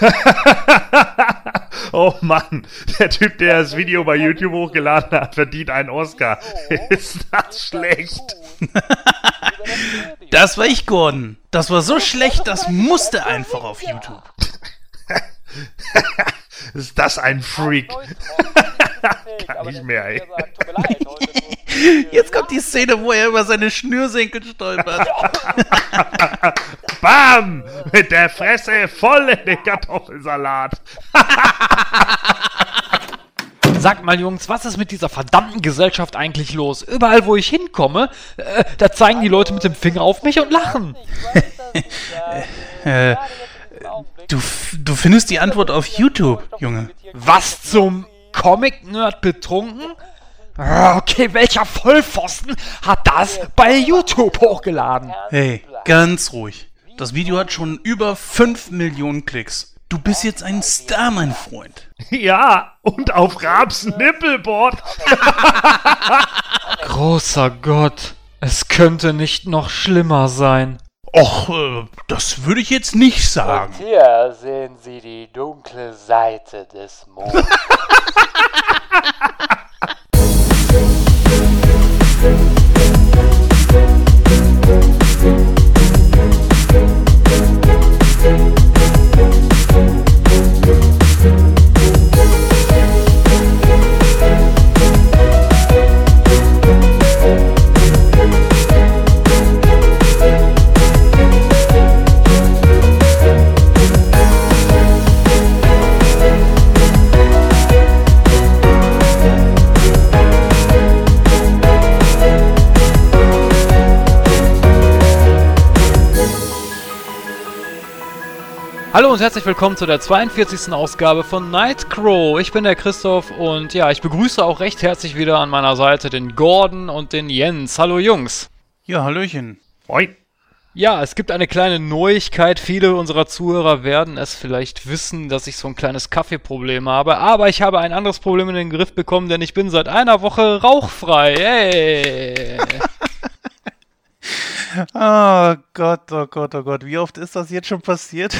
oh Mann, der Typ, der das Video bei YouTube hochgeladen hat, verdient einen Oscar. Ist das schlecht? das war ich, Gordon. Das war so schlecht, das musste einfach auf YouTube. Ist das ein Freak? Kann nicht mehr, ey. Jetzt kommt die Szene, wo er über seine Schnürsenkel stolpert. Bam! Mit der Fresse voll in den Kartoffelsalat. Sagt mal, Jungs, was ist mit dieser verdammten Gesellschaft eigentlich los? Überall, wo ich hinkomme, äh, da zeigen die Leute mit dem Finger auf mich und lachen. äh, du, du findest die Antwort auf YouTube, Junge. Was zum Comic-Nerd betrunken? Ah, okay, welcher Vollpfosten hat das bei YouTube hochgeladen? Hey, ganz ruhig. Das Video hat schon über 5 Millionen Klicks. Du bist jetzt ein Star, mein Freund. Ja, und auf Rabs Nippelboard. Großer Gott, es könnte nicht noch schlimmer sein. Och, äh, das würde ich jetzt nicht sagen. Und hier sehen Sie die dunkle Seite des Mondes. Hallo und herzlich willkommen zu der 42. Ausgabe von Nightcrow. Ich bin der Christoph und ja, ich begrüße auch recht herzlich wieder an meiner Seite den Gordon und den Jens. Hallo Jungs. Ja, Hallöchen. Moin. Ja, es gibt eine kleine Neuigkeit. Viele unserer Zuhörer werden es vielleicht wissen, dass ich so ein kleines Kaffeeproblem habe. Aber ich habe ein anderes Problem in den Griff bekommen, denn ich bin seit einer Woche rauchfrei. Hey! Oh Gott, oh Gott, oh Gott. Wie oft ist das jetzt schon passiert?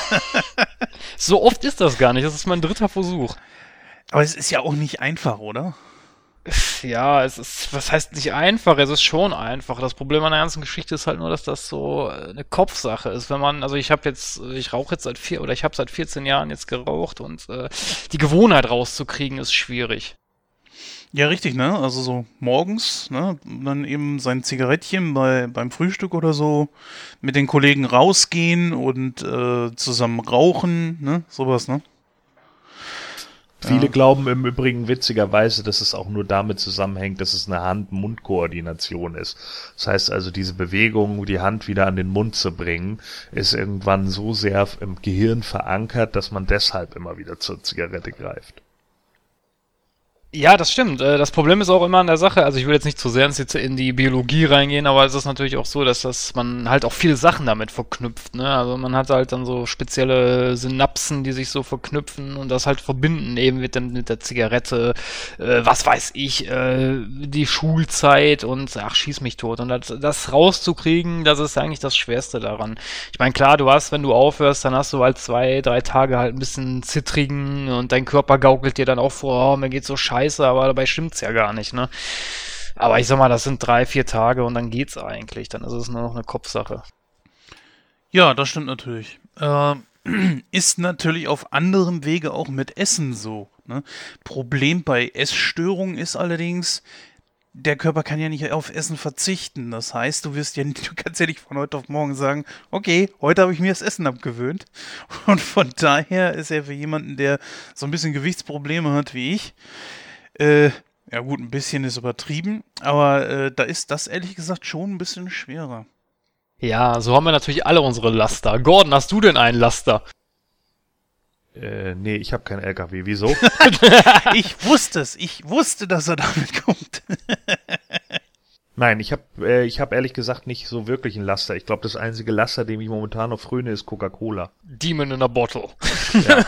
so oft ist das gar nicht. Das ist mein dritter Versuch. Aber es ist ja auch nicht einfach, oder? Ja, es ist, was heißt nicht einfach? Es ist schon einfach. Das Problem an der ganzen Geschichte ist halt nur, dass das so eine Kopfsache ist. Wenn man, also ich habe jetzt, ich rauche jetzt seit vier oder ich habe seit 14 Jahren jetzt geraucht und äh, die Gewohnheit rauszukriegen ist schwierig. Ja, richtig, ne? Also so morgens, ne? Dann eben sein Zigarettchen bei, beim Frühstück oder so, mit den Kollegen rausgehen und äh, zusammen rauchen, ne? Sowas, ne? Viele ja. glauben im Übrigen witzigerweise, dass es auch nur damit zusammenhängt, dass es eine Hand-Mund-Koordination ist. Das heißt also, diese Bewegung, die Hand wieder an den Mund zu bringen, ist irgendwann so sehr im Gehirn verankert, dass man deshalb immer wieder zur Zigarette greift. Ja, das stimmt. Äh, das Problem ist auch immer an der Sache, also ich will jetzt nicht zu sehr in die Biologie reingehen, aber es ist natürlich auch so, dass das man halt auch viele Sachen damit verknüpft. Ne? Also man hat halt dann so spezielle Synapsen, die sich so verknüpfen und das halt verbinden eben mit, dem, mit der Zigarette, äh, was weiß ich, äh, die Schulzeit und ach, schieß mich tot. Und das, das rauszukriegen, das ist eigentlich das Schwerste daran. Ich meine, klar, du hast, wenn du aufhörst, dann hast du halt zwei, drei Tage halt ein bisschen zittrigen und dein Körper gaukelt dir dann auch vor, oh, mir geht so scheiße scheiße, aber dabei stimmt's ja gar nicht, ne? Aber ich sag mal, das sind drei, vier Tage und dann geht's eigentlich. Dann ist es nur noch eine Kopfsache. Ja, das stimmt natürlich. Äh, ist natürlich auf anderem Wege auch mit Essen so. Ne? Problem bei Essstörungen ist allerdings, der Körper kann ja nicht auf Essen verzichten. Das heißt, du wirst ja, du kannst ja nicht von heute auf morgen sagen, okay, heute habe ich mir das Essen abgewöhnt. Und von daher ist er für jemanden, der so ein bisschen Gewichtsprobleme hat wie ich, äh, ja gut, ein bisschen ist übertrieben, aber äh, da ist das ehrlich gesagt schon ein bisschen schwerer. Ja, so haben wir natürlich alle unsere Laster. Gordon, hast du denn einen Laster? Äh, nee, ich habe keinen LKW. Wieso? ich wusste es. Ich wusste, dass er damit kommt. Nein, ich habe äh, ich hab ehrlich gesagt nicht so wirklich einen Laster. Ich glaube, das einzige Laster, dem ich momentan noch fröne, ist Coca-Cola. Demon in a Bottle. Ja.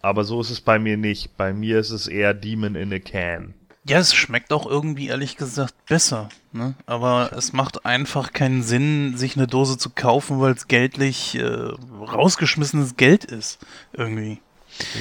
Aber so ist es bei mir nicht. Bei mir ist es eher Demon in a Can. Ja, es schmeckt auch irgendwie ehrlich gesagt besser. Ne? Aber es macht einfach keinen Sinn, sich eine Dose zu kaufen, weil es geldlich äh, rausgeschmissenes Geld ist. Irgendwie.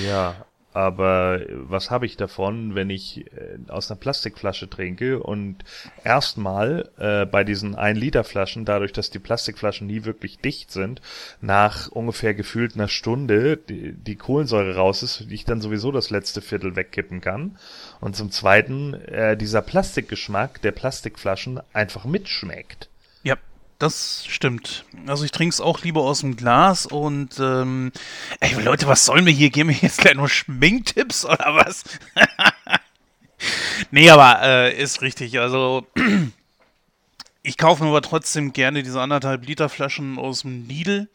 Ja, aber was habe ich davon, wenn ich äh, aus einer Plastikflasche trinke und erstmal äh, bei diesen 1 Liter Flaschen, dadurch, dass die Plastikflaschen nie wirklich dicht sind, nach ungefähr gefühlt einer Stunde die, die Kohlensäure raus ist, die ich dann sowieso das letzte Viertel wegkippen kann. Und zum Zweiten äh, dieser Plastikgeschmack der Plastikflaschen einfach mitschmeckt. Ja, das stimmt. Also ich trinke es auch lieber aus dem Glas und ähm, ey Leute, was sollen wir hier? Geben wir jetzt gleich nur Schminktipps oder was? nee, aber äh, ist richtig. Also ich kaufe mir aber trotzdem gerne diese anderthalb Liter Flaschen aus dem Lidl.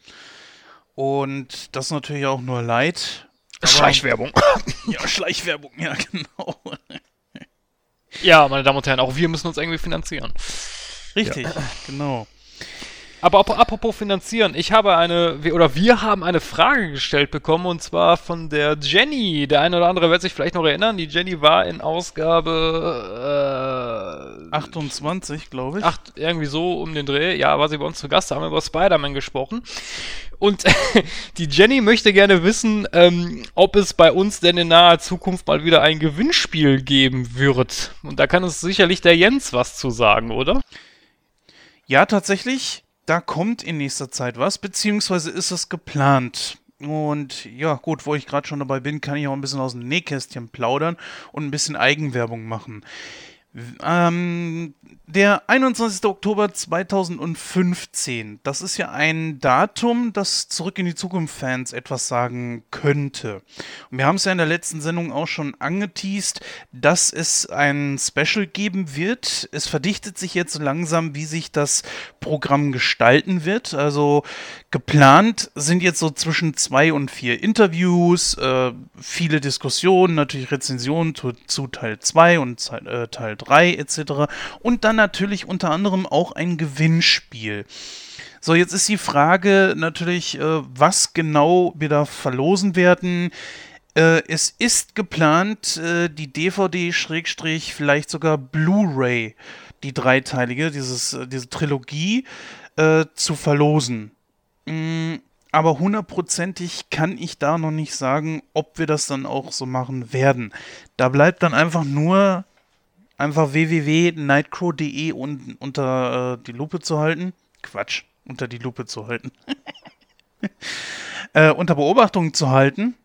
Und das natürlich auch nur Light. Aber- Schleichwerbung. Ja, Schleichwerbung, ja, genau. Ja, meine Damen und Herren, auch wir müssen uns irgendwie finanzieren. Richtig, genau. Aber ap- apropos finanzieren, ich habe eine, oder wir haben eine Frage gestellt bekommen und zwar von der Jenny. Der eine oder andere wird sich vielleicht noch erinnern. Die Jenny war in Ausgabe äh, 28, glaube ich. acht, irgendwie so um den Dreh. Ja, war sie bei uns zu Gast, da haben wir über Spider-Man gesprochen. Und die Jenny möchte gerne wissen, ähm, ob es bei uns denn in naher Zukunft mal wieder ein Gewinnspiel geben wird. Und da kann uns sicherlich der Jens was zu sagen, oder? Ja, tatsächlich, da kommt in nächster Zeit was, beziehungsweise ist es geplant. Und ja, gut, wo ich gerade schon dabei bin, kann ich auch ein bisschen aus dem Nähkästchen plaudern und ein bisschen Eigenwerbung machen. Ähm, der 21. Oktober 2015, das ist ja ein Datum, das Zurück in die Zukunft Fans etwas sagen könnte. Und wir haben es ja in der letzten Sendung auch schon angeteased, dass es ein Special geben wird. Es verdichtet sich jetzt langsam, wie sich das Programm gestalten wird. Also geplant sind jetzt so zwischen zwei und vier Interviews, äh, viele Diskussionen, natürlich Rezensionen zu, zu Teil 2 und äh, Teil 3 etc. Und dann natürlich unter anderem auch ein Gewinnspiel. So, jetzt ist die Frage natürlich, äh, was genau wir da verlosen werden. Äh, es ist geplant, äh, die DVD, Schrägstrich, vielleicht sogar Blu-ray, die dreiteilige, dieses, äh, diese Trilogie, zu verlosen. Mm, aber hundertprozentig kann ich da noch nicht sagen, ob wir das dann auch so machen werden. Da bleibt dann einfach nur einfach www.nightcrow.de un unter äh, die Lupe zu halten. Quatsch, unter die Lupe zu halten. äh, unter Beobachtung zu halten.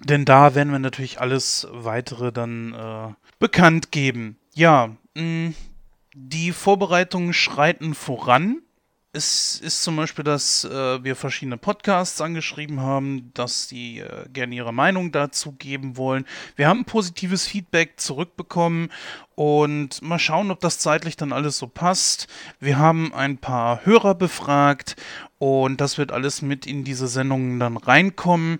Denn da werden wir natürlich alles weitere dann äh, bekannt geben. Ja, mh, die Vorbereitungen schreiten voran. Es ist zum Beispiel, dass äh, wir verschiedene Podcasts angeschrieben haben, dass die äh, gerne ihre Meinung dazu geben wollen. Wir haben positives Feedback zurückbekommen und mal schauen, ob das zeitlich dann alles so passt. Wir haben ein paar Hörer befragt und das wird alles mit in diese Sendungen dann reinkommen.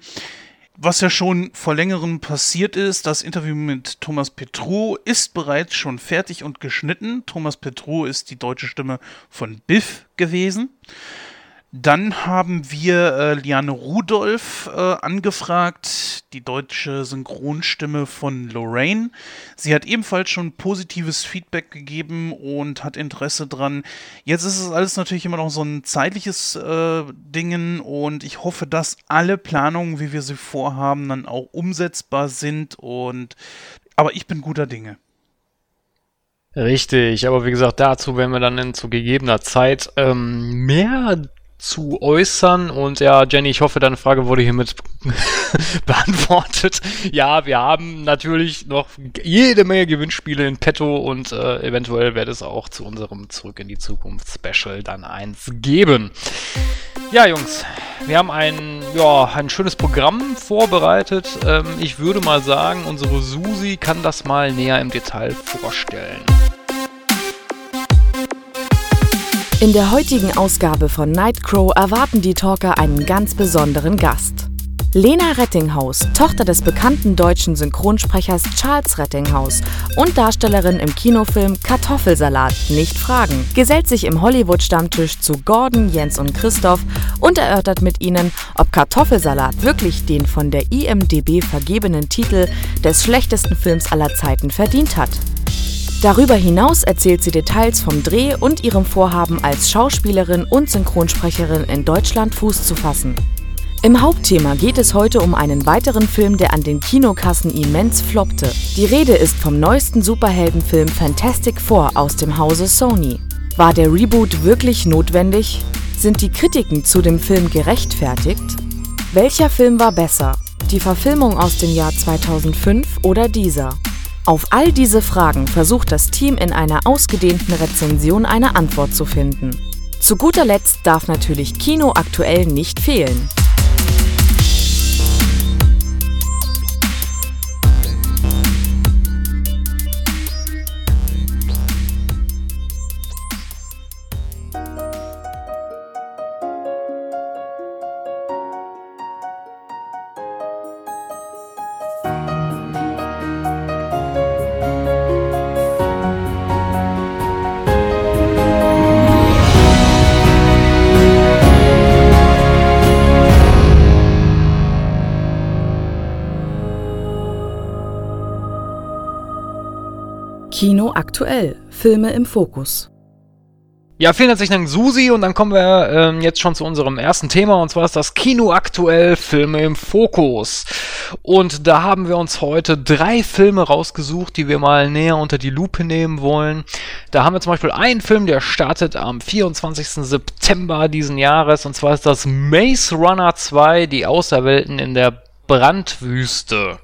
Was ja schon vor längerem passiert ist, das Interview mit Thomas Petru ist bereits schon fertig und geschnitten. Thomas Petru ist die deutsche Stimme von Biff gewesen. Dann haben wir äh, Liane Rudolph äh, angefragt, die deutsche Synchronstimme von Lorraine. Sie hat ebenfalls schon positives Feedback gegeben und hat Interesse dran. Jetzt ist es alles natürlich immer noch so ein zeitliches äh, Dingen und ich hoffe, dass alle Planungen, wie wir sie vorhaben, dann auch umsetzbar sind und aber ich bin guter Dinge. Richtig, aber wie gesagt, dazu werden wir dann in zu gegebener Zeit ähm, mehr zu äußern. Und ja, Jenny, ich hoffe, deine Frage wurde hiermit beantwortet. Ja, wir haben natürlich noch jede Menge Gewinnspiele in petto und äh, eventuell wird es auch zu unserem Zurück in die Zukunft Special dann eins geben. Ja, Jungs, wir haben ein, ja, ein schönes Programm vorbereitet. Ähm, ich würde mal sagen, unsere Susi kann das mal näher im Detail vorstellen. In der heutigen Ausgabe von Nightcrow erwarten die Talker einen ganz besonderen Gast. Lena Rettinghaus, Tochter des bekannten deutschen Synchronsprechers Charles Rettinghaus und Darstellerin im Kinofilm Kartoffelsalat, nicht fragen, gesellt sich im Hollywood-Stammtisch zu Gordon, Jens und Christoph und erörtert mit ihnen, ob Kartoffelsalat wirklich den von der IMDB vergebenen Titel des schlechtesten Films aller Zeiten verdient hat. Darüber hinaus erzählt sie Details vom Dreh und ihrem Vorhaben als Schauspielerin und Synchronsprecherin in Deutschland Fuß zu fassen. Im Hauptthema geht es heute um einen weiteren Film, der an den Kinokassen immens floppte. Die Rede ist vom neuesten Superheldenfilm Fantastic Four aus dem Hause Sony. War der Reboot wirklich notwendig? Sind die Kritiken zu dem Film gerechtfertigt? Welcher Film war besser? Die Verfilmung aus dem Jahr 2005 oder dieser? Auf all diese Fragen versucht das Team in einer ausgedehnten Rezension eine Antwort zu finden. Zu guter Letzt darf natürlich Kino aktuell nicht fehlen. Aktuell. Filme im Fokus. Ja, vielen herzlichen Dank, Susi. Und dann kommen wir ähm, jetzt schon zu unserem ersten Thema. Und zwar ist das Kino aktuell Filme im Fokus. Und da haben wir uns heute drei Filme rausgesucht, die wir mal näher unter die Lupe nehmen wollen. Da haben wir zum Beispiel einen Film, der startet am 24. September diesen Jahres. Und zwar ist das Maze Runner 2, die Auserwählten in der Brandwüste.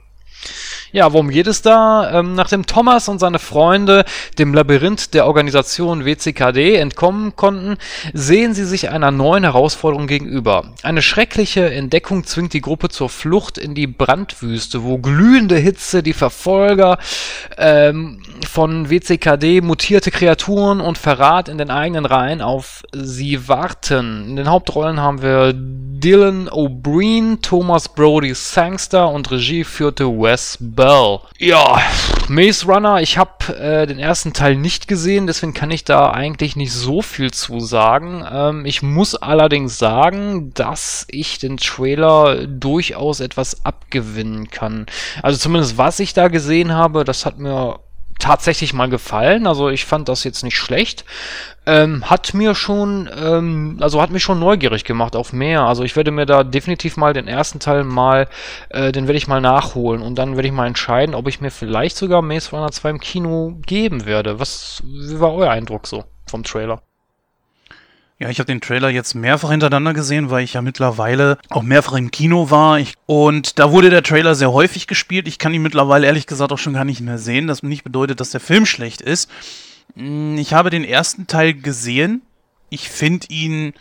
Ja, worum geht es da? Ähm, nachdem Thomas und seine Freunde dem Labyrinth der Organisation WCKD entkommen konnten, sehen sie sich einer neuen Herausforderung gegenüber. Eine schreckliche Entdeckung zwingt die Gruppe zur Flucht in die Brandwüste, wo glühende Hitze die Verfolger ähm, von WCKD, mutierte Kreaturen und Verrat in den eigenen Reihen auf sie warten. In den Hauptrollen haben wir Dylan O'Brien, Thomas Brody Sangster und Regie führte Wes Bell. Ja, Maze Runner, ich habe äh, den ersten Teil nicht gesehen, deswegen kann ich da eigentlich nicht so viel zu sagen. Ähm, ich muss allerdings sagen, dass ich den Trailer durchaus etwas abgewinnen kann. Also zumindest was ich da gesehen habe, das hat mir tatsächlich mal gefallen. Also ich fand das jetzt nicht schlecht. Ähm, hat mir schon, ähm, also hat mich schon neugierig gemacht auf mehr. Also ich werde mir da definitiv mal den ersten Teil mal, äh, den werde ich mal nachholen und dann werde ich mal entscheiden, ob ich mir vielleicht sogar Maze Runner 2 im Kino geben werde. Was, wie war euer Eindruck so vom Trailer? Ja, ich habe den Trailer jetzt mehrfach hintereinander gesehen, weil ich ja mittlerweile auch mehrfach im Kino war. Ich, und da wurde der Trailer sehr häufig gespielt. Ich kann ihn mittlerweile ehrlich gesagt auch schon gar nicht mehr sehen. Das nicht bedeutet, dass der Film schlecht ist. Hm, ich habe den ersten Teil gesehen. Ich finde ihn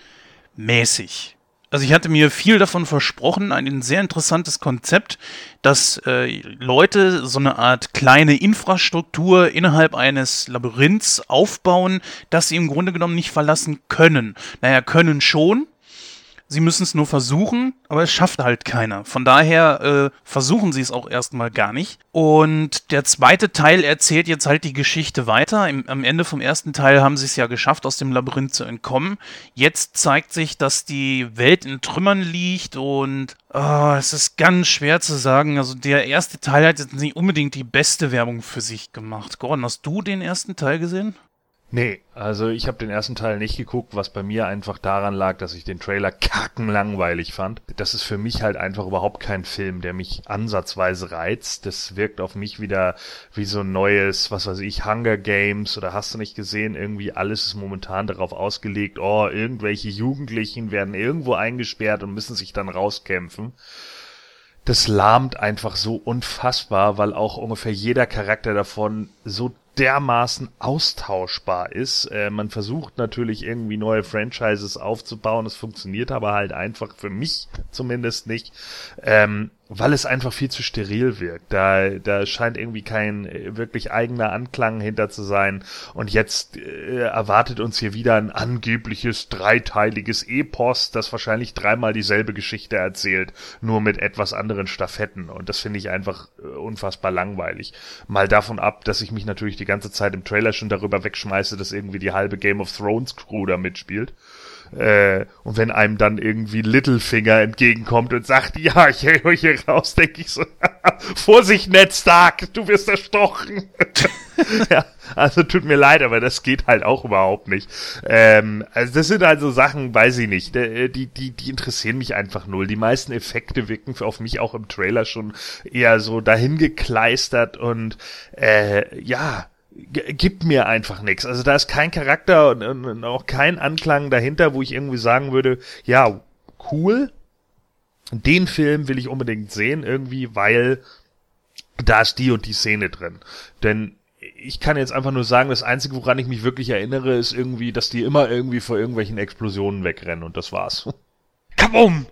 mäßig. Also ich hatte mir viel davon versprochen, ein sehr interessantes Konzept, dass äh, Leute so eine Art kleine Infrastruktur innerhalb eines Labyrinths aufbauen, das sie im Grunde genommen nicht verlassen können. Naja, können schon, Sie müssen es nur versuchen, aber es schafft halt keiner. Von daher äh, versuchen sie es auch erstmal gar nicht. Und der zweite Teil erzählt jetzt halt die Geschichte weiter. Im, am Ende vom ersten Teil haben sie es ja geschafft, aus dem Labyrinth zu entkommen. Jetzt zeigt sich, dass die Welt in Trümmern liegt und oh, es ist ganz schwer zu sagen. Also der erste Teil hat jetzt nicht unbedingt die beste Werbung für sich gemacht. Gordon, hast du den ersten Teil gesehen? Nee, also ich habe den ersten Teil nicht geguckt, was bei mir einfach daran lag, dass ich den Trailer kackenlangweilig fand. Das ist für mich halt einfach überhaupt kein Film, der mich ansatzweise reizt. Das wirkt auf mich wieder wie so ein neues, was weiß ich, Hunger Games oder hast du nicht gesehen, irgendwie alles ist momentan darauf ausgelegt, oh, irgendwelche Jugendlichen werden irgendwo eingesperrt und müssen sich dann rauskämpfen das lahmt einfach so unfassbar, weil auch ungefähr jeder Charakter davon so dermaßen austauschbar ist. Äh, man versucht natürlich irgendwie neue Franchises aufzubauen, es funktioniert aber halt einfach für mich zumindest nicht. Ähm, weil es einfach viel zu steril wirkt. Da, da scheint irgendwie kein äh, wirklich eigener Anklang hinter zu sein. Und jetzt äh, erwartet uns hier wieder ein angebliches dreiteiliges Epos, das wahrscheinlich dreimal dieselbe Geschichte erzählt, nur mit etwas anderen Stafetten. Und das finde ich einfach äh, unfassbar langweilig. Mal davon ab, dass ich mich natürlich die ganze Zeit im Trailer schon darüber wegschmeiße, dass irgendwie die halbe Game of Thrones Crew da mitspielt. Äh, und wenn einem dann irgendwie Littlefinger entgegenkommt und sagt, ja, ich höre hier raus, denke ich so, Vorsicht, Ned du wirst erstochen. ja, also tut mir leid, aber das geht halt auch überhaupt nicht. Ähm, also das sind also Sachen, weiß ich nicht, die, die, die interessieren mich einfach null. Die meisten Effekte wirken auf mich auch im Trailer schon eher so dahingekleistert und äh, ja, gibt mir einfach nichts. Also da ist kein Charakter und, und, auch kein Anklang dahinter, wo ich irgendwie sagen würde, ja, cool. Den Film will ich unbedingt sehen, irgendwie, weil da ist die und die Szene drin. Denn ich kann jetzt einfach nur sagen, das Einzige, woran ich mich wirklich erinnere, ist irgendwie, dass die immer irgendwie vor irgendwelchen Explosionen wegrennen und das war's. Kabum!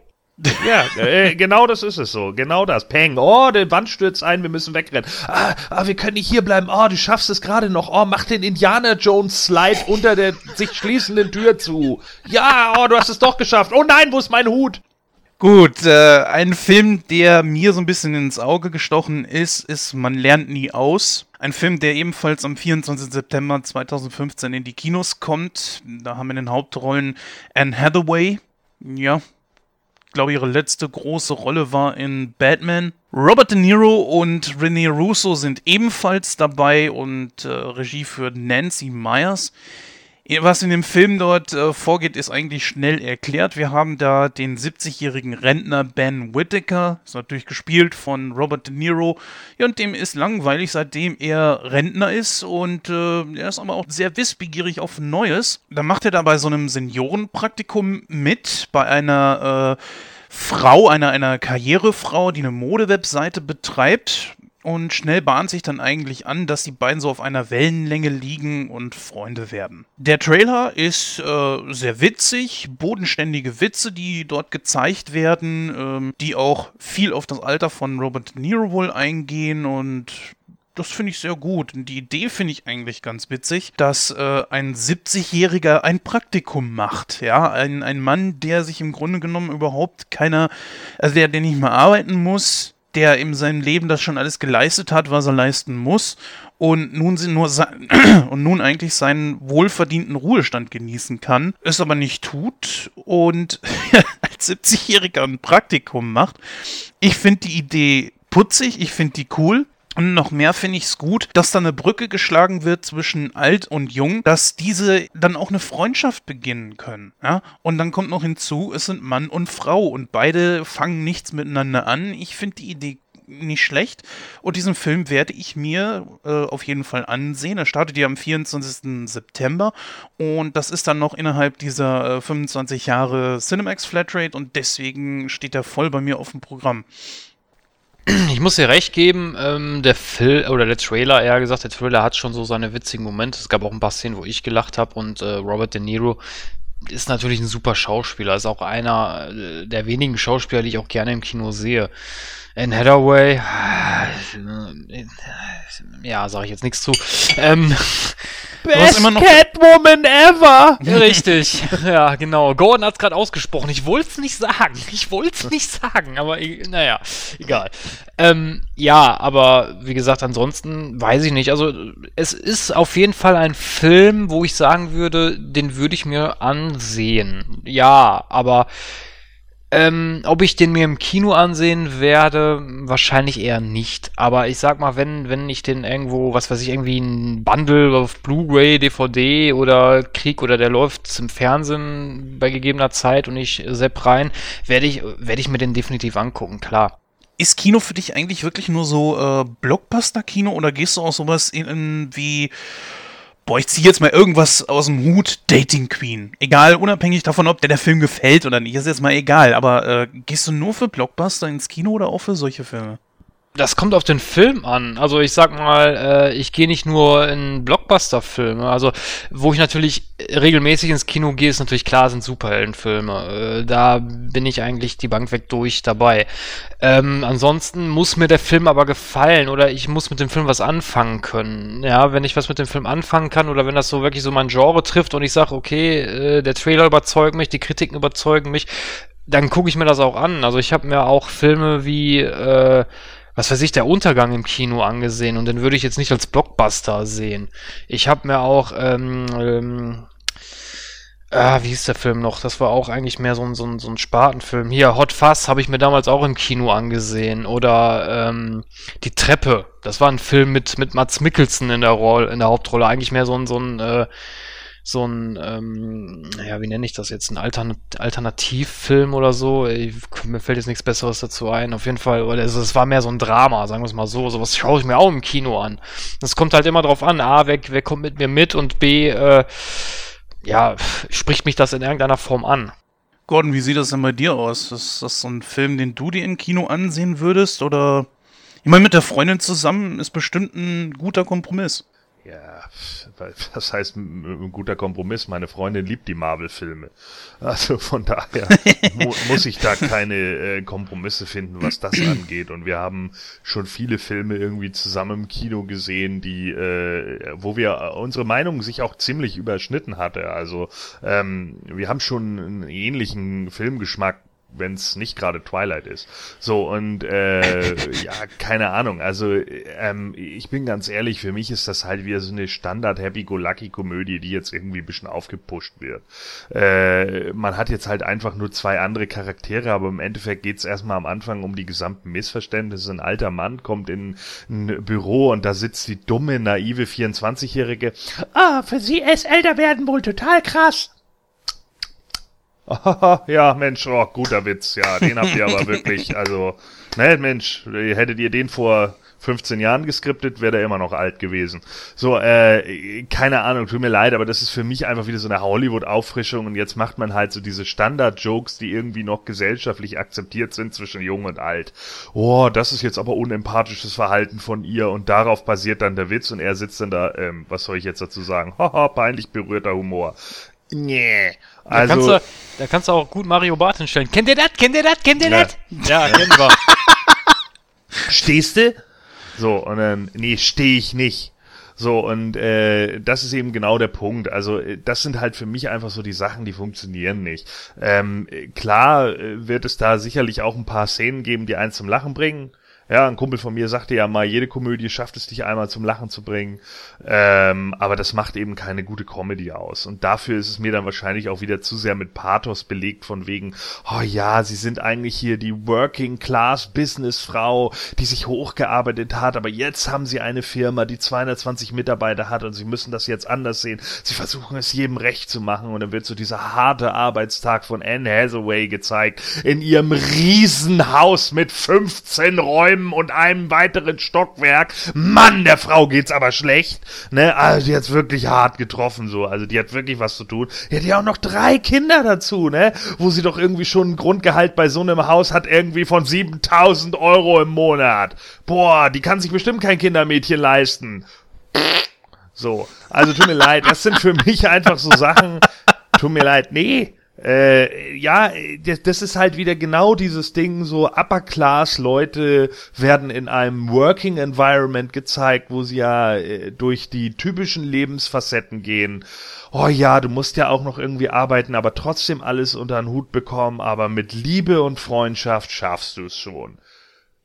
Ja, äh, genau das ist es so. Genau das. Peng. Oh, die Wand stürzt ein, wir müssen wegrennen. Ah, ah wir können nicht hier bleiben. Oh, du schaffst es gerade noch. Oh, mach den Indiana Jones Slide unter der sich schließenden Tür zu. Ja, oh, du hast es doch geschafft. Oh nein, wo ist mein Hut? Gut, äh, ein Film, der mir so ein bisschen ins Auge gestochen ist, ist Man lernt nie aus. Ein Film, der ebenfalls am 24. September 2015 in die Kinos kommt. Da haben wir in den Hauptrollen Anne Hathaway, ja, glaube, ihre letzte große Rolle war in Batman. Robert De Niro und René Russo sind ebenfalls dabei und äh, Regie für Nancy Myers. Was in dem Film dort äh, vorgeht, ist eigentlich schnell erklärt. Wir haben da den 70-jährigen Rentner Ben Whittaker, ist natürlich gespielt von Robert De Niro. Ja, und dem ist langweilig, seitdem er Rentner ist und äh, er ist aber auch sehr wissbegierig auf Neues. Da macht er da bei so einem Seniorenpraktikum mit, bei einer äh, Frau, einer, einer Karrierefrau, die eine Modewebseite betreibt. Und schnell bahnt sich dann eigentlich an, dass die beiden so auf einer Wellenlänge liegen und Freunde werden. Der Trailer ist äh, sehr witzig, bodenständige Witze, die dort gezeigt werden, ähm, die auch viel auf das Alter von Robert De Niro wohl eingehen und das finde ich sehr gut. Und die Idee finde ich eigentlich ganz witzig, dass äh, ein 70-Jähriger ein Praktikum macht. Ja, ein, ein Mann, der sich im Grunde genommen überhaupt keiner, also der, der nicht mehr arbeiten muss, der in seinem Leben das schon alles geleistet hat, was er leisten muss und nun, nur und nun eigentlich seinen wohlverdienten Ruhestand genießen kann, es aber nicht tut und als 70-Jähriger ein Praktikum macht. Ich finde die Idee putzig, ich finde die cool. Und noch mehr finde ich es gut, dass da eine Brücke geschlagen wird zwischen alt und jung, dass diese dann auch eine Freundschaft beginnen können. Ja? Und dann kommt noch hinzu, es sind Mann und Frau und beide fangen nichts miteinander an. Ich finde die Idee nicht schlecht. Und diesen Film werde ich mir äh, auf jeden Fall ansehen. Er startet ja am 24. September und das ist dann noch innerhalb dieser äh, 25 Jahre Cinemax Flatrate und deswegen steht er voll bei mir auf dem Programm. Ich muss dir recht geben, ähm, der Film, oder der Trailer, eher gesagt, der Trailer hat schon so seine witzigen Momente. Es gab auch ein paar Szenen, wo ich gelacht habe und äh, Robert De Niro ist natürlich ein super Schauspieler, ist auch einer äh, der wenigen Schauspieler, die ich auch gerne im Kino sehe. Anne Hathaway, ja, sage ich jetzt nichts zu. Ähm, Best Catwoman ever! Richtig, ja, genau. Gordon hat es gerade ausgesprochen. Ich wollte es nicht sagen. Ich wollte es nicht sagen, aber naja, egal. Ähm, ja, aber wie gesagt, ansonsten weiß ich nicht. Also, es ist auf jeden Fall ein Film, wo ich sagen würde, den würde ich mir ansehen. Ja, aber ähm, ob ich den mir im Kino ansehen werde, wahrscheinlich eher nicht. Aber ich sag mal, wenn, wenn ich den irgendwo, was weiß ich, irgendwie ein Bundle auf Blu-ray, DVD oder Krieg oder der läuft im Fernsehen bei gegebener Zeit und ich sepp rein, werde ich, werde ich mir den definitiv angucken, klar. Ist Kino für dich eigentlich wirklich nur so äh, Blockbuster-Kino oder gehst du auch sowas in, in wie boah, ich ziehe jetzt mal irgendwas aus dem Hut, Dating Queen. Egal, unabhängig davon, ob dir der Film gefällt oder nicht, ist jetzt mal egal. Aber äh, gehst du nur für Blockbuster ins Kino oder auch für solche Filme? Das kommt auf den Film an. Also ich sag mal, äh, ich gehe nicht nur in Blockbuster-Filme. Also wo ich natürlich regelmäßig ins Kino gehe, ist natürlich klar, sind Superheldenfilme. Äh, da bin ich eigentlich die Bank weg durch dabei. Ähm, ansonsten muss mir der Film aber gefallen oder ich muss mit dem Film was anfangen können. Ja, wenn ich was mit dem Film anfangen kann oder wenn das so wirklich so mein Genre trifft und ich sage, okay, äh, der Trailer überzeugt mich, die Kritiken überzeugen mich, dann gucke ich mir das auch an. Also ich habe mir auch Filme wie äh, was weiß ich, der Untergang im Kino angesehen und den würde ich jetzt nicht als Blockbuster sehen. Ich habe mir auch, ähm, ähm, ah, wie hieß der Film noch? Das war auch eigentlich mehr so ein, so ein, so ein Spartenfilm. Hier, Hot Fuzz habe ich mir damals auch im Kino angesehen. Oder ähm, Die Treppe. Das war ein Film mit, mit Mats Mikkelsen in der, Rolle, in der Hauptrolle. Eigentlich mehr so ein, so ein äh, so ein, ähm, ja, wie nenne ich das jetzt, ein Altern Alternativfilm oder so. Ich, mir fällt jetzt nichts Besseres dazu ein. Auf jeden Fall, oder es, es war mehr so ein Drama, sagen wir es mal so. Sowas schaue ich mir auch im Kino an. Das kommt halt immer drauf an, A, wer, wer kommt mit mir mit und B, äh, ja, spricht mich das in irgendeiner Form an. Gordon, wie sieht das denn bei dir aus? Ist das so ein Film, den du dir im Kino ansehen würdest? Oder ich meine, mit der Freundin zusammen ist bestimmt ein guter Kompromiss. Ja, was heißt ein guter Kompromiss? Meine Freundin liebt die Marvel-Filme. Also von daher mu muss ich da keine äh, Kompromisse finden, was das angeht. Und wir haben schon viele Filme irgendwie zusammen im Kino gesehen, die, äh, wo wir unsere Meinung sich auch ziemlich überschnitten hatte. Also ähm, wir haben schon einen ähnlichen Filmgeschmack wenn es nicht gerade Twilight ist. So, und äh, ja, keine Ahnung. Also, ähm, ich bin ganz ehrlich, für mich ist das halt wieder so eine Standard-Happy-Go-Lucky-Komödie, die jetzt irgendwie ein bisschen aufgepusht wird. Äh, man hat jetzt halt einfach nur zwei andere Charaktere, aber im Endeffekt geht's erstmal am Anfang um die gesamten Missverständnisse. Ein alter Mann kommt in ein Büro und da sitzt die dumme, naive 24-Jährige. Ah, für sie ist älter werden wohl total krass. ja, Mensch, oh, guter Witz. Ja, den habt ihr aber wirklich, also, ne, Mensch, hättet ihr den vor 15 Jahren geskriptet, wäre der immer noch alt gewesen. So, äh, keine Ahnung, tut mir leid, aber das ist für mich einfach wieder so eine Hollywood-Auffrischung und jetzt macht man halt so diese Standard-Jokes, die irgendwie noch gesellschaftlich akzeptiert sind zwischen jung und alt. Oh, das ist jetzt aber unempathisches Verhalten von ihr und darauf basiert dann der Witz und er sitzt dann da, ähm, was soll ich jetzt dazu sagen? Haha, peinlich berührter Humor. Nee. Also, da kannst, du, da kannst du auch gut Mario Bart hinstellen. Kennt ihr das? Kennt ihr das? Kennt ihr das? Ja, ja kennen wir. Stehst du? So, und dann, nee, stehe ich nicht. So, und äh, das ist eben genau der Punkt. Also, äh, das sind halt für mich einfach so die Sachen, die funktionieren nicht. Ähm, klar äh, wird es da sicherlich auch ein paar Szenen geben, die eins zum Lachen bringen. Ja, ein Kumpel von mir sagte ja mal, jede Komödie schafft es dich einmal zum Lachen zu bringen. Ähm, aber das macht eben keine gute Comedy aus. Und dafür ist es mir dann wahrscheinlich auch wieder zu sehr mit Pathos belegt, von wegen, oh ja, sie sind eigentlich hier die Working Class Business Frau, die sich hochgearbeitet hat, aber jetzt haben sie eine Firma, die 220 Mitarbeiter hat und sie müssen das jetzt anders sehen. Sie versuchen es jedem recht zu machen und dann wird so dieser harte Arbeitstag von Anne Hathaway gezeigt in ihrem Riesenhaus mit 15 Räumen Räumen und einem weiteren Stockwerk. Mann, der Frau geht's aber schlecht. Ne, also die hat's wirklich hart getroffen so. Also die hat wirklich was zu tun. Die hat ja auch noch drei Kinder dazu, ne? Wo sie doch irgendwie schon ein Grundgehalt bei so einem Haus hat irgendwie von 7000 Euro im Monat. Boah, die kann sich bestimmt kein Kindermädchen leisten. So, also tut mir leid, das sind für mich einfach so Sachen. Tut mir leid, nee, äh, ja, das, das ist halt wieder genau dieses Ding, so Upper Class Leute werden in einem Working Environment gezeigt, wo sie ja äh, durch die typischen Lebensfacetten gehen. Oh ja, du musst ja auch noch irgendwie arbeiten, aber trotzdem alles unter den Hut bekommen, aber mit Liebe und Freundschaft schaffst du es schon.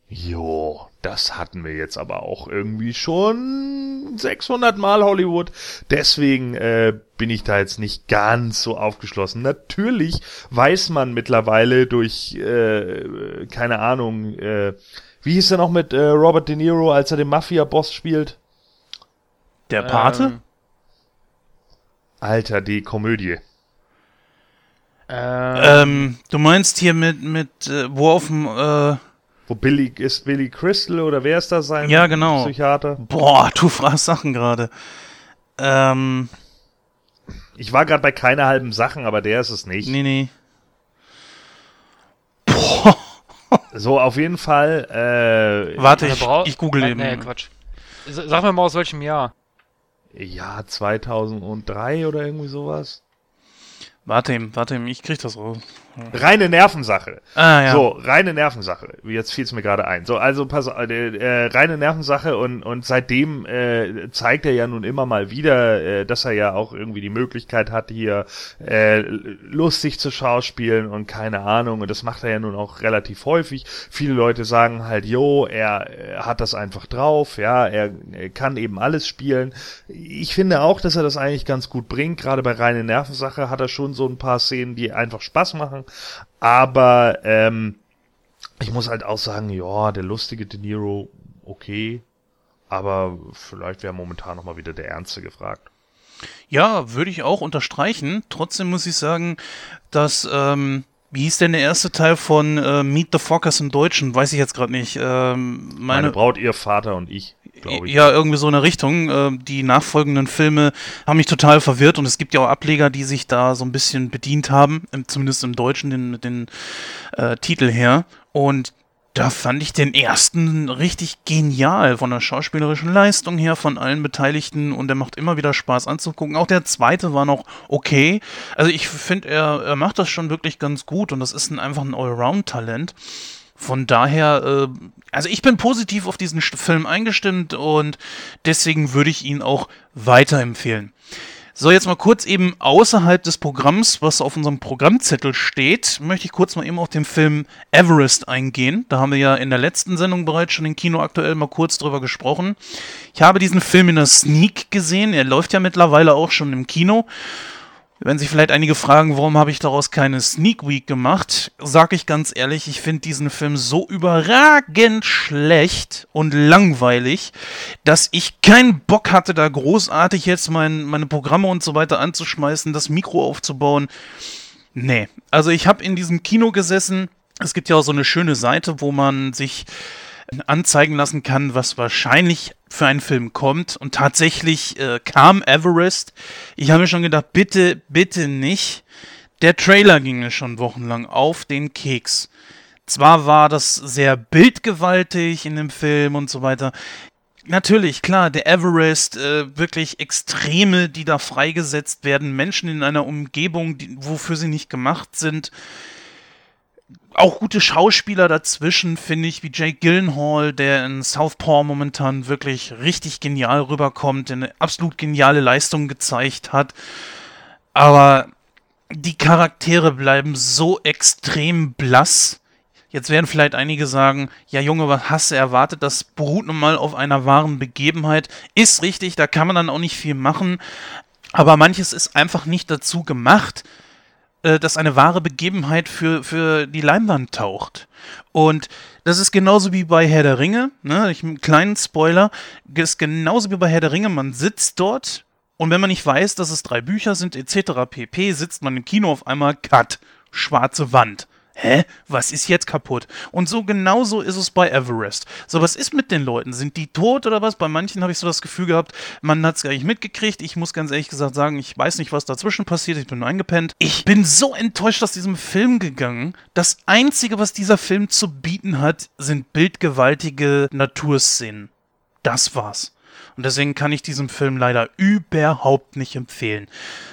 Jo, das hatten wir jetzt aber auch irgendwie schon 600 Mal Hollywood. Deswegen äh, bin ich da jetzt nicht ganz so aufgeschlossen. Natürlich weiß man mittlerweile durch, äh, keine Ahnung, äh, wie hieß er noch mit äh, Robert De Niro, als er den Mafia-Boss spielt? Der Pate? Ähm, Alter, die Komödie. Ähm, ähm, du meinst hier mit, mit, äh, wo auf dem, äh, wo Billy, ist Billy Crystal oder wer ist das sein ja, genau. Psychiater? Boah, du fragst Sachen gerade. Ähm. Ich war gerade bei keine halben Sachen, aber der ist es nicht. Nee, nee. Boah. So, auf jeden Fall. Äh, Warte, ich, ich google eben. Nee, Quatsch. Sag mir mal aus welchem Jahr. Ja, 2003 oder irgendwie sowas. Warte eben, warte eben, ich krieg das raus. Reine Nervensache. Ah, ja. So, reine Nervensache. Jetzt fiel es mir gerade ein. So, also pass äh, äh, reine Nervensache und, und seitdem äh, zeigt er ja nun immer mal wieder, äh, dass er ja auch irgendwie die Möglichkeit hat, hier äh, lustig zu schauspielen und keine Ahnung. Und das macht er ja nun auch relativ häufig. Viele Leute sagen halt, jo, er, er hat das einfach drauf, ja, er, er kann eben alles spielen. Ich finde auch, dass er das eigentlich ganz gut bringt. Gerade bei reine Nervensache hat er schon so ein paar Szenen, die einfach Spaß machen. Aber ähm, ich muss halt auch sagen, ja, der lustige De Niro, okay. Aber vielleicht wäre momentan noch mal wieder der Ernste gefragt. Ja, würde ich auch unterstreichen. Trotzdem muss ich sagen, dass, ähm, wie hieß denn der erste Teil von äh, Meet the Fockers im Deutschen? Weiß ich jetzt gerade nicht. Ähm, Meine, meine, Braut, ihr Vater und ich, glaube ich. Ja, irgendwie so in der Richtung. Äh, die nachfolgenden Filme haben mich total verwirrt und es gibt ja auch Ableger, die sich da so ein bisschen bedient haben, zumindest im Deutschen, den, den äh, Titel her. Und da fand ich den ersten richtig genial von der schauspielerischen Leistung her, von allen Beteiligten und der macht immer wieder Spaß anzugucken. Auch der zweite war noch okay. Also ich finde, er, er macht das schon wirklich ganz gut und das ist ein, einfach ein Allround-Talent. Von daher, äh, also ich bin positiv auf diesen Film eingestimmt und deswegen würde ich ihn auch weiterempfehlen. So, jetzt mal kurz eben außerhalb des Programms, was auf unserem Programmzettel steht, möchte ich kurz mal eben auf den Film Everest eingehen. Da haben wir ja in der letzten Sendung bereits schon im Kino aktuell mal kurz drüber gesprochen. Ich habe diesen Film in der Sneak gesehen. Er läuft ja mittlerweile auch schon im Kino. Wenn sich vielleicht einige fragen, warum habe ich daraus keine Sneak Week gemacht, sage ich ganz ehrlich, ich finde diesen Film so überragend schlecht und langweilig, dass ich keinen Bock hatte, da großartig jetzt mein, meine Programme und so weiter anzuschmeißen, das Mikro aufzubauen. Nee, also ich habe in diesem Kino gesessen. Es gibt ja auch so eine schöne Seite, wo man sich anzeigen lassen kann, was wahrscheinlich für einen Film kommt. Und tatsächlich äh, kam Everest. Ich habe mir schon gedacht, bitte, bitte nicht. Der Trailer ging mir schon wochenlang auf den Keks. Zwar war das sehr bildgewaltig in dem Film und so weiter. Natürlich, klar, der Everest, äh, wirklich Extreme, die da freigesetzt werden, Menschen in einer Umgebung, die, wofür sie nicht gemacht sind auch gute Schauspieler dazwischen, finde ich, wie Jake Gyllenhaal, der in Southpaw momentan wirklich richtig genial rüberkommt, eine absolut geniale Leistung gezeigt hat. Aber die Charaktere bleiben so extrem blass. Jetzt werden vielleicht einige sagen, ja Junge, was hast du erwartet? Das beruht nun mal auf einer wahren Begebenheit. Ist richtig, da kann man dann auch nicht viel machen. Aber manches ist einfach nicht dazu gemacht äh, dass eine wahre Begebenheit für, für die Leinwand taucht. Und das ist genauso wie bei Herr der Ringe, ne? Ich, einen kleinen Spoiler, ist genauso wie bei Herr der Ringe, man sitzt dort und wenn man nicht weiß, dass es drei Bücher sind etc. pp, sitzt man im Kino auf einmal, cut, schwarze Wand. Hä? Was ist jetzt kaputt? Und so genauso ist es bei Everest. So, was ist mit den Leuten? Sind die tot oder was? Bei manchen habe ich so das Gefühl gehabt, man hat es gar nicht mitgekriegt. Ich muss ganz ehrlich gesagt sagen, ich weiß nicht, was dazwischen passiert. Ich bin nur eingepennt. Ich bin so enttäuscht aus diesem Film gegangen. Das Einzige, was dieser Film zu bieten hat, sind bildgewaltige Naturszenen. Das war's. Und deswegen kann ich diesen Film leider überhaupt nicht empfehlen.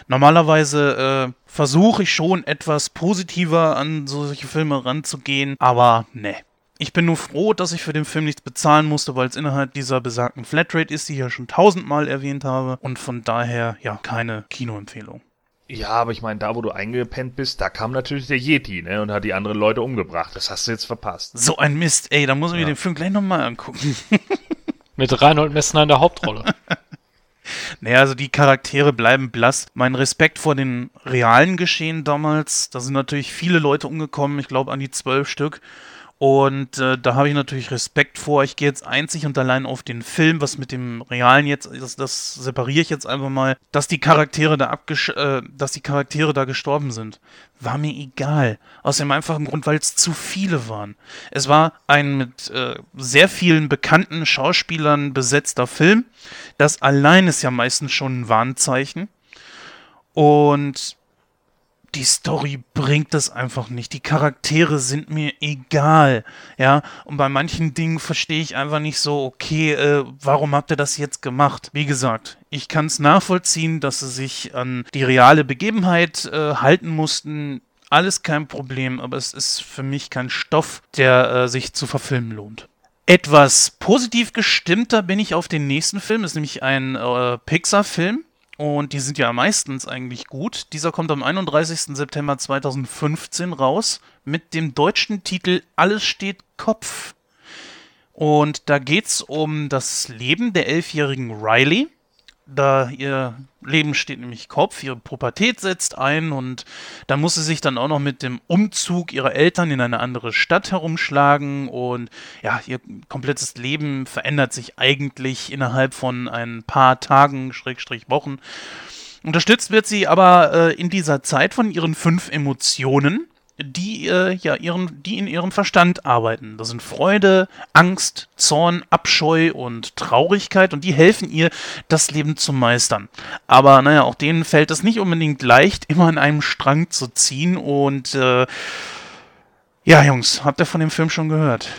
Normalerweise äh, versuche ich schon etwas positiver an solche Filme ranzugehen, aber ne. Ich bin nur froh, dass ich für den Film nichts bezahlen musste, weil es innerhalb dieser besagten Flatrate ist, die ich ja schon tausendmal erwähnt habe. Und von daher, ja, keine Kinoempfehlung. Ja, aber ich meine, da wo du eingepennt bist, da kam natürlich der Yeti, ne, und hat die anderen Leute umgebracht. Das hast du jetzt verpasst. So ein Mist, ey, da muss ich mir Ja. den Film gleich nochmal angucken. Mit Reinhold Messner in der Hauptrolle. Naja, also die Charaktere bleiben blass. Mein Respekt vor den realen Geschehen damals, da sind natürlich viele Leute umgekommen, ich glaube an die zwölf Stück. Und äh, da habe ich natürlich Respekt vor. Ich gehe jetzt einzig und allein auf den Film, was mit dem Realen jetzt, das, das separiere ich jetzt einfach mal, dass die Charaktere da abgesch äh, dass die Charaktere da gestorben sind. War mir egal. Aus dem einfachen Grund, weil es zu viele waren. Es war ein mit äh, sehr vielen bekannten Schauspielern besetzter Film. Das allein ist ja meistens schon ein Warnzeichen. Und die Story bringt es einfach nicht. Die Charaktere sind mir egal. Ja, und bei manchen Dingen verstehe ich einfach nicht so, okay, äh, warum habt ihr das jetzt gemacht? Wie gesagt, ich kann es nachvollziehen, dass sie sich an die reale Begebenheit äh, halten mussten. Alles kein Problem, aber es ist für mich kein Stoff, der äh, sich zu verfilmen lohnt. Etwas positiv gestimmter bin ich auf den nächsten Film, das ist nämlich ein äh, Pixar-Film und die sind ja meistens eigentlich gut. Dieser kommt am 31. September 2015 raus mit dem deutschen Titel Alles steht Kopf. Und da geht es um das Leben der elfjährigen Riley da ihr Leben steht nämlich Kopf, ihre Pubertät setzt ein und da muss sie sich dann auch noch mit dem Umzug ihrer Eltern in eine andere Stadt herumschlagen und ja, ihr komplettes Leben verändert sich eigentlich innerhalb von ein paar Tagen, Schrägstrich Wochen. Unterstützt wird sie aber äh, in dieser Zeit von ihren fünf Emotionen, die, äh, ja, ihren, die in ihrem Verstand arbeiten. Das sind Freude, Angst, Zorn, Abscheu und Traurigkeit und die helfen ihr, das Leben zu meistern. Aber naja, auch denen fällt es nicht unbedingt leicht, immer an einem Strang zu ziehen und äh, ja, Jungs, habt ihr von dem Film schon gehört?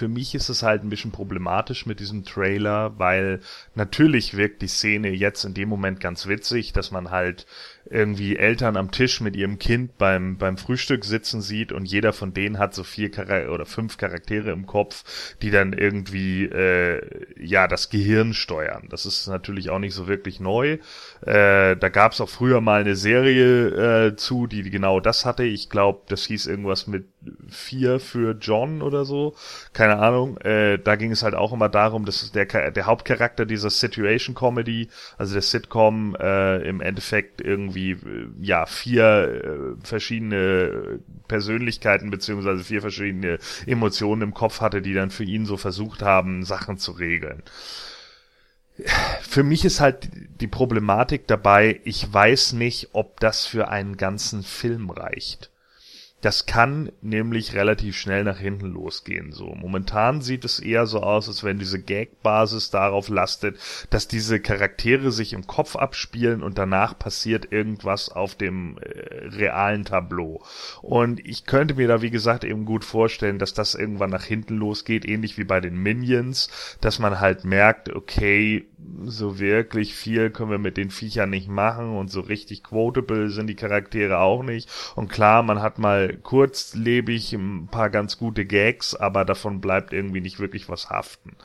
für mich ist es halt ein bisschen problematisch mit diesem Trailer, weil natürlich wirkt die Szene jetzt in dem Moment ganz witzig, dass man halt irgendwie Eltern am Tisch mit ihrem Kind beim, beim Frühstück sitzen sieht und jeder von denen hat so vier Char oder fünf Charaktere im Kopf, die dann irgendwie äh, ja das Gehirn steuern. Das ist natürlich auch nicht so wirklich neu. Äh, da gab es auch früher mal eine Serie äh, zu, die genau das hatte. Ich glaube, das hieß irgendwas mit vier für John oder so. Keine Ahnung. Äh, da ging es halt auch immer darum, dass der, der Hauptcharakter dieser Situation Comedy, also der Sitcom, äh, im Endeffekt irgendwie äh, ja vier äh, verschiedene Persönlichkeiten beziehungsweise vier verschiedene Emotionen im Kopf hatte, die dann für ihn so versucht haben, Sachen zu regeln für mich ist halt die Problematik dabei, ich weiß nicht, ob das für einen ganzen Film reicht. Das kann nämlich relativ schnell nach hinten losgehen. So momentan sieht es eher so aus, als wenn diese Gag-Basis darauf lastet, dass diese Charaktere sich im Kopf abspielen und danach passiert irgendwas auf dem äh, realen Tableau. Und ich könnte mir da wie gesagt eben gut vorstellen, dass das irgendwann nach hinten losgeht, ähnlich wie bei den Minions, dass man halt merkt, okay, so wirklich viel können wir mit den Viechern nicht machen und so richtig quotable sind die Charaktere auch nicht. Und klar, man hat mal kurzlebig ein paar ganz gute Gags, aber davon bleibt irgendwie nicht wirklich was haften.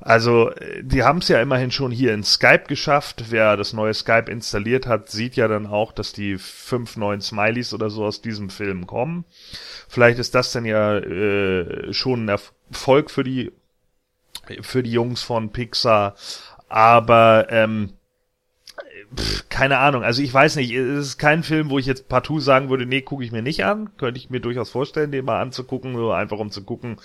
Also, die haben es ja immerhin schon hier in Skype geschafft. Wer das neue Skype installiert hat, sieht ja dann auch, dass die fünf neuen Smileys oder so aus diesem Film kommen. Vielleicht ist das dann ja äh, schon ein Erfolg für die für die Jungs von Pixar, aber ähm, pff, keine Ahnung, also ich weiß nicht, es ist kein Film, wo ich jetzt partout sagen würde, nee, gucke ich mir nicht an. Könnte ich mir durchaus vorstellen, den mal anzugucken, so einfach um zu gucken,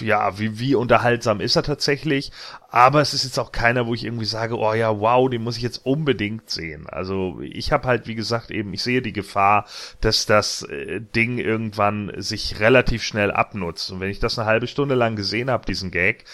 ja, wie, wie unterhaltsam ist er tatsächlich. Aber es ist jetzt auch keiner, wo ich irgendwie sage, oh ja, wow, den muss ich jetzt unbedingt sehen. Also ich habe halt, wie gesagt, eben, ich sehe die Gefahr, dass das äh, Ding irgendwann sich relativ schnell abnutzt. Und wenn ich das eine halbe Stunde lang gesehen habe, diesen Gag,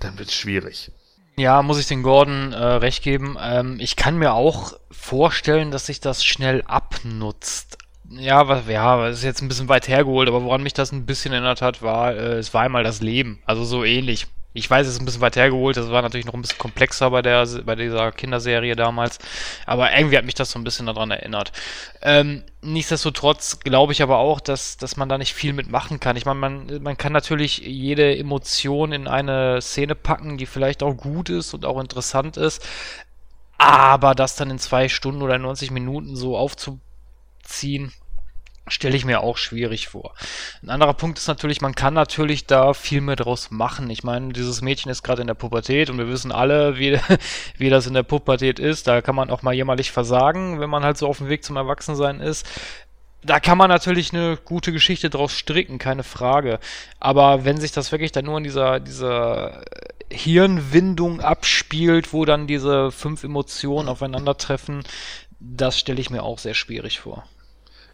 dann wird's schwierig. Ja, muss ich den Gordon äh, recht geben. Ähm, ich kann mir auch vorstellen, dass sich das schnell abnutzt. Ja, was, ja, das ist jetzt ein bisschen weit hergeholt, aber woran mich das ein bisschen erinnert hat, war, äh, es war einmal das Leben. Also so ähnlich. Ich weiß, es ist ein bisschen weit hergeholt, das war natürlich noch ein bisschen komplexer bei der bei dieser Kinderserie damals, aber irgendwie hat mich das so ein bisschen daran erinnert. Ähm, nichtsdestotrotz glaube ich aber auch, dass, dass man da nicht viel mitmachen kann. Ich meine, man, man kann natürlich jede Emotion in eine Szene packen, die vielleicht auch gut ist und auch interessant ist, aber das dann in zwei Stunden oder 90 Minuten so aufzuziehen, stelle ich mir auch schwierig vor. Ein anderer Punkt ist natürlich, man kann natürlich da viel mehr draus machen. Ich meine, dieses Mädchen ist gerade in der Pubertät und wir wissen alle, wie, wie das in der Pubertät ist. Da kann man auch mal jämmerlich versagen, wenn man halt so auf dem Weg zum Erwachsensein ist. Da kann man natürlich eine gute Geschichte draus stricken, keine Frage. Aber wenn sich das wirklich dann nur in dieser, dieser Hirnwindung abspielt, wo dann diese fünf Emotionen aufeinandertreffen, das stelle ich mir auch sehr schwierig vor.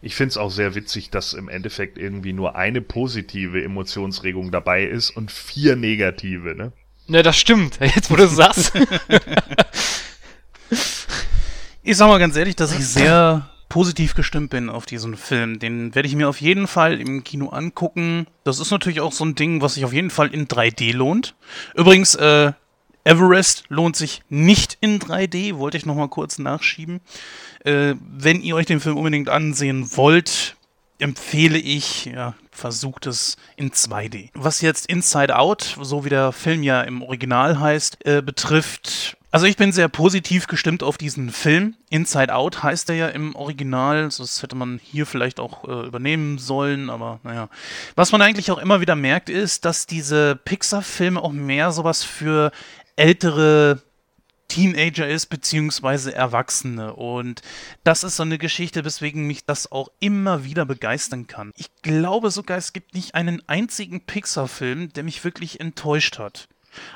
Ich finde es auch sehr witzig, dass im Endeffekt irgendwie nur eine positive Emotionsregung dabei ist und vier negative, ne? Ne, das stimmt. Jetzt, wo du sagst. ich sag mal ganz ehrlich, dass ich sehr positiv gestimmt bin auf diesen Film. Den werde ich mir auf jeden Fall im Kino angucken. Das ist natürlich auch so ein Ding, was sich auf jeden Fall in 3D lohnt. Übrigens, äh, Everest lohnt sich nicht in 3D, wollte ich nochmal kurz nachschieben. Äh, wenn ihr euch den Film unbedingt ansehen wollt, empfehle ich, ja, versucht es in 2D. Was jetzt Inside Out, so wie der Film ja im Original heißt, äh, betrifft, also ich bin sehr positiv gestimmt auf diesen Film. Inside Out heißt er ja im Original. Das hätte man hier vielleicht auch äh, übernehmen sollen, aber naja. Was man eigentlich auch immer wieder merkt, ist, dass diese Pixar-Filme auch mehr sowas für ältere Teenager ist, beziehungsweise Erwachsene. Und das ist so eine Geschichte, weswegen mich das auch immer wieder begeistern kann. Ich glaube sogar, es gibt nicht einen einzigen Pixar-Film, der mich wirklich enttäuscht hat.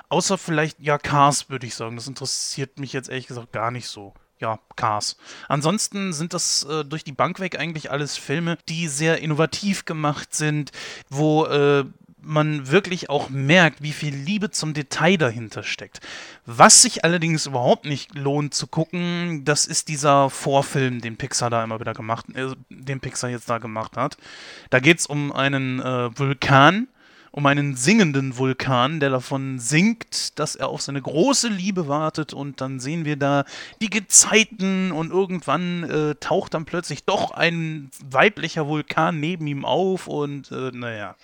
Außer vielleicht, ja, Cars, würde ich sagen. Das interessiert mich jetzt ehrlich gesagt gar nicht so ja, Cars. Ansonsten sind das äh, durch die Bank weg eigentlich alles Filme, die sehr innovativ gemacht sind, wo äh, man wirklich auch merkt, wie viel Liebe zum Detail dahinter steckt. Was sich allerdings überhaupt nicht lohnt zu gucken, das ist dieser Vorfilm, den Pixar da immer wieder gemacht, äh, den Pixar jetzt da gemacht hat. Da geht es um einen äh, Vulkan, um einen singenden Vulkan, der davon singt, dass er auf seine große Liebe wartet und dann sehen wir da die Gezeiten und irgendwann äh, taucht dann plötzlich doch ein weiblicher Vulkan neben ihm auf und äh, naja.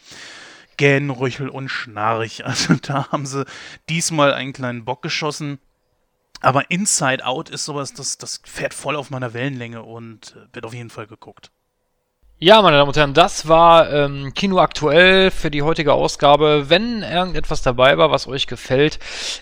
Gähnrüchel und Schnarch. Also da haben sie diesmal einen kleinen Bock geschossen. Aber Inside Out ist sowas, das, das fährt voll auf meiner Wellenlänge und äh, wird auf jeden Fall geguckt. Ja, meine Damen und Herren, das war ähm, Kino aktuell für die heutige Ausgabe. Wenn irgendetwas dabei war, was euch gefällt,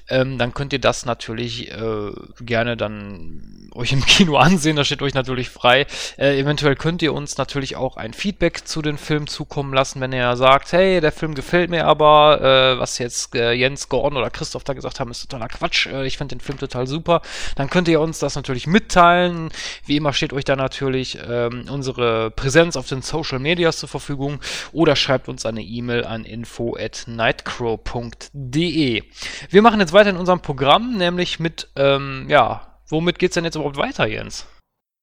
ähm, dann könnt ihr das natürlich äh, gerne dann euch im Kino ansehen, das steht euch natürlich frei. Äh, eventuell könnt ihr uns natürlich auch ein Feedback zu den Filmen zukommen lassen, wenn ihr sagt, hey, der Film gefällt mir aber, äh, was jetzt äh, Jens, Gordon oder Christoph da gesagt haben, ist totaler Quatsch, äh, ich finde den Film total super. Dann könnt ihr uns das natürlich mitteilen. Wie immer steht euch da natürlich ähm, unsere Präsenz auf den Social Medias zur Verfügung oder schreibt uns eine E-Mail an info at nightcrow.de. Wir machen jetzt weiter in unserem Programm, nämlich mit, ähm, ja, Womit geht's denn jetzt überhaupt weiter, Jens?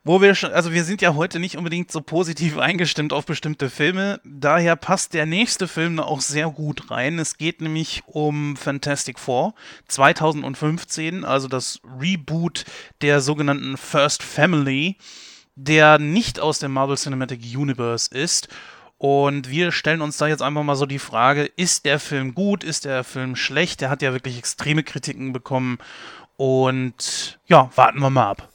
Wo wir schon, also wir sind ja heute nicht unbedingt so positiv eingestimmt auf bestimmte Filme. Daher passt der nächste Film auch sehr gut rein. Es geht nämlich um Fantastic Four 2015, also das Reboot der sogenannten First Family, der nicht aus dem Marvel Cinematic Universe ist. Und wir stellen uns da jetzt einfach mal so die Frage, ist der Film gut, ist der Film schlecht? Der hat ja wirklich extreme Kritiken bekommen. Und ja, warten wir mal ab.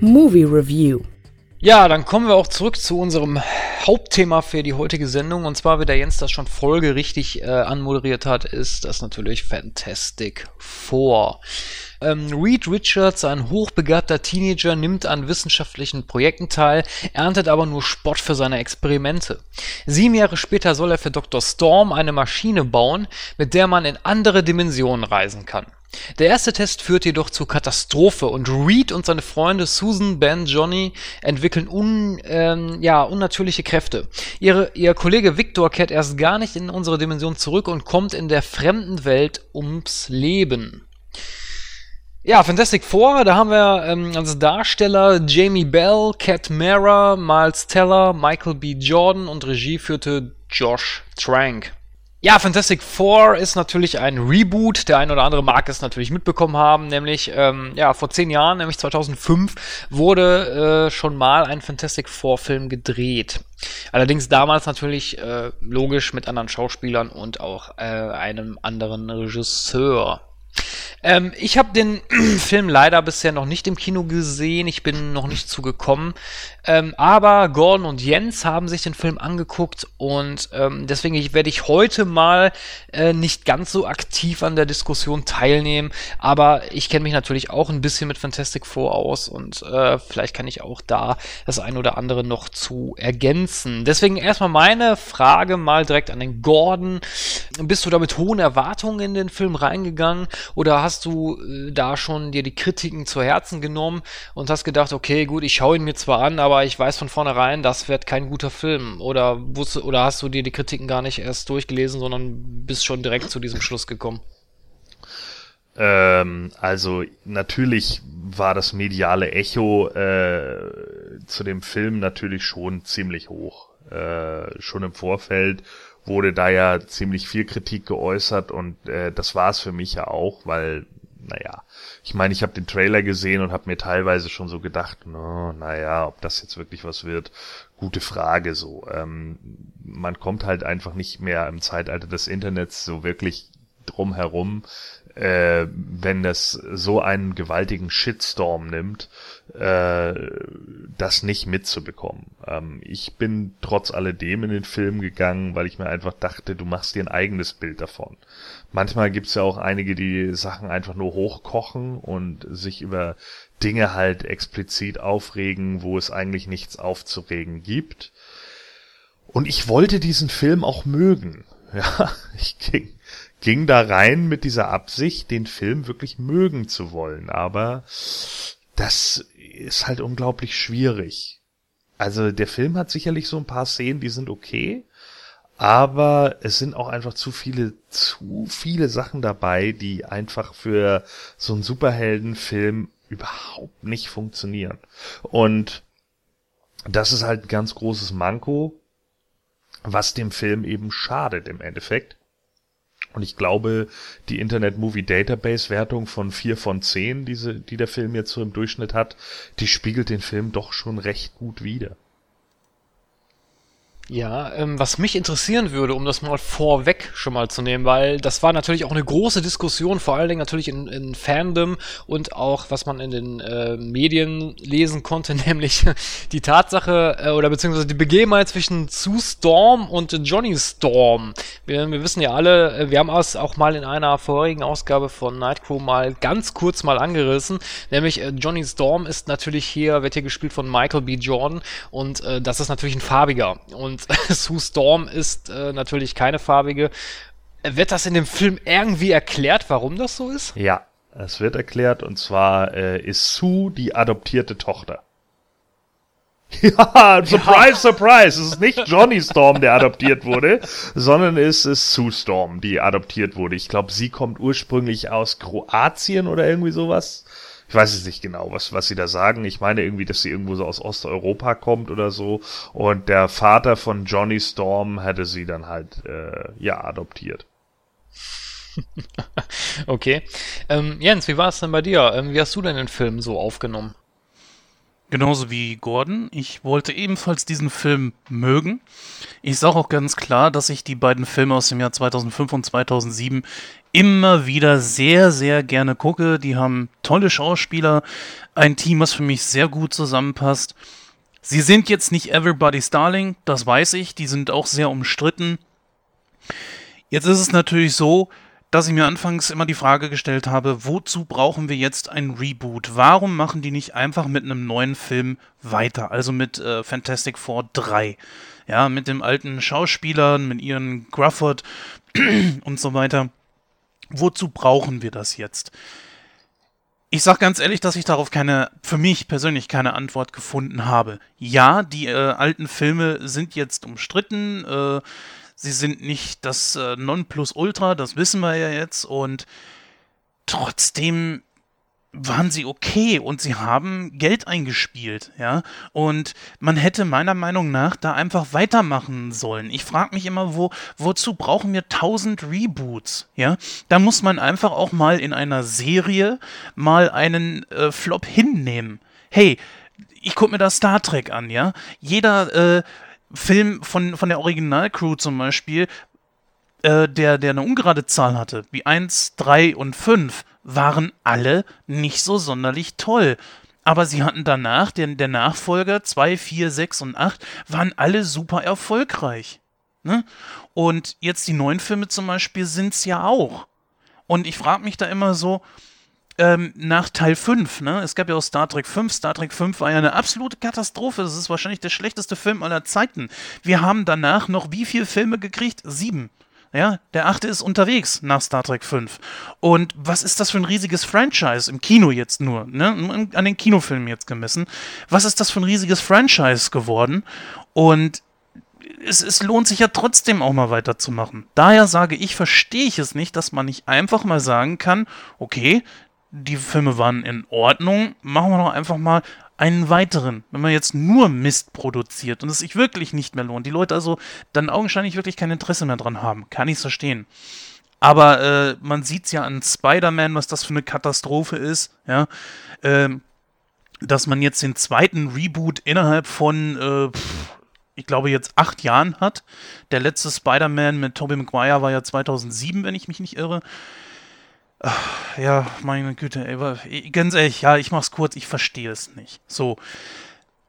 Movie Review. Ja, dann kommen wir auch zurück zu unserem Hauptthema für die heutige Sendung. Und zwar, wie der Jens das schon folgerichtig äh, anmoderiert hat, ist das natürlich Fantastic Four. Ähm, Reed Richards, ein hochbegabter Teenager, nimmt an wissenschaftlichen Projekten teil, erntet aber nur Spott für seine Experimente. Sieben Jahre später soll er für Dr. Storm eine Maschine bauen, mit der man in andere Dimensionen reisen kann. Der erste Test führt jedoch zur Katastrophe und Reed und seine Freunde Susan, Ben, Johnny entwickeln un, ähm, ja, unnatürliche Kräfte. Ihre, ihr Kollege Victor kehrt erst gar nicht in unsere Dimension zurück und kommt in der fremden Welt ums Leben. Ja, Fantastic Four, da haben wir ähm, als Darsteller Jamie Bell, Cat Mara, Miles Teller, Michael B. Jordan und Regie führte Josh Trank. Ja, Fantastic Four ist natürlich ein Reboot. Der ein oder andere mag es natürlich mitbekommen haben, nämlich ähm, ja vor zehn Jahren, nämlich 2005, wurde äh, schon mal ein Fantastic Four Film gedreht. Allerdings damals natürlich äh, logisch mit anderen Schauspielern und auch äh, einem anderen Regisseur. Ähm, ich habe den Film leider bisher noch nicht im Kino gesehen. Ich bin noch nicht zugekommen. Ähm, aber Gordon und Jens haben sich den Film angeguckt und ähm, deswegen werde ich heute mal äh, nicht ganz so aktiv an der Diskussion teilnehmen. Aber ich kenne mich natürlich auch ein bisschen mit Fantastic Four aus und äh, vielleicht kann ich auch da das ein oder andere noch zu ergänzen. Deswegen erstmal meine Frage mal direkt an den Gordon. Bist du da mit hohen Erwartungen in den Film reingegangen oder hast du äh, da schon dir die Kritiken zu Herzen genommen und hast gedacht, okay, gut, ich schaue ihn mir zwar an, aber ich weiß von vornherein, das wird kein guter Film? Oder, wusste, oder hast du dir die Kritiken gar nicht erst durchgelesen, sondern bist schon direkt zu diesem Schluss gekommen? Ähm, also natürlich war das mediale Echo äh, zu dem Film natürlich schon ziemlich hoch. Äh, schon im Vorfeld wurde da ja ziemlich viel Kritik geäußert und äh, das war es für mich ja auch, weil, naja, ich meine, ich habe den Trailer gesehen und habe mir teilweise schon so gedacht, no, naja, ob das jetzt wirklich was wird, gute Frage so. Ähm, man kommt halt einfach nicht mehr im Zeitalter des Internets so wirklich drum herum, äh, wenn das so einen gewaltigen Shitstorm nimmt, äh, das nicht mitzubekommen. Ähm, ich bin trotz alledem in den Film gegangen, weil ich mir einfach dachte, du machst dir ein eigenes Bild davon. Manchmal gibt's ja auch einige, die Sachen einfach nur hochkochen und sich über Dinge halt explizit aufregen, wo es eigentlich nichts aufzuregen gibt. Und ich wollte diesen Film auch mögen. Ja, ich ging, ging da rein mit dieser Absicht, den Film wirklich mögen zu wollen. Aber das ist halt unglaublich schwierig. Also der Film hat sicherlich so ein paar Szenen, die sind okay, aber es sind auch einfach zu viele, zu viele Sachen dabei, die einfach für so einen Superheldenfilm überhaupt nicht funktionieren. Und das ist halt ein ganz großes Manko, was dem Film eben schadet im Endeffekt. Und ich glaube, die Internet Movie Database Wertung von vier von zehn, diese, die der Film jetzt so im Durchschnitt hat, die spiegelt den Film doch schon recht gut wider. Ja, ähm, was mich interessieren würde, um das mal vorweg schon mal zu nehmen, weil das war natürlich auch eine große Diskussion, vor allen Dingen natürlich in, in Fandom und auch was man in den äh, Medien lesen konnte, nämlich die Tatsache äh, oder beziehungsweise die Begebenheit zwischen Sue Storm und Johnny Storm. Wir, wir wissen ja alle, äh, wir haben es auch mal in einer vorherigen Ausgabe von Nightcrow mal ganz kurz mal angerissen, nämlich äh, Johnny Storm ist natürlich hier, wird hier gespielt von Michael B. Jordan und äh, das ist natürlich ein farbiger und und Sue Storm ist äh, natürlich keine farbige. Wird das in dem Film irgendwie erklärt, warum das so ist? Ja, es wird erklärt und zwar äh, ist Sue die adoptierte Tochter. Ja, surprise, ja. surprise. Es ist nicht Johnny Storm, der adoptiert wurde, sondern es ist Sue Storm, die adoptiert wurde. Ich glaube, sie kommt ursprünglich aus Kroatien oder irgendwie sowas ich weiß es nicht genau, was, was sie da sagen. Ich meine irgendwie, dass sie irgendwo so aus Osteuropa kommt oder so. Und der Vater von Johnny Storm hätte sie dann halt, äh, ja, adoptiert. okay. Ähm, Jens, wie war es denn bei dir? Ähm, wie hast du denn den Film so aufgenommen? Genauso wie Gordon. Ich wollte ebenfalls diesen Film mögen. Ich sage auch ganz klar, dass ich die beiden Filme aus dem Jahr 2005 und 2007 immer wieder sehr, sehr gerne gucke. Die haben tolle Schauspieler, ein Team, was für mich sehr gut zusammenpasst. Sie sind jetzt nicht Everybody's Darling, das weiß ich, die sind auch sehr umstritten. Jetzt ist es natürlich so, dass ich mir anfangs immer die Frage gestellt habe, wozu brauchen wir jetzt ein Reboot? Warum machen die nicht einfach mit einem neuen Film weiter? Also mit äh, Fantastic Four 3. Ja, mit dem alten Schauspielern, mit ihren Grufford und so weiter wozu brauchen wir das jetzt? Ich sag ganz ehrlich, dass ich darauf keine, für mich persönlich keine Antwort gefunden habe. Ja, die äh, alten Filme sind jetzt umstritten, äh, sie sind nicht das äh, Nonplusultra, das wissen wir ja jetzt, und trotzdem waren sie okay und sie haben Geld eingespielt, ja. Und man hätte meiner Meinung nach da einfach weitermachen sollen. Ich frage mich immer, wo, wozu brauchen wir tausend Reboots, ja? Da muss man einfach auch mal in einer Serie mal einen äh, Flop hinnehmen. Hey, ich gucke mir da Star Trek an, ja. Jeder äh, Film von, von der Originalcrew zum Beispiel, äh, der, der eine ungerade Zahl hatte, wie 1, 3 und 5, waren alle nicht so sonderlich toll. Aber sie hatten danach, der, der Nachfolger 2, 4, 6 und 8, waren alle super erfolgreich. Ne? Und jetzt die neuen Filme zum Beispiel sind es ja auch. Und ich frage mich da immer so, ähm, nach Teil 5, ne? Es gab ja auch Star Trek 5. Star Trek 5 war ja eine absolute Katastrophe. Das ist wahrscheinlich der schlechteste Film aller Zeiten. Wir haben danach noch wie viele Filme gekriegt? Sieben. Ja, der achte ist unterwegs nach Star Trek 5. Und was ist das für ein riesiges Franchise im Kino jetzt nur, ne? An den Kinofilmen jetzt gemessen. Was ist das für ein riesiges Franchise geworden? Und es, es lohnt sich ja trotzdem auch mal weiterzumachen. Daher sage ich, verstehe ich es nicht, dass man nicht einfach mal sagen kann, okay, die Filme waren in Ordnung, machen wir doch einfach mal einen weiteren, wenn man jetzt nur Mist produziert und es sich wirklich nicht mehr lohnt, die Leute also dann augenscheinlich wirklich kein Interesse mehr dran haben, kann ich es verstehen. Aber äh, man sieht es ja an Spider-Man, was das für eine Katastrophe ist, ja. Ähm, dass man jetzt den zweiten Reboot innerhalb von, äh, ich glaube, jetzt acht Jahren hat. Der letzte Spider-Man mit Tobey Maguire war ja 2007, wenn ich mich nicht irre. Ja, meine Güte, ey, ganz ehrlich, ja, ich mach's kurz, ich verstehe es nicht. So.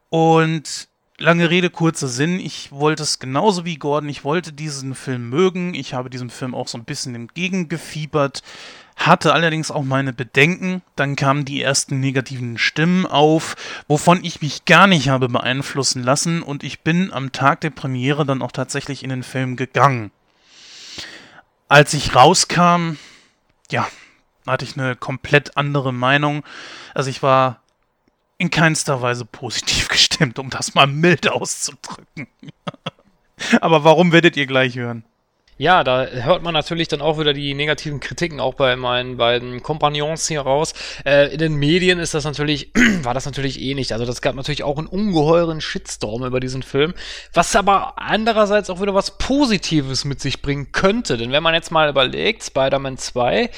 Und lange Rede, kurzer Sinn, ich wollte es genauso wie Gordon, ich wollte diesen Film mögen, ich habe diesem Film auch so ein bisschen entgegengefiebert, hatte allerdings auch meine Bedenken, dann kamen die ersten negativen Stimmen auf, wovon ich mich gar nicht habe beeinflussen lassen und ich bin am Tag der Premiere dann auch tatsächlich in den Film gegangen. Als ich rauskam, ja, hatte ich eine komplett andere Meinung. Also ich war in keinster Weise positiv gestimmt, um das mal mild auszudrücken. Aber warum werdet ihr gleich hören? Ja, da hört man natürlich dann auch wieder die negativen Kritiken auch bei meinen beiden Kompagnons hier raus. Äh, in den Medien ist das natürlich, war das natürlich eh nicht. Also das gab natürlich auch einen ungeheuren Shitstorm über diesen Film, was aber andererseits auch wieder was Positives mit sich bringen könnte. Denn wenn man jetzt mal überlegt, Spider-Man 2,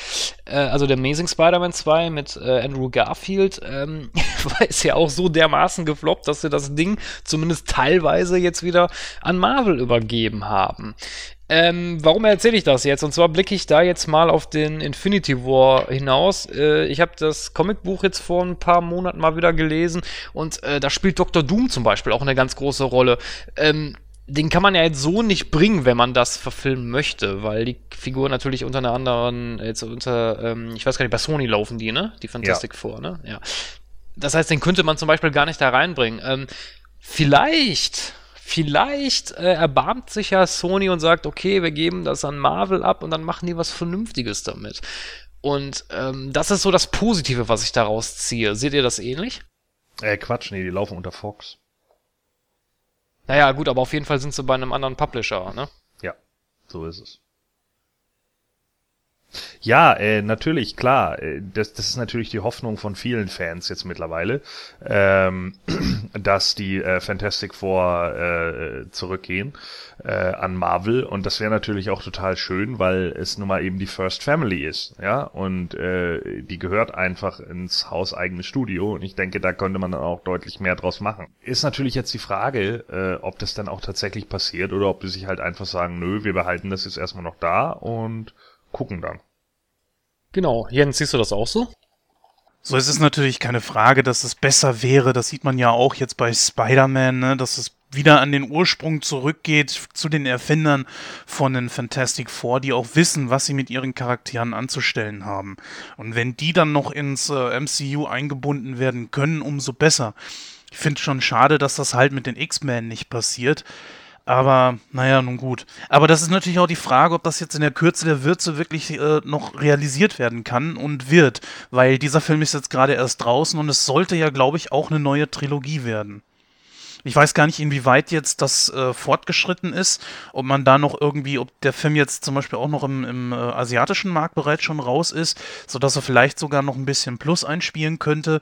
äh, also der Amazing Spider-Man 2 mit äh, Andrew Garfield, ähm, ist ja auch so dermaßen gefloppt, dass sie das Ding zumindest teilweise jetzt wieder an Marvel übergeben haben. Ähm, warum erzähle ich das jetzt? Und zwar blicke ich da jetzt mal auf den Infinity War hinaus. Äh, ich habe das Comicbuch jetzt vor ein paar Monaten mal wieder gelesen und äh, da spielt Dr. Doom zum Beispiel auch eine ganz große Rolle. Ähm, den kann man ja jetzt so nicht bringen, wenn man das verfilmen möchte, weil die Figur natürlich unter einer anderen, jetzt unter, ähm, ich weiß gar nicht, bei Sony laufen die, ne? Die Fantastic ja. Four, ne? Ja. Das heißt, den könnte man zum Beispiel gar nicht da reinbringen. Ähm, vielleicht Vielleicht äh, erbarmt sich ja Sony und sagt, okay, wir geben das an Marvel ab und dann machen die was Vernünftiges damit. Und ähm, das ist so das Positive, was ich daraus ziehe. Seht ihr das ähnlich? Äh, Quatsch, nee, die laufen unter Fox. Naja, gut, aber auf jeden Fall sind sie bei einem anderen Publisher, ne? Ja, so ist es. Ja, äh, natürlich, klar. Äh, das, das ist natürlich die Hoffnung von vielen Fans jetzt mittlerweile, ähm, dass die äh, Fantastic Four äh, zurückgehen äh, an Marvel. Und das wäre natürlich auch total schön, weil es nun mal eben die First Family ist. Ja, und äh, die gehört einfach ins hauseigene Studio. Und ich denke, da könnte man dann auch deutlich mehr draus machen. Ist natürlich jetzt die Frage, äh, ob das dann auch tatsächlich passiert oder ob die sich halt einfach sagen, nö, wir behalten das jetzt erstmal noch da und gucken dann. Genau. Jens, siehst du das auch so? So es ist natürlich keine Frage, dass es besser wäre. Das sieht man ja auch jetzt bei Spider-Man, ne? dass es wieder an den Ursprung zurückgeht zu den Erfindern von den Fantastic Four, die auch wissen, was sie mit ihren Charakteren anzustellen haben. Und wenn die dann noch ins äh, MCU eingebunden werden können, umso besser. Ich finde schon schade, dass das halt mit den X-Men nicht passiert. Aber naja, nun gut. Aber das ist natürlich auch die Frage, ob das jetzt in der Kürze der Würze wirklich äh, noch realisiert werden kann und wird. Weil dieser Film ist jetzt gerade erst draußen und es sollte ja, glaube ich, auch eine neue Trilogie werden. Ich weiß gar nicht, inwieweit jetzt das äh, fortgeschritten ist, ob man da noch irgendwie, ob der Film jetzt zum Beispiel auch noch im, im äh, asiatischen Markt bereits schon raus ist, sodass er vielleicht sogar noch ein bisschen Plus einspielen könnte.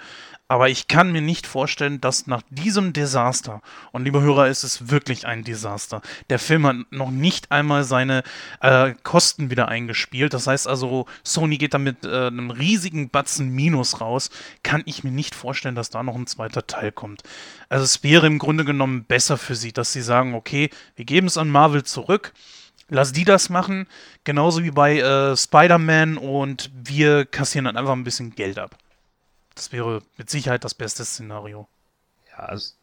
Aber ich kann mir nicht vorstellen, dass nach diesem Desaster, und liebe Hörer, es ist wirklich ein Desaster, der Film hat noch nicht einmal seine äh, Kosten wieder eingespielt. Das heißt also, Sony geht da mit äh, einem riesigen Batzen Minus raus. Kann ich mir nicht vorstellen, dass da noch ein zweiter Teil kommt. Also es wäre im Grunde genommen besser für sie, dass sie sagen, okay, wir geben es an Marvel zurück. Lass die das machen, genauso wie bei äh, Spider-Man und wir kassieren dann einfach ein bisschen Geld ab. Das wäre mit Sicherheit das beste Szenario. Ja, also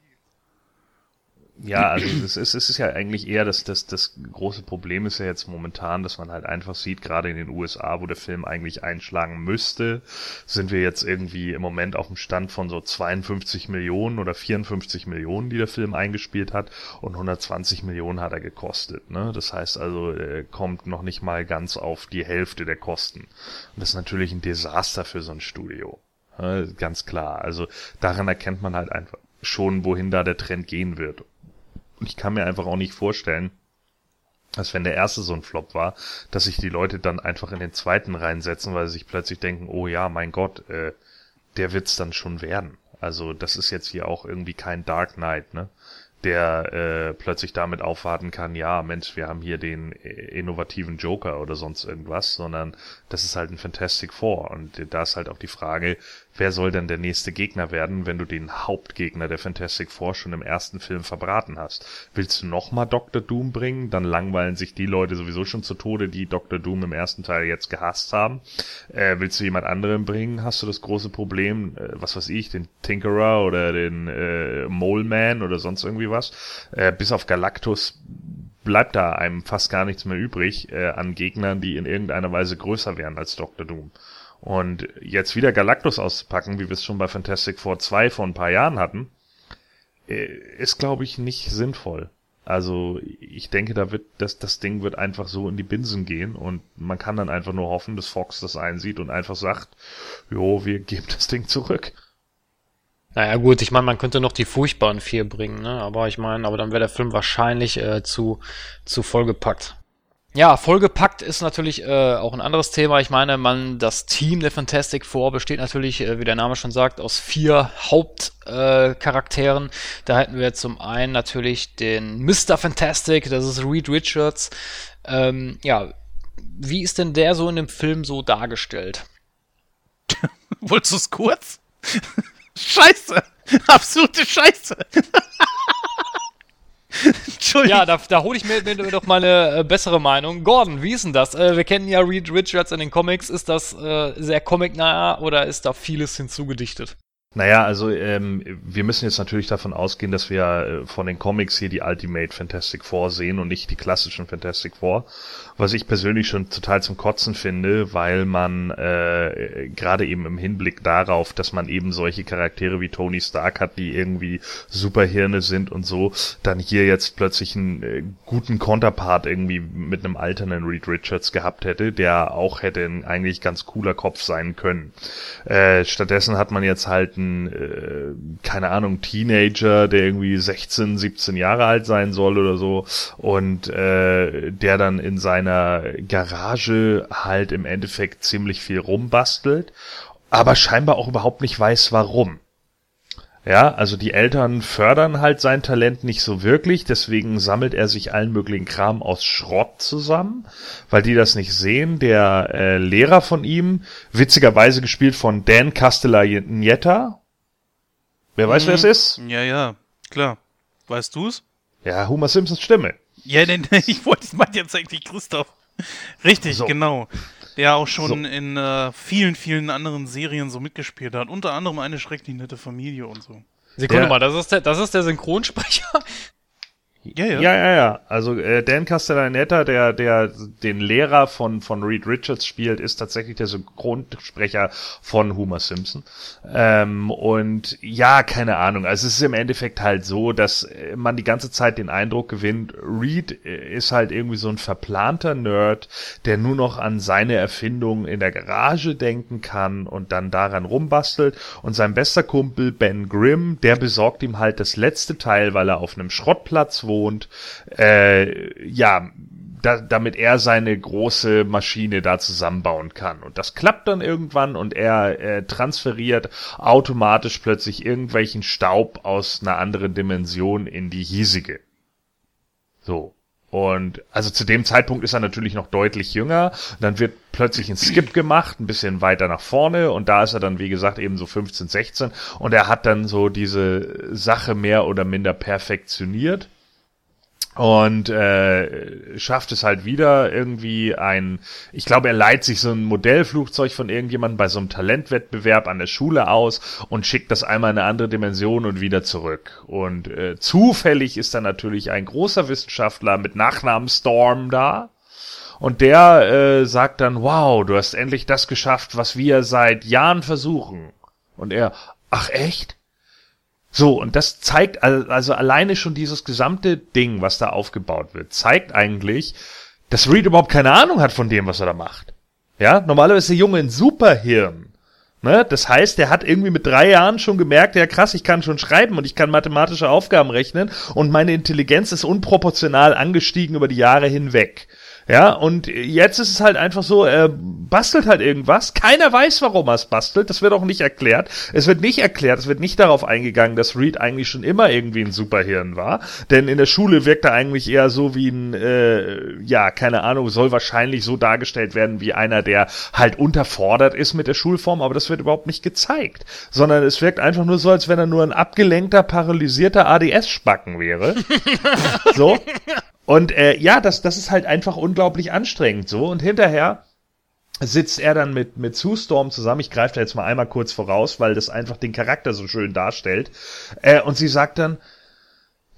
Ja, also es ist, es ist ja eigentlich eher das, das, das große Problem ist ja jetzt momentan, dass man halt einfach sieht, gerade in den USA, wo der Film eigentlich einschlagen müsste, sind wir jetzt irgendwie im Moment auf dem Stand von so 52 Millionen oder 54 Millionen, die der Film eingespielt hat und 120 Millionen hat er gekostet. Ne? Das heißt also, er kommt noch nicht mal ganz auf die Hälfte der Kosten. Und das ist natürlich ein Desaster für so ein Studio. Ne? Ganz klar. Also daran erkennt man halt einfach schon, wohin da der Trend gehen wird. Und ich kann mir einfach auch nicht vorstellen, dass wenn der erste so ein Flop war, dass sich die Leute dann einfach in den zweiten reinsetzen, weil sie sich plötzlich denken, oh ja, mein Gott, äh, der wird's dann schon werden. Also das ist jetzt hier auch irgendwie kein Dark Knight, ne? der äh, plötzlich damit aufwarten kann, ja, Mensch, wir haben hier den innovativen Joker oder sonst irgendwas, sondern das ist halt ein Fantastic Four. Und da ist halt auch die Frage, wer soll denn der nächste Gegner werden, wenn du den Hauptgegner der Fantastic Four schon im ersten Film verbraten hast? Willst du nochmal Dr. Doom bringen? Dann langweilen sich die Leute sowieso schon zu Tode, die Dr. Doom im ersten Teil jetzt gehasst haben. Äh, willst du jemand anderen bringen? Hast du das große Problem, äh, was weiß ich, den Tinkerer oder den äh, Mole Man oder sonst irgendwie was? Äh, bis auf Galactus bleibt da einem fast gar nichts mehr übrig äh, an Gegnern, die in irgendeiner Weise größer wären als Dr. Doom. Und jetzt wieder Galactus auszupacken, wie wir es schon bei Fantastic Four 2 vor ein paar Jahren hatten, äh, ist, glaube ich, nicht sinnvoll. Also ich denke, da wird das, das Ding wird einfach so in die Binsen gehen und man kann dann einfach nur hoffen, dass Fox das einsieht und einfach sagt, jo, wir geben das Ding zurück. Naja gut, ich meine, man könnte noch die furchtbaren vier bringen, ne? Aber ich meine, aber dann wäre der Film wahrscheinlich äh, zu, zu vollgepackt. Ja, vollgepackt ist natürlich äh, auch ein anderes Thema. Ich meine, man, das Team der Fantastic Four besteht natürlich, äh, wie der Name schon sagt, aus vier Hauptcharakteren. Äh, da hätten wir zum einen natürlich den Mr. Fantastic, das ist Reed Richards. Ähm, ja, wie ist denn der so in dem Film so dargestellt? Wolltest du es kurz? Scheiße! Absolute Scheiße! Entschuldigung. Ja, da, da hole ich mir, mir, doch mal eine äh, bessere Meinung. Gordon, wie ist denn das? Äh, wir kennen ja Reed Richards in den Comics. Ist das äh, sehr comicnah oder ist da vieles hinzugedichtet? Naja, also ähm, wir müssen jetzt natürlich davon ausgehen, dass wir äh, von den Comics hier die Ultimate Fantastic Four sehen und nicht die klassischen Fantastic Four was ich persönlich schon total zum Kotzen finde, weil man äh, gerade eben im Hinblick darauf, dass man eben solche Charaktere wie Tony Stark hat, die irgendwie Superhirne sind und so, dann hier jetzt plötzlich einen äh, guten Konterpart irgendwie mit einem alternden Reed Richards gehabt hätte, der auch hätte ein eigentlich ganz cooler Kopf sein können. Äh, stattdessen hat man jetzt halt einen, äh, keine Ahnung, Teenager, der irgendwie 16, 17 Jahre alt sein soll oder so und äh, der dann in seiner seiner Garage halt im Endeffekt ziemlich viel rumbastelt, aber scheinbar auch überhaupt nicht weiß, warum. Ja, also die Eltern fördern halt sein Talent nicht so wirklich, deswegen sammelt er sich allen möglichen Kram aus Schrott zusammen, weil die das nicht sehen. Der äh, Lehrer von ihm, witzigerweise gespielt von Dan Castellaneta. Wer weiß, mhm. wer es ist? Ja, ja, klar. Weißt du's? Ja, Homer Simpsons Stimme. Ja, denn ich wollte, es meint jetzt eigentlich Christoph. Richtig, so. genau. Der auch schon so. in äh, vielen, vielen anderen Serien so mitgespielt hat. Unter anderem eine schrecklich nette Familie und so. Sekunde der, mal, das ist der, das ist der Synchronsprecher? Ja, ja. Ja, ja, ja. Also äh, Dan Castellaneta, der, der den Lehrer von, von Reed Richards spielt, ist tatsächlich der Synchronsprecher von Homer Simpson. Ähm, und ja, keine Ahnung. Also es ist im Endeffekt halt so, dass äh, man die ganze Zeit den Eindruck gewinnt, Reed äh, ist halt irgendwie so ein verplanter Nerd, der nur noch an seine Erfindungen in der Garage denken kann und dann daran rumbastelt. Und sein bester Kumpel Ben Grimm, der besorgt ihm halt das letzte Teil, weil er auf einem Schrottplatz wohnt, äh, ja, da, damit er seine große Maschine da zusammenbauen kann. Und das klappt dann irgendwann und er äh, transferiert automatisch plötzlich irgendwelchen Staub aus einer anderen Dimension in die hiesige. So. Und also zu dem Zeitpunkt ist er natürlich noch deutlich jünger. Dann wird plötzlich ein Skip gemacht, ein bisschen weiter nach vorne. Und da ist er dann, wie gesagt, eben so 15, 16. Und er hat dann so diese Sache mehr oder minder perfektioniert und äh, schafft es halt wieder irgendwie ein, ich glaube, er leiht sich so ein Modellflugzeug von irgendjemandem bei so einem Talentwettbewerb an der Schule aus und schickt das einmal in eine andere Dimension und wieder zurück. Und äh, zufällig ist dann natürlich ein großer Wissenschaftler mit Nachnamen Storm da. Und der äh, sagt dann, wow, du hast endlich das geschafft, was wir seit Jahren versuchen. Und er, ach echt? So, und das zeigt, also alleine schon dieses gesamte Ding, was da aufgebaut wird, zeigt eigentlich, dass Reed überhaupt keine Ahnung hat von dem, was er da macht. Ja, normalerweise ist der Junge ein Superhirn. Ne? Das heißt, er hat irgendwie mit drei Jahren schon gemerkt, ja krass, ich kann schon schreiben und ich kann mathematische Aufgaben rechnen und meine Intelligenz ist unproportional angestiegen über die Jahre hinweg. Ja, und jetzt ist es halt einfach so, er bastelt halt irgendwas. Keiner weiß, warum er es bastelt. Das wird auch nicht erklärt. Es wird nicht erklärt, es wird nicht darauf eingegangen, dass Reed eigentlich schon immer irgendwie ein Superhirn war. Denn in der Schule wirkt er eigentlich eher so wie ein, äh, ja, keine Ahnung, soll wahrscheinlich so dargestellt werden wie einer, der halt unterfordert ist mit der Schulform, aber das wird überhaupt nicht gezeigt. Sondern es wirkt einfach nur so, als wenn er nur ein abgelenkter, paralysierter ADS-Spacken wäre. so. Und äh, ja, das, das ist halt einfach unglaublich anstrengend so. Und hinterher sitzt er dann mit, mit Sue Storm zusammen. Ich greife da jetzt mal einmal kurz voraus, weil das einfach den Charakter so schön darstellt. Äh, und sie sagt dann,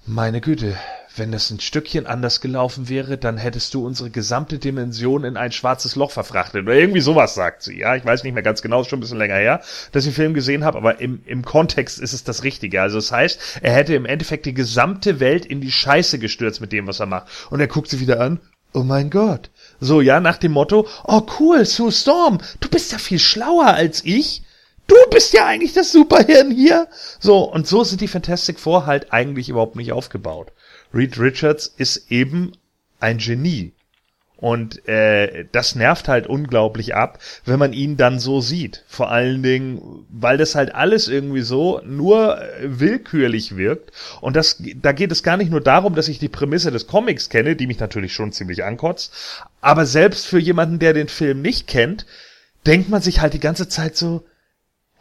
meine Güte, wenn das ein Stückchen anders gelaufen wäre, dann hättest du unsere gesamte Dimension in ein schwarzes Loch verfrachtet. Oder irgendwie sowas sagt sie. Ja, ich weiß nicht mehr ganz genau, ist schon ein bisschen länger her, dass ich den Film gesehen habe, aber im, im Kontext ist es das Richtige. Also das heißt, er hätte im Endeffekt die gesamte Welt in die Scheiße gestürzt mit dem, was er macht. Und er guckt sie wieder an. Oh mein Gott. So, ja, nach dem Motto, oh cool, Sue Storm, du bist ja viel schlauer als ich. Du bist ja eigentlich das Superhirn hier. So, und so sind die Fantastic Four halt eigentlich überhaupt nicht aufgebaut. Reed Richards ist eben ein Genie. Und äh, das nervt halt unglaublich ab, wenn man ihn dann so sieht. Vor allen Dingen, weil das halt alles irgendwie so nur äh, willkürlich wirkt. Und das, da geht es gar nicht nur darum, dass ich die Prämisse des Comics kenne, die mich natürlich schon ziemlich ankotzt. Aber selbst für jemanden, der den Film nicht kennt, denkt man sich halt die ganze Zeit so,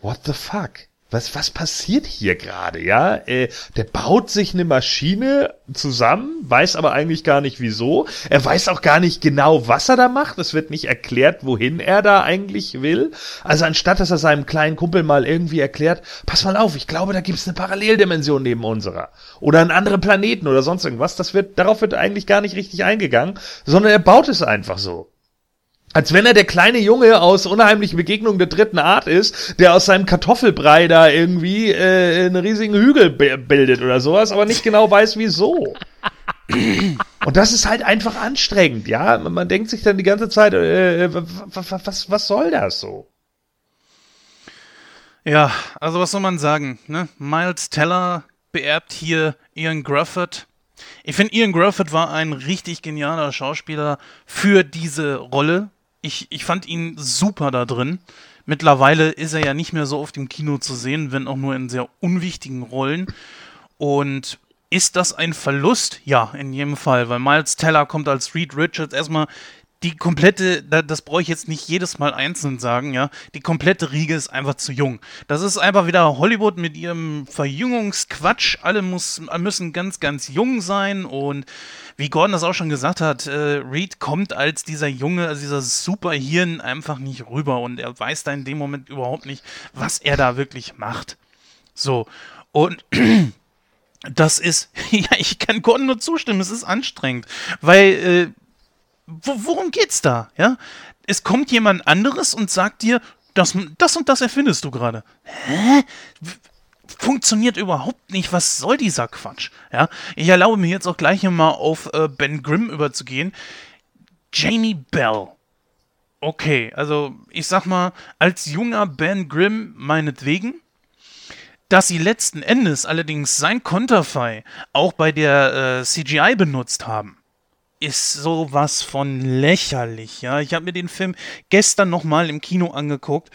what the fuck? Was, was passiert hier gerade, ja? Äh, der baut sich eine Maschine zusammen, weiß aber eigentlich gar nicht wieso. Er weiß auch gar nicht genau, was er da macht. Es wird nicht erklärt, wohin er da eigentlich will. Also anstatt, dass er seinem kleinen Kumpel mal irgendwie erklärt, pass mal auf, ich glaube, da gibt's eine Paralleldimension neben unserer. Oder einen anderen Planeten oder sonst irgendwas. Das wird, darauf wird eigentlich gar nicht richtig eingegangen, sondern er baut es einfach so. Als wenn er der kleine Junge aus unheimlichen Begegnungen der dritten Art ist, der aus seinem Kartoffelbrei da irgendwie äh, einen riesigen Hügel bildet oder sowas, aber nicht genau weiß, wieso. Und das ist halt einfach anstrengend, ja. Man denkt sich dann die ganze Zeit, äh, was, was soll das so? Ja, also was soll man sagen? Ne? Miles Teller beerbt hier Ian Grufford. Ich finde, Ian Grufford war ein richtig genialer Schauspieler für diese Rolle ich, ich fand ihn super da drin. Mittlerweile ist er ja nicht mehr so oft im Kino zu sehen, wenn auch nur in sehr unwichtigen Rollen. Und ist das ein Verlust? Ja, in jedem Fall, weil Miles Teller kommt als Reed Richards erstmal die komplette, das brauche ich jetzt nicht jedes Mal einzeln sagen, ja, die komplette Riege ist einfach zu jung. Das ist einfach wieder Hollywood mit ihrem Verjüngungsquatsch. Alle muss, müssen ganz, ganz jung sein und wie Gordon das auch schon gesagt hat, äh, Reed kommt als dieser Junge, als dieser Superhirn einfach nicht rüber und er weiß da in dem Moment überhaupt nicht, was er da wirklich macht. So, und das ist, ja, ich kann Gordon nur zustimmen, es ist anstrengend, weil äh, worum geht's da? Ja? Es kommt jemand anderes und sagt dir, das, das und das erfindest du gerade. Hä? Funktioniert überhaupt nicht. Was soll dieser Quatsch? Ja? Ich erlaube mir jetzt auch gleich mal auf äh, Ben Grimm überzugehen. Jamie Bell. Okay, also ich sag mal, als junger Ben Grimm meinetwegen, dass sie letzten Endes allerdings sein Konterfei auch bei der äh, CGI benutzt haben ist sowas von lächerlich, ja. Ich habe mir den Film gestern nochmal im Kino angeguckt.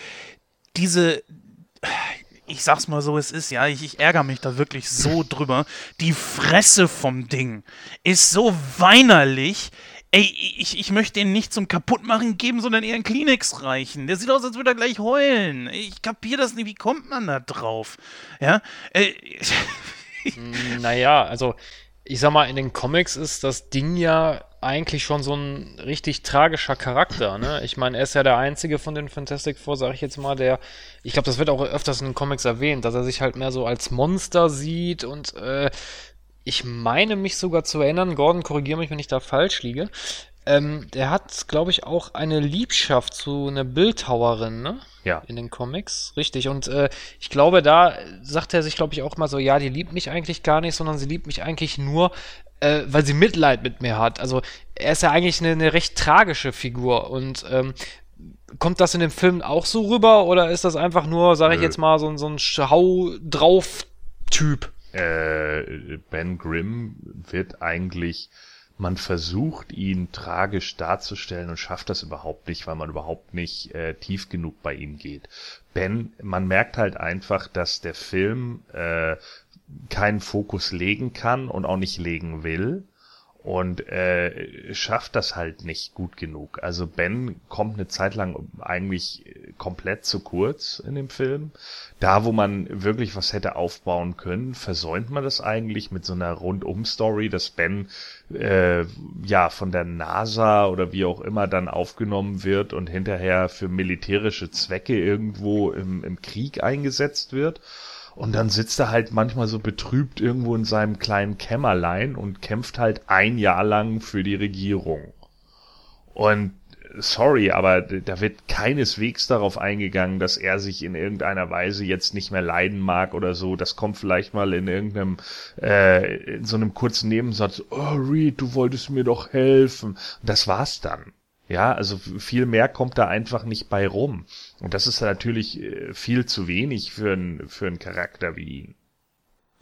Diese, ich sag's mal so, es ist, ja, ich, ich ärgere mich da wirklich so drüber. Die Fresse vom Ding ist so weinerlich. Ey, ich, ich möchte ihn nicht zum Kaputtmachen geben, sondern eher einen Kleenex reichen. Der sieht aus, als würde er gleich heulen. Ich kapiere das nicht. Wie kommt man da drauf? Ja? Äh, naja, also ich sag mal, in den Comics ist das Ding ja eigentlich schon so ein richtig tragischer Charakter, ne? Ich meine, er ist ja der einzige von den Fantastic Four, sag ich jetzt mal, der, ich glaube, das wird auch öfters in den Comics erwähnt, dass er sich halt mehr so als Monster sieht und äh, ich meine mich sogar zu erinnern, Gordon, korrigiere mich, wenn ich da falsch liege. Ähm, der hat, glaube ich, auch eine Liebschaft zu einer Bildhauerin, ne? Ja. In den Comics, richtig. Und äh, ich glaube, da sagt er sich, glaube ich, auch mal so, ja, die liebt mich eigentlich gar nicht, sondern sie liebt mich eigentlich nur, äh, weil sie Mitleid mit mir hat. Also er ist ja eigentlich eine, eine recht tragische Figur und ähm, kommt das in dem Film auch so rüber oder ist das einfach nur, sage ich jetzt mal, so, ein- so ein Schau drauf Typ? äh, Ben Grimm wird eigentlich, man versucht ihn tragisch darzustellen und schafft das überhaupt nicht, weil man überhaupt nicht äh, tief genug bei ihm geht. Ben, man merkt halt einfach, dass der Film äh, keinen Fokus legen kann und auch nicht legen will und äh, schafft das halt nicht gut genug. Also Ben kommt eine Zeit lang eigentlich komplett zu kurz in dem Film. Da, wo man wirklich was hätte aufbauen können, versäumt man das eigentlich mit so einer Rundum-Story, dass Ben äh, ja von der NASA oder wie auch immer dann aufgenommen wird und hinterher für militärische Zwecke irgendwo im, im Krieg eingesetzt wird. Und dann sitzt er halt manchmal so betrübt irgendwo in seinem kleinen Kämmerlein und kämpft halt ein Jahr lang für die Regierung. Und sorry, aber da wird keineswegs darauf eingegangen, dass er sich in irgendeiner Weise jetzt nicht mehr leiden mag oder so. Das kommt vielleicht mal in irgendeinem, äh, in so einem kurzen Nebensatz, oh Reed, du wolltest mir doch helfen. Das war's dann. Ja, also viel mehr kommt da einfach nicht bei rum. Und das ist natürlich äh, viel zu wenig für einen für einen Charakter wie ihn.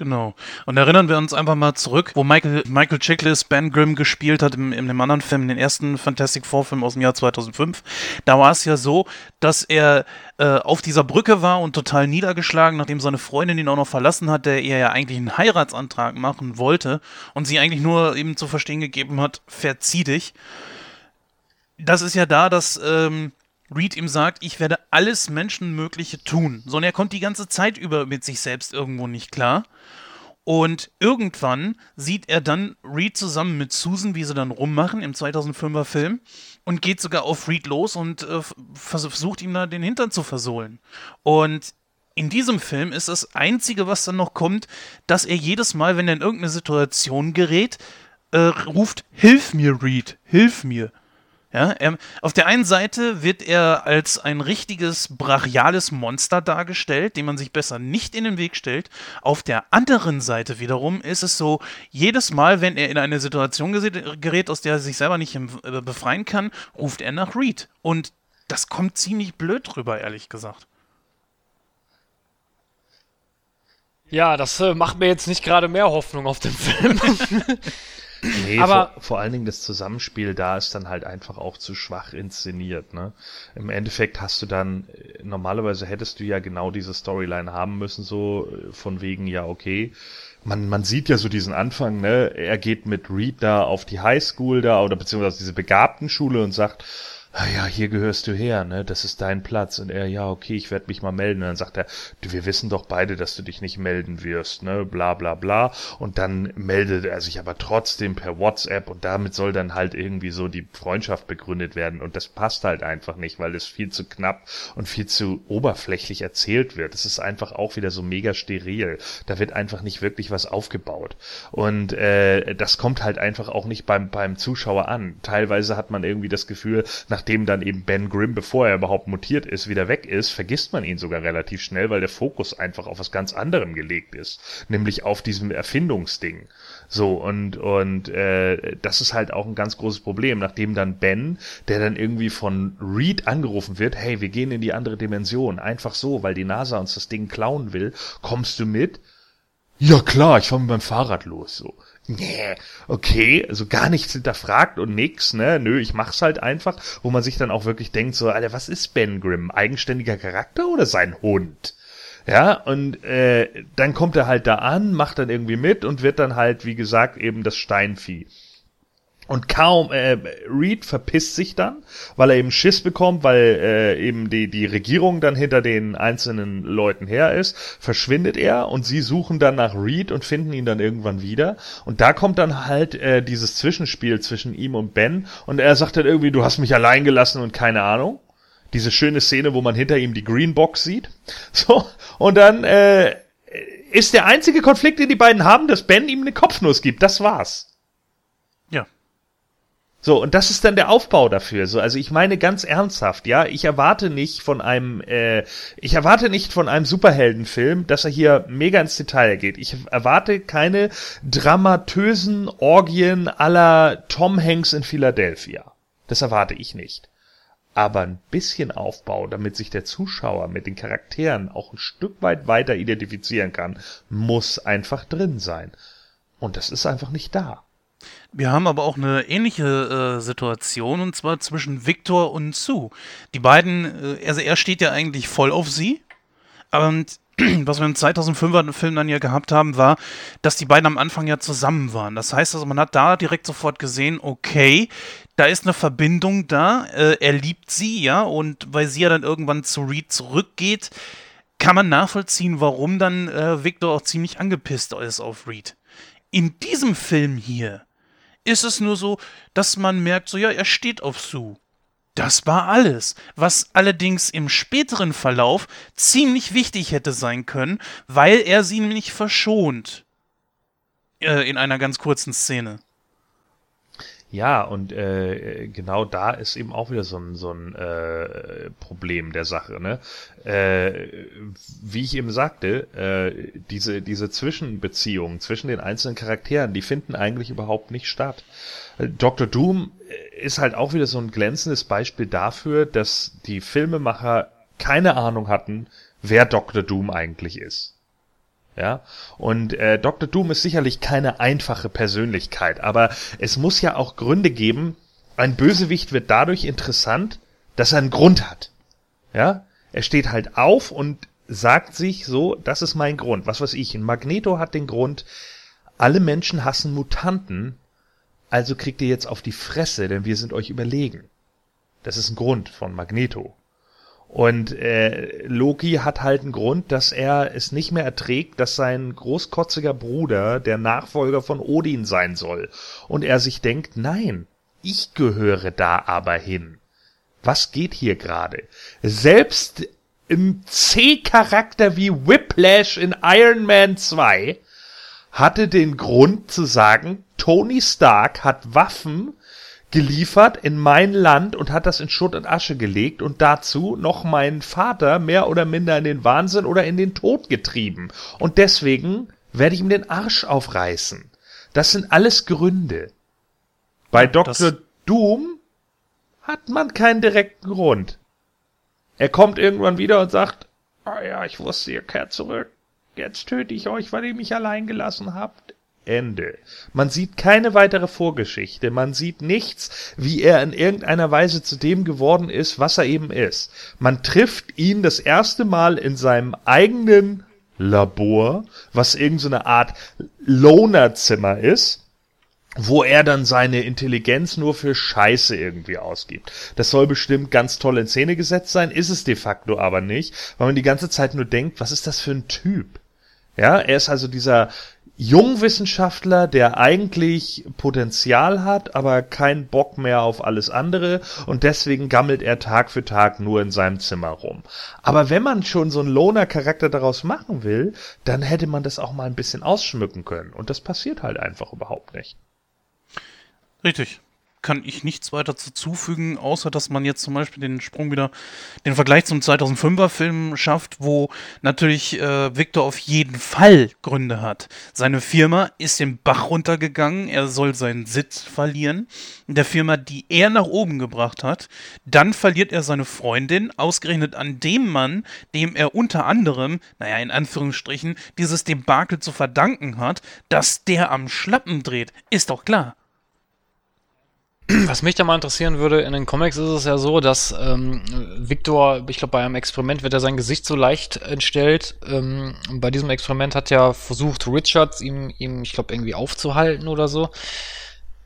Genau. Und erinnern wir uns einfach mal zurück, wo Michael, Michael Chiklis Ben Grimm gespielt hat im, in dem anderen Film, den ersten Fantastic Four Film aus dem Jahr 2005. Da war es ja so, dass er äh, auf dieser Brücke war und total niedergeschlagen, nachdem seine Freundin ihn auch noch verlassen hat, der er ja eigentlich einen Heiratsantrag machen wollte und sie eigentlich nur eben zu verstehen gegeben hat, verzieh dich. Das ist ja da, dass ähm, Reed ihm sagt, ich werde alles Menschenmögliche tun. So, und er kommt die ganze Zeit über mit sich selbst irgendwo nicht klar. Und irgendwann sieht er dann Reed zusammen mit Susan, wie sie dann rummachen im 2005er Film und geht sogar auf Reed los und äh, vers versucht ihm da den Hintern zu versohlen. Und in diesem Film ist das Einzige, was dann noch kommt, dass er jedes Mal, wenn er in irgendeine Situation gerät, äh, ruft, Hilf mir, Reed, hilf mir. Ja, er, auf der einen Seite wird er als ein richtiges brachiales Monster dargestellt, dem man sich besser nicht in den Weg stellt. Auf der anderen Seite wiederum ist es so, jedes Mal, wenn er in eine Situation gerät, aus der er sich selber nicht ähm, äh, befreien kann, ruft er nach Reed. Und das kommt ziemlich blöd drüber, ehrlich gesagt. Ja, das äh, macht mir jetzt nicht gerade mehr Hoffnung auf den Film. Nee, Aber- vor, vor allen Dingen das Zusammenspiel da ist dann halt einfach auch zu schwach inszeniert, ne? Im Endeffekt hast du dann, äh, normalerweise hättest du ja genau diese Storyline haben müssen, so äh, von wegen, ja, okay. Man, man sieht ja so diesen Anfang, ne? Er geht mit Reed da auf die Highschool da oder beziehungsweise diese Begabtenschule und sagt, ja, hier gehörst du her, ne? Das ist dein Platz. Und er, ja, okay, ich werde mich mal melden. Und dann sagt er, du, wir wissen doch beide, dass du dich nicht melden wirst, ne? Bla bla bla. Und dann meldet er sich aber trotzdem per WhatsApp und damit soll dann halt irgendwie so die Freundschaft begründet werden. Und das passt halt einfach nicht, weil es viel zu knapp und viel zu oberflächlich erzählt wird. Es ist einfach auch wieder so mega steril. Da wird einfach nicht wirklich was aufgebaut. Und äh, das kommt halt einfach auch nicht beim, beim Zuschauer an. Teilweise hat man irgendwie das Gefühl, nachdem dann eben Ben Grimm, bevor er überhaupt mutiert ist, wieder weg ist, vergisst man ihn sogar relativ schnell, weil der Fokus einfach auf was ganz anderem gelegt ist. Nämlich auf diesem Erfindungsding. So, und, und äh, das ist halt auch ein ganz großes Problem, nachdem dann Ben, der dann irgendwie von Reed angerufen wird, hey, wir gehen in die andere Dimension, einfach so, weil die NASA uns das Ding klauen will, kommst du mit? Ja klar, ich fahr mit meinem Fahrrad los, so. Nee, okay, also gar nichts hinterfragt und nix, ne? Nö, ich mach's halt einfach, wo man sich dann auch wirklich denkt, so, Alter, was ist Ben Grimm? Eigenständiger Charakter oder sein Hund? Ja, und äh, dann kommt er halt da an, macht dann irgendwie mit und wird dann halt, wie gesagt, eben das Steinvieh. Und kaum, äh, Reed verpisst sich dann, weil er eben Schiss bekommt, weil äh, eben die, die Regierung dann hinter den einzelnen Leuten her ist, verschwindet er und sie suchen dann nach Reed und finden ihn dann irgendwann wieder. Und da kommt dann halt äh, dieses Zwischenspiel zwischen ihm und Ben und er sagt dann irgendwie, du hast mich allein gelassen und keine Ahnung. Diese schöne Szene, wo man hinter ihm die Greenbox sieht. So, und dann äh, ist der einzige Konflikt, den die beiden haben, dass Ben ihm eine Kopfnuss gibt. Das war's. So, und das ist dann der Aufbau dafür. So, also ich meine ganz ernsthaft, ja, ich erwarte nicht von einem, äh, ich erwarte nicht von einem Superheldenfilm, dass er hier mega ins Detail geht. Ich erwarte keine dramatösen Orgien aller Tom Hanks in Philadelphia. Das erwarte ich nicht. Aber ein bisschen Aufbau, damit sich der Zuschauer mit den Charakteren auch ein Stück weit weiter identifizieren kann, muss einfach drin sein. Und das ist einfach nicht da. Wir haben aber auch eine ähnliche äh, Situation und zwar zwischen Victor und Sue. Die beiden, äh, also er steht ja eigentlich voll auf sie. Und was wir im 2005er Film dann ja gehabt haben, war, dass die beiden am Anfang ja zusammen waren. Das heißt also, man hat da direkt sofort gesehen, okay, da ist eine Verbindung da, äh, er liebt sie, ja, und weil sie ja dann irgendwann zu Reed zurückgeht, kann man nachvollziehen, warum dann äh, Victor auch ziemlich angepisst ist auf Reed. In diesem Film hier ist es nur so, dass man merkt, so ja, er steht auf Sue. Das war alles, was allerdings im späteren Verlauf ziemlich wichtig hätte sein können, weil er sie nämlich verschont. Äh, in einer ganz kurzen Szene. Ja, und äh, genau da ist eben auch wieder so ein, so ein äh, Problem der Sache. Ne? Äh, wie ich eben sagte, äh, diese, diese Zwischenbeziehungen zwischen den einzelnen Charakteren, die finden eigentlich überhaupt nicht statt. Äh, Dr. Doom ist halt auch wieder so ein glänzendes Beispiel dafür, dass die Filmemacher keine Ahnung hatten, wer Dr. Doom eigentlich ist. Ja, und äh, Dr. Doom ist sicherlich keine einfache Persönlichkeit, aber es muss ja auch Gründe geben. Ein Bösewicht wird dadurch interessant, dass er einen Grund hat. Ja, er steht halt auf und sagt sich so, das ist mein Grund. Was weiß ich, ein Magneto hat den Grund, alle Menschen hassen Mutanten, also kriegt ihr jetzt auf die Fresse, denn wir sind euch überlegen. Das ist ein Grund von Magneto. Und äh, Loki hat halt einen Grund, dass er es nicht mehr erträgt, dass sein großkotziger Bruder der Nachfolger von Odin sein soll. Und er sich denkt, nein, ich gehöre da aber hin. Was geht hier gerade? Selbst im C-Charakter wie Whiplash in Iron Man 2 hatte den Grund zu sagen, Tony Stark hat Waffen, geliefert in mein Land und hat das in Schutt und Asche gelegt und dazu noch meinen Vater mehr oder minder in den Wahnsinn oder in den Tod getrieben. Und deswegen werde ich ihm den Arsch aufreißen. Das sind alles Gründe. Bei Dr. Doom hat man keinen direkten Grund. Er kommt irgendwann wieder und sagt, ah ja, ich wusste, ihr kehrt zurück. Jetzt töte ich euch, weil ihr mich allein gelassen habt. Ende. Man sieht keine weitere Vorgeschichte, man sieht nichts, wie er in irgendeiner Weise zu dem geworden ist, was er eben ist. Man trifft ihn das erste Mal in seinem eigenen Labor, was irgendeine so Art Lonerzimmer ist, wo er dann seine Intelligenz nur für Scheiße irgendwie ausgibt. Das soll bestimmt ganz toll in Szene gesetzt sein, ist es de facto aber nicht, weil man die ganze Zeit nur denkt, was ist das für ein Typ? Ja, er ist also dieser Jungwissenschaftler, der eigentlich Potenzial hat, aber keinen Bock mehr auf alles andere und deswegen gammelt er Tag für Tag nur in seinem Zimmer rum. Aber wenn man schon so einen Loner-Charakter daraus machen will, dann hätte man das auch mal ein bisschen ausschmücken können und das passiert halt einfach überhaupt nicht. Richtig kann ich nichts weiter zufügen, außer dass man jetzt zum Beispiel den Sprung wieder, den Vergleich zum 2005er Film schafft, wo natürlich äh, Victor auf jeden Fall Gründe hat. Seine Firma ist den Bach runtergegangen, er soll seinen Sitz verlieren. Der Firma, die er nach oben gebracht hat, dann verliert er seine Freundin, ausgerechnet an dem Mann, dem er unter anderem, naja, in Anführungsstrichen, dieses Debakel zu verdanken hat, dass der am Schlappen dreht. Ist doch klar. Was mich da mal interessieren würde, in den Comics ist es ja so, dass ähm, Victor, ich glaube, bei einem Experiment wird er sein Gesicht so leicht entstellt. Ähm, bei diesem Experiment hat ja versucht, Richards ihm, ihm ich glaube, irgendwie aufzuhalten oder so.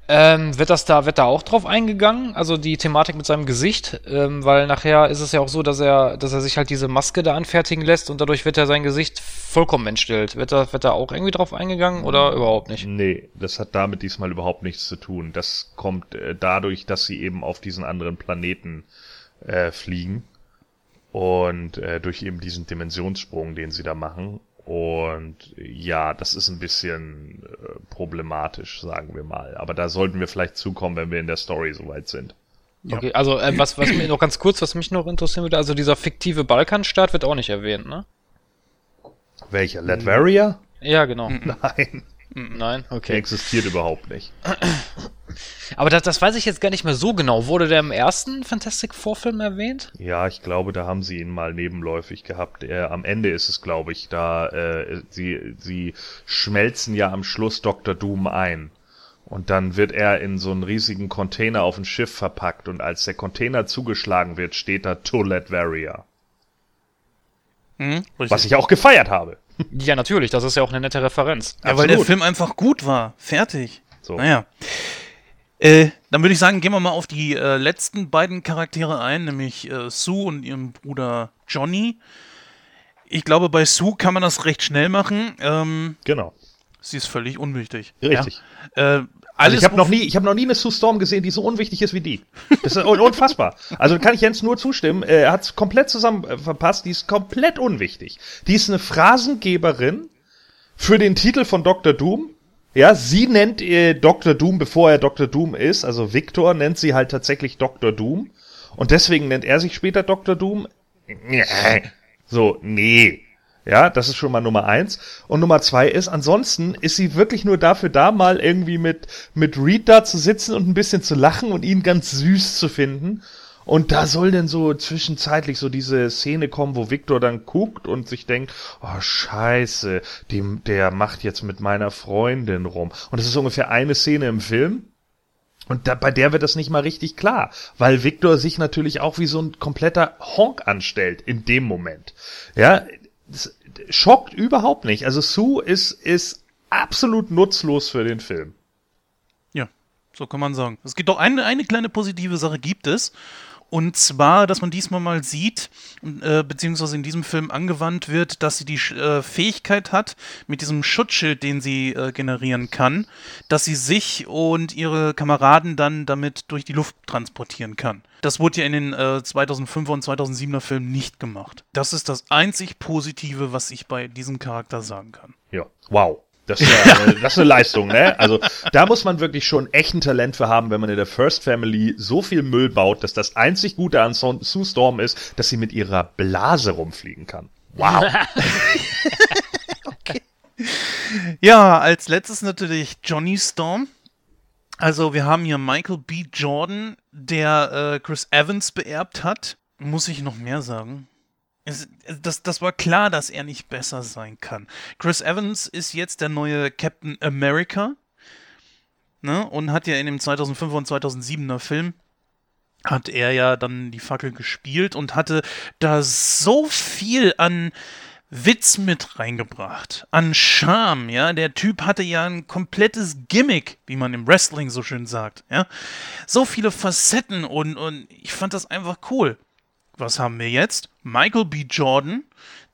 Ähm, wird das da, wird da auch drauf eingegangen? Also die Thematik mit seinem Gesicht? Ähm, weil nachher ist es ja auch so, dass er, dass er sich halt diese Maske da anfertigen lässt und dadurch wird er sein Gesicht vollkommen entstellt. Wird da, wird da auch irgendwie drauf eingegangen oder überhaupt nicht? Nee, das hat damit diesmal überhaupt nichts zu tun. Das kommt äh, dadurch, dass sie eben auf diesen anderen Planeten äh, fliegen und äh, durch eben diesen Dimensionssprung, den sie da machen. Und ja, das ist ein bisschen äh, problematisch, sagen wir mal. Aber da sollten wir vielleicht zukommen, wenn wir in der Story soweit sind. Ja. Okay, also äh, was, was mir noch ganz kurz, was mich noch interessieren würde, also dieser fiktive Balkanstaat wird auch nicht erwähnt, ne? Welcher? Latveria? Ja, genau. Nein, Nein, der okay. existiert überhaupt nicht. Aber das, das weiß ich jetzt gar nicht mehr so genau. Wurde der im ersten Fantastic Four Film erwähnt? Ja, ich glaube, da haben sie ihn mal nebenläufig gehabt. Äh, am Ende ist es, glaube ich, da äh, sie sie schmelzen ja am Schluss Dr. Doom ein. Und dann wird er in so einen riesigen Container auf ein Schiff verpackt und als der Container zugeschlagen wird, steht da To Latveria. Hm? Richtig. Was ich auch gefeiert habe. Ja, natürlich, das ist ja auch eine nette Referenz. Ja, weil der. Film einfach gut war. Fertig. So. Naja. Äh, dann würde ich sagen, gehen wir mal auf die äh, letzten beiden Charaktere ein, nämlich äh, Sue und ihrem Bruder Johnny. Ich glaube, bei Sue kann man das recht schnell machen. Ähm, Genau. sie ist völlig unwichtig. Richtig. Ja? Äh, Also alles ich habe noch nie, ich habe noch nie eine Sue Storm gesehen, die so unwichtig ist wie die. Das ist un unfassbar. Also kann ich Jens nur zustimmen. Er hat es komplett zusammen äh, verpasst. Die ist komplett unwichtig. Die ist eine Phrasengeberin für den Titel von Dr. Doom. Ja, sie nennt äh, Dr. Doom, bevor er Dr. Doom ist. Also Victor nennt sie halt tatsächlich Dr. Doom. Und deswegen nennt er sich später Dr. Doom. So, nee. Ja, das ist schon mal Nummer eins. Und Nummer zwei ist, ansonsten ist sie wirklich nur dafür da, mal irgendwie mit, mit Reed da zu sitzen und ein bisschen zu lachen und ihn ganz süß zu finden. Und da soll denn so zwischenzeitlich so diese Szene kommen, wo Victor dann guckt und sich denkt, oh scheiße, dem, der macht jetzt mit meiner Freundin rum. Und das ist ungefähr eine Szene im Film. Und da, bei der wird das nicht mal richtig klar, weil Victor sich natürlich auch wie so ein kompletter Honk anstellt in dem Moment. Ja, das schockt überhaupt nicht. Also Sue ist, ist absolut nutzlos für den Film. Ja, so kann man sagen. Es gibt doch eine, eine kleine positive Sache gibt es. Und zwar, dass man diesmal mal sieht, äh, beziehungsweise in diesem Film angewandt wird, dass sie die äh, Fähigkeit hat, mit diesem Schutzschild, den sie äh, generieren kann, dass sie sich und ihre Kameraden dann damit durch die Luft transportieren kann. Das wurde ja in den äh, 2005er und 2007er Filmen nicht gemacht. Das ist das einzig Positive, was ich bei diesem Charakter sagen kann. Ja, wow. Das ist, ja, das ist eine Leistung, ne? Also da muss man wirklich schon echt ein Talent für haben, wenn man in der First Family so viel Müll baut, dass das einzig Gute an Sue Storm ist, dass sie mit ihrer Blase rumfliegen kann. Wow. Ja, als letztes natürlich Johnny Storm. Also wir haben hier Michael B. Jordan, der äh, Chris Evans beerbt hat. Muss ich noch mehr sagen? Das, das war klar, dass er nicht besser sein kann. Chris Evans ist jetzt der neue Captain America. Ne? Und hat ja in dem 2005er und 2007er Film hat er ja dann die Fackel gespielt und hatte da so viel an Witz mit reingebracht, an Charme, ja. Der Typ hatte ja ein komplettes Gimmick, wie man im Wrestling so schön sagt, ja. So viele Facetten und, und ich fand das einfach cool. Was haben wir jetzt? Michael B. Jordan,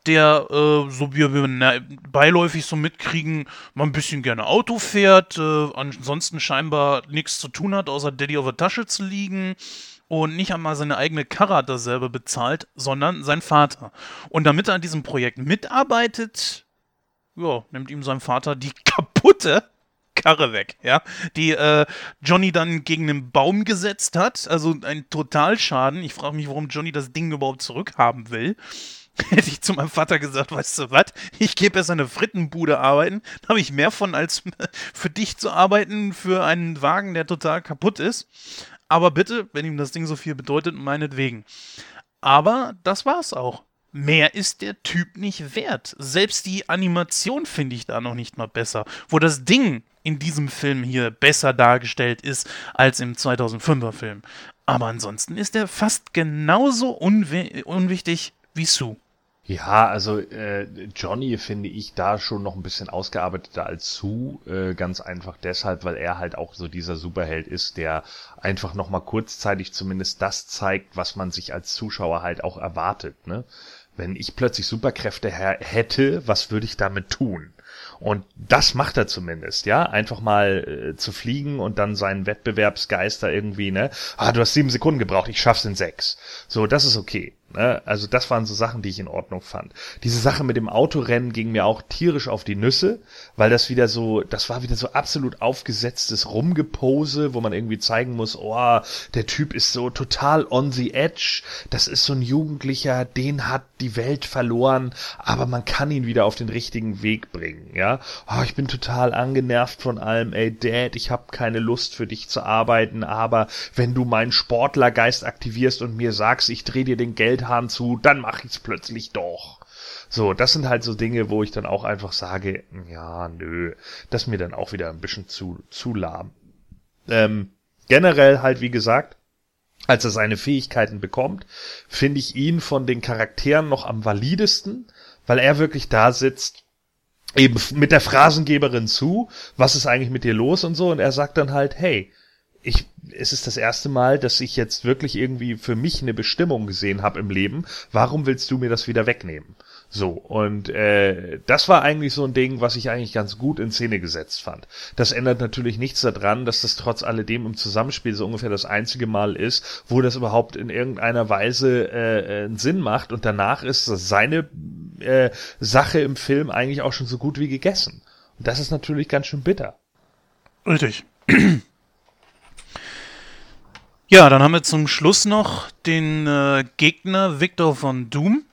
der, äh, so wie wir na, beiläufig so mitkriegen, mal ein bisschen gerne Auto fährt, äh, ansonsten scheinbar nichts zu tun hat, außer Daddy auf der Tasche zu liegen und nicht einmal seine eigene Karre hat er selber bezahlt, sondern sein Vater. Und damit er an diesem Projekt mitarbeitet, ja, nimmt ihm sein Vater die kaputte Karre weg, ja, die äh, Johnny dann gegen einen Baum gesetzt hat, also ein Totalschaden. Ich frage mich, warum Johnny das Ding überhaupt zurückhaben will. Hätte ich zu meinem Vater gesagt, weißt du was, ich gehe besser in eine Frittenbude arbeiten, da habe ich mehr von, als für dich zu arbeiten für einen Wagen, der total kaputt ist. Aber bitte, wenn ihm das Ding so viel bedeutet, meinetwegen. Aber das war's auch. Mehr ist der Typ nicht wert. Selbst die Animation finde ich da noch nicht mal besser. Wo das Ding in diesem Film hier besser dargestellt ist als im 2005er Film. Aber ansonsten ist er fast genauso unwi unwichtig wie Sue. Ja, also äh, Johnny finde ich da schon noch ein bisschen ausgearbeiteter als Sue, äh, ganz einfach deshalb, weil er halt auch so dieser Superheld ist, der einfach noch mal kurzzeitig zumindest das zeigt, was man sich als Zuschauer halt auch erwartet. Ne? Wenn ich plötzlich Superkräfte hätte, was würde ich damit tun? Und das macht er zumindest, ja. Einfach mal äh, zu fliegen und dann seinen Wettbewerbsgeister irgendwie, ne? Ah, du hast sieben Sekunden gebraucht, ich schaff's in sechs. So, das ist okay. Ne? Also das waren so Sachen, die ich in Ordnung fand. Diese Sache mit dem Autorennen ging mir auch tierisch auf die Nüsse, weil das wieder so, das war wieder so absolut aufgesetztes Rumgepose, wo man irgendwie zeigen muss, oh, der Typ ist so total on the edge, das ist so ein Jugendlicher, den hat die Welt verloren, aber man kann ihn wieder auf den richtigen Weg bringen, ja. Oh, ich bin total angenervt von allem, ey Dad, ich habe keine Lust für dich zu arbeiten, aber wenn du meinen Sportlergeist aktivierst und mir sagst, ich dreh dir den Geld Hahn zu, dann mach ich's plötzlich doch. So, das sind halt so Dinge, wo ich dann auch einfach sage, ja, nö, das mir dann auch wieder ein bisschen zu, zu lahm. Ähm, generell halt, wie gesagt, als er seine Fähigkeiten bekommt, finde ich ihn von den Charakteren noch am validesten, weil er wirklich da sitzt, eben mit der Phrasengeberin zu, was ist eigentlich mit dir los und so, und er sagt dann halt, hey, ich, es ist das erste Mal, dass ich jetzt wirklich irgendwie für mich eine Bestimmung gesehen habe im Leben. Warum willst du mir das wieder wegnehmen? So, und äh, das war eigentlich so ein Ding, was ich eigentlich ganz gut in Szene gesetzt fand. Das ändert natürlich nichts daran, dass das trotz alledem im Zusammenspiel so ungefähr das einzige Mal ist, wo das überhaupt in irgendeiner Weise äh, einen Sinn macht. Und danach ist seine äh, Sache im Film eigentlich auch schon so gut wie gegessen. Und das ist natürlich ganz schön bitter. Richtig. Ja, dann haben wir zum Schluss noch den äh, Gegner Victor von Doom.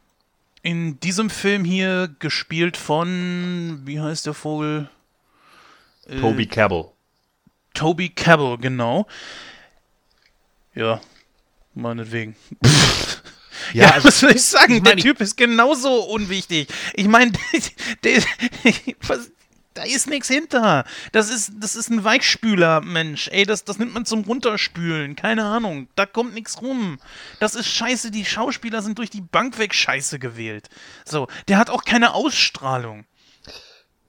In diesem Film hier gespielt von, wie heißt der Vogel? Äh, Toby Cabell. Toby Cabell, genau. Ja, meinetwegen. Ja, ja also, was soll ich sagen? Ich mein, der Typ ist genauso unwichtig. Ich meine, der, der, da ist nichts hinter. Das ist, das ist ein Weichspüler, Mensch. Ey, das, das nimmt man zum Runterspülen. Keine Ahnung. Da kommt nichts rum. Das ist scheiße. Die Schauspieler sind durch die Bank weg scheiße gewählt. So, der hat auch keine Ausstrahlung.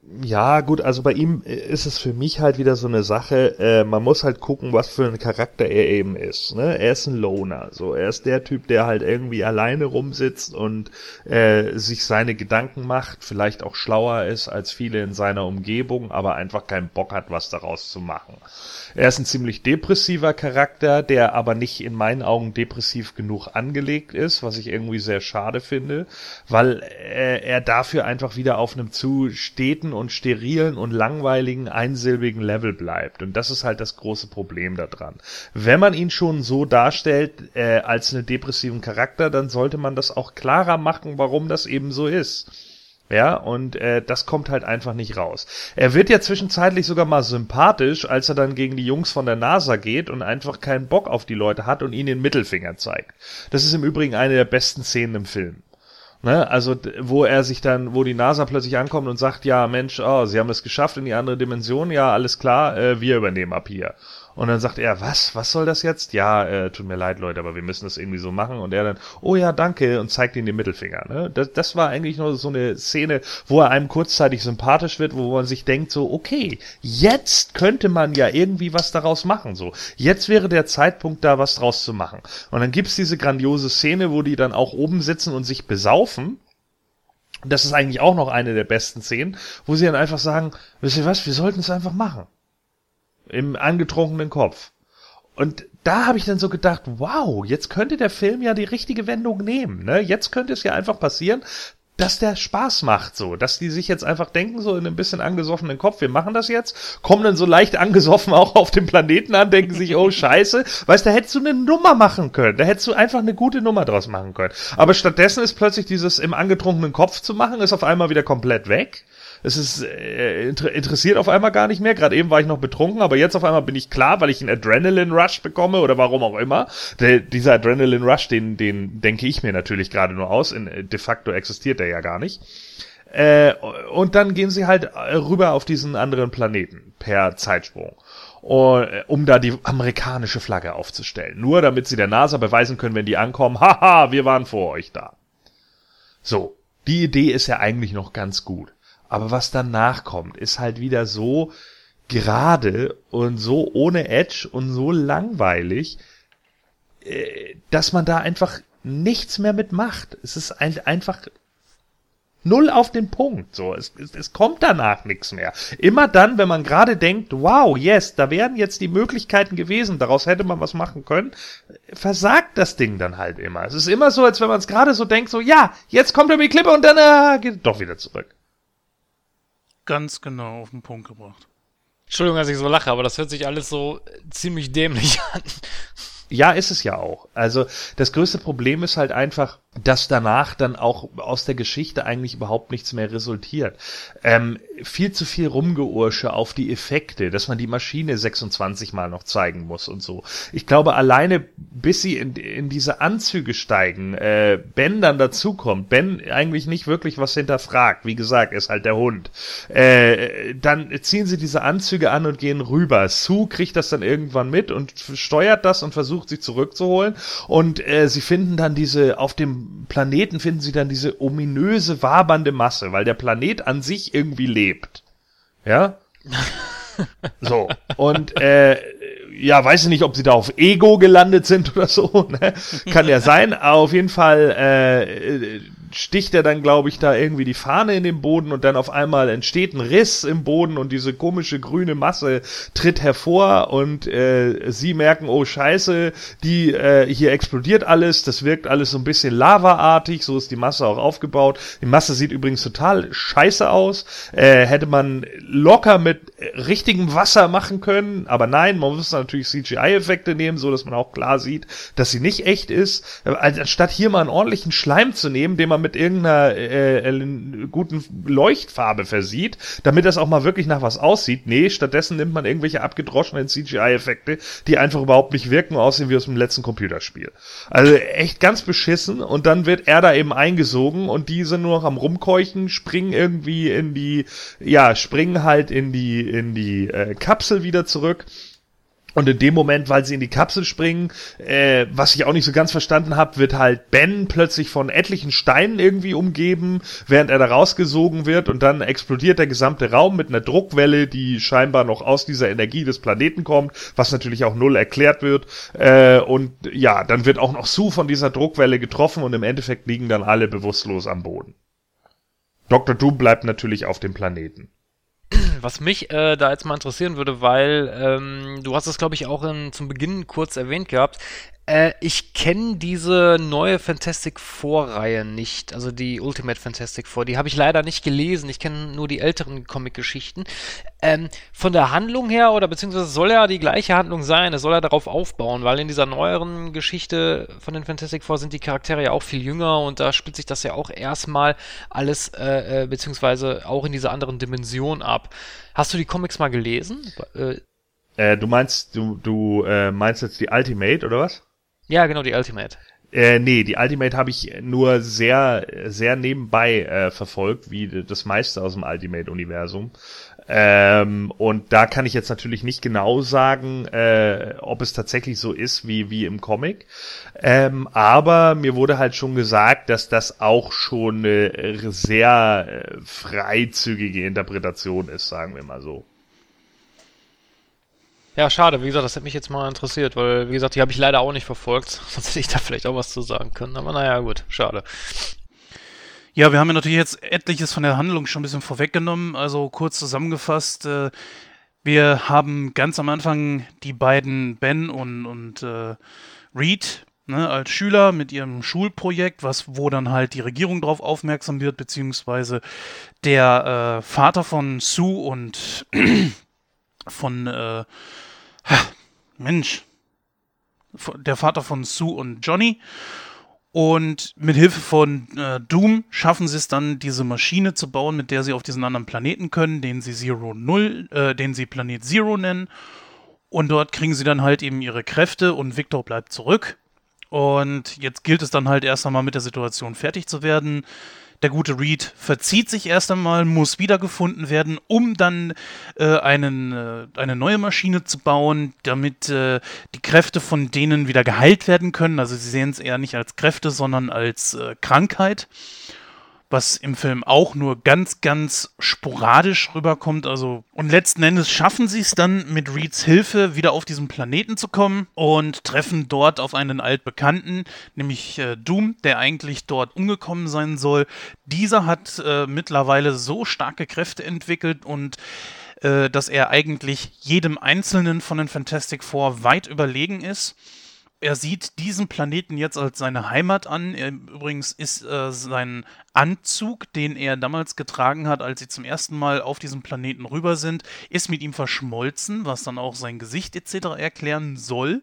Ja, gut, also bei ihm ist es für mich halt wieder so eine Sache, äh, man muss halt gucken, was für ein Charakter er eben ist. Ne? Er ist ein Loner, so er ist der Typ, der halt irgendwie alleine rumsitzt und äh, sich seine Gedanken macht, vielleicht auch schlauer ist als viele in seiner Umgebung, aber einfach keinen Bock hat, was daraus zu machen. Er ist ein ziemlich depressiver Charakter, der aber nicht in meinen Augen depressiv genug angelegt ist, was ich irgendwie sehr schade finde, weil er, er dafür einfach wieder auf einem zu steten und sterilen und langweiligen einsilbigen Level bleibt. Und das ist halt das große Problem daran. Wenn man ihn schon so darstellt äh, als einen depressiven Charakter, dann sollte man das auch klarer machen, warum das eben so ist. Ja, und äh, das kommt halt einfach nicht raus. Er wird ja zwischenzeitlich sogar mal sympathisch, als er dann gegen die Jungs von der NASA geht und einfach keinen Bock auf die Leute hat und ihnen den Mittelfinger zeigt. Das ist im Übrigen eine der besten Szenen im Film. Ne? Also, wo er sich dann, wo die NASA plötzlich ankommt und sagt, ja, Mensch, oh, sie haben es geschafft in die andere Dimension, ja, alles klar, äh, wir übernehmen ab hier. Und dann sagt er, was, was soll das jetzt? Ja, äh, tut mir leid, Leute, aber wir müssen das irgendwie so machen. Und er dann, oh ja, danke, und zeigt ihm den Mittelfinger. Ne? Das, das war eigentlich nur so eine Szene, wo er einem kurzzeitig sympathisch wird, wo man sich denkt, so, okay, jetzt könnte man ja irgendwie was daraus machen. So, jetzt wäre der Zeitpunkt da, was draus zu machen. Und dann gibt's diese grandiose Szene, wo die dann auch oben sitzen und sich besaufen. Das ist eigentlich auch noch eine der besten Szenen, wo sie dann einfach sagen, wisst ihr was, wir sollten es einfach machen im angetrunkenen Kopf. Und da habe ich dann so gedacht, wow, jetzt könnte der Film ja die richtige Wendung nehmen. Ne? Jetzt könnte es ja einfach passieren, dass der Spaß macht, so, dass die sich jetzt einfach denken, so in einem bisschen angesoffenen Kopf, wir machen das jetzt, kommen dann so leicht angesoffen auch auf dem Planeten an, denken sich, oh Scheiße, weißt, da hättest du eine Nummer machen können, da hättest du einfach eine gute Nummer draus machen können. Aber stattdessen ist plötzlich dieses im angetrunkenen Kopf zu machen, ist auf einmal wieder komplett weg es ist äh, inter interessiert auf einmal gar nicht mehr. Gerade eben war ich noch betrunken, aber jetzt auf einmal bin ich klar, weil ich einen Adrenaline Rush bekomme oder warum auch immer. Der, dieser Adrenaline Rush, den, den denke ich mir natürlich gerade nur aus. In, de facto existiert der ja gar nicht. Äh, und dann gehen sie halt rüber auf diesen anderen Planeten per Zeitsprung um da die amerikanische Flagge aufzustellen. Nur damit sie der NASA beweisen können, wenn die ankommen, haha, wir waren vor euch da. So, Die Idee ist ja eigentlich noch ganz gut. Aber was danach kommt, ist halt wieder so gerade und so ohne Edge und so langweilig, äh, dass man da einfach nichts mehr mitmacht. Es ist ein, einfach null auf den Punkt. So, es, es, es kommt danach nichts mehr. Immer dann, wenn man gerade denkt, wow, yes, da wären jetzt die Möglichkeiten gewesen, daraus hätte man was machen können, versagt das Ding dann halt immer. Es ist immer so, als wenn man es gerade so denkt, so, ja, jetzt kommt er über die Klippe und dann äh, geht doch wieder zurück. Ganz genau auf den Punkt gebracht. Entschuldigung, dass ich so lache, aber das hört sich alles so ziemlich dämlich an. Ja, ist es ja auch. Also das größte Problem ist halt einfach, dass danach dann auch aus der Geschichte eigentlich überhaupt nichts mehr resultiert. Ähm, viel zu viel Rumgeursche auf die Effekte, dass man die Maschine 26 Mal noch zeigen muss und so. Ich glaube, alleine bis sie in, in diese Anzüge steigen, äh, Ben dann dazukommt, Ben eigentlich nicht wirklich was hinterfragt, wie gesagt, ist halt der Hund. Äh, dann ziehen sie diese Anzüge an und gehen rüber. Sue kriegt das dann irgendwann mit und steuert das und versucht sie zurückzuholen und äh, sie finden dann diese auf dem Planeten finden sie dann diese ominöse, wabernde Masse, weil der Planet an sich irgendwie lebt. Ja? so. Und äh, ja, weiß ich nicht, ob sie da auf Ego gelandet sind oder so. Ne? Kann ja sein. Aber auf jeden Fall äh, sticht er dann, glaube ich, da irgendwie die Fahne in den Boden und dann auf einmal entsteht ein Riss im Boden und diese komische grüne Masse tritt hervor und äh, sie merken, oh Scheiße, die äh, hier explodiert alles, das wirkt alles so ein bisschen lavaartig, so ist die Masse auch aufgebaut. Die Masse sieht übrigens total scheiße aus. Äh, hätte man locker mit richtigem Wasser machen können, aber nein, man muss natürlich CGI-Effekte nehmen, so dass man auch klar sieht, dass sie nicht echt ist. Also anstatt hier mal einen ordentlichen Schleim zu nehmen, den man mit irgendeiner äh, äh, guten Leuchtfarbe versieht, damit das auch mal wirklich nach was aussieht. Nee, stattdessen nimmt man irgendwelche abgedroschenen CGI-Effekte, die einfach überhaupt nicht wirken, aussehen wie aus dem letzten Computerspiel. Also echt ganz beschissen und dann wird er da eben eingesogen und die sind nur noch am rumkeuchen, springen irgendwie in die, ja, springen halt in die, in die äh, Kapsel wieder zurück und in dem Moment, weil sie in die Kapsel springen, äh, was ich auch nicht so ganz verstanden habe, wird halt Ben plötzlich von etlichen Steinen irgendwie umgeben, während er da rausgesogen wird und dann explodiert der gesamte Raum mit einer Druckwelle, die scheinbar noch aus dieser Energie des Planeten kommt, was natürlich auch null erklärt wird. Äh, und ja, dann wird auch noch Sue von dieser Druckwelle getroffen und im Endeffekt liegen dann alle bewusstlos am Boden. Dr. Doom bleibt natürlich auf dem Planeten was mich äh, da jetzt mal interessieren würde, weil ähm, du hast es, glaube ich, auch in, zum Beginn kurz erwähnt gehabt. Äh, ich kenne diese neue Fantastic Four-Reihe nicht, also die Ultimate Fantastic Four. Die habe ich leider nicht gelesen. Ich kenne nur die älteren Comic-Geschichten. Ähm, von der Handlung her, oder beziehungsweise soll ja die gleiche Handlung sein, es soll ja darauf aufbauen, weil in dieser neueren Geschichte von den Fantastic Four sind die Charaktere ja auch viel jünger und da spielt sich das ja auch erstmal alles, äh, äh, beziehungsweise auch in dieser anderen Dimension ab. Hast du die Comics mal gelesen? Äh, äh, du meinst, du, du äh, meinst jetzt die Ultimate, oder was? Ja, genau, die Ultimate. Äh, nee, die Ultimate habe ich nur sehr, sehr nebenbei äh, verfolgt, wie das meiste aus dem Ultimate-Universum. Ähm, und da kann ich jetzt natürlich nicht genau sagen, äh, ob es tatsächlich so ist wie, wie im Comic. Ähm, aber mir wurde halt schon gesagt, dass das auch schon eine sehr äh, freizügige Interpretation ist, sagen wir mal so. Ja, schade. Wie gesagt, das hätte mich jetzt mal interessiert, weil, wie gesagt, die habe ich leider auch nicht verfolgt. Sonst hätte ich da vielleicht auch was zu sagen können. Aber naja, gut, schade. Ja, wir haben ja natürlich jetzt etliches von der Handlung schon ein bisschen vorweggenommen. Also kurz zusammengefasst, äh, wir haben ganz am Anfang die beiden Ben und, und äh, Reed ne, als Schüler mit ihrem Schulprojekt, was wo dann halt die Regierung drauf aufmerksam wird, beziehungsweise der äh, Vater von Sue und von äh, Mensch, der Vater von Sue und Johnny. Und mit Hilfe von äh, Doom schaffen sie es dann, diese Maschine zu bauen, mit der sie auf diesen anderen Planeten können, den sie Zero Null, äh, den sie Planet Zero nennen. Und dort kriegen sie dann halt eben ihre Kräfte und Victor bleibt zurück. Und jetzt gilt es dann halt erst einmal mit der Situation fertig zu werden. Der gute Reed verzieht sich erst einmal, muss wiedergefunden werden, um dann äh, einen, äh, eine neue Maschine zu bauen, damit äh, die Kräfte von denen wieder geheilt werden können. Also sie sehen es eher nicht als Kräfte, sondern als äh, Krankheit. Was im Film auch nur ganz, ganz sporadisch rüberkommt. Also, und letzten Endes schaffen sie es dann mit Reeds Hilfe wieder auf diesen Planeten zu kommen und treffen dort auf einen altbekannten, nämlich äh, Doom, der eigentlich dort umgekommen sein soll. Dieser hat äh, mittlerweile so starke Kräfte entwickelt und äh, dass er eigentlich jedem einzelnen von den Fantastic Four weit überlegen ist er sieht diesen Planeten jetzt als seine Heimat an. Er, übrigens ist äh, sein Anzug, den er damals getragen hat, als sie zum ersten Mal auf diesem Planeten rüber sind, ist mit ihm verschmolzen, was dann auch sein Gesicht etc. erklären soll.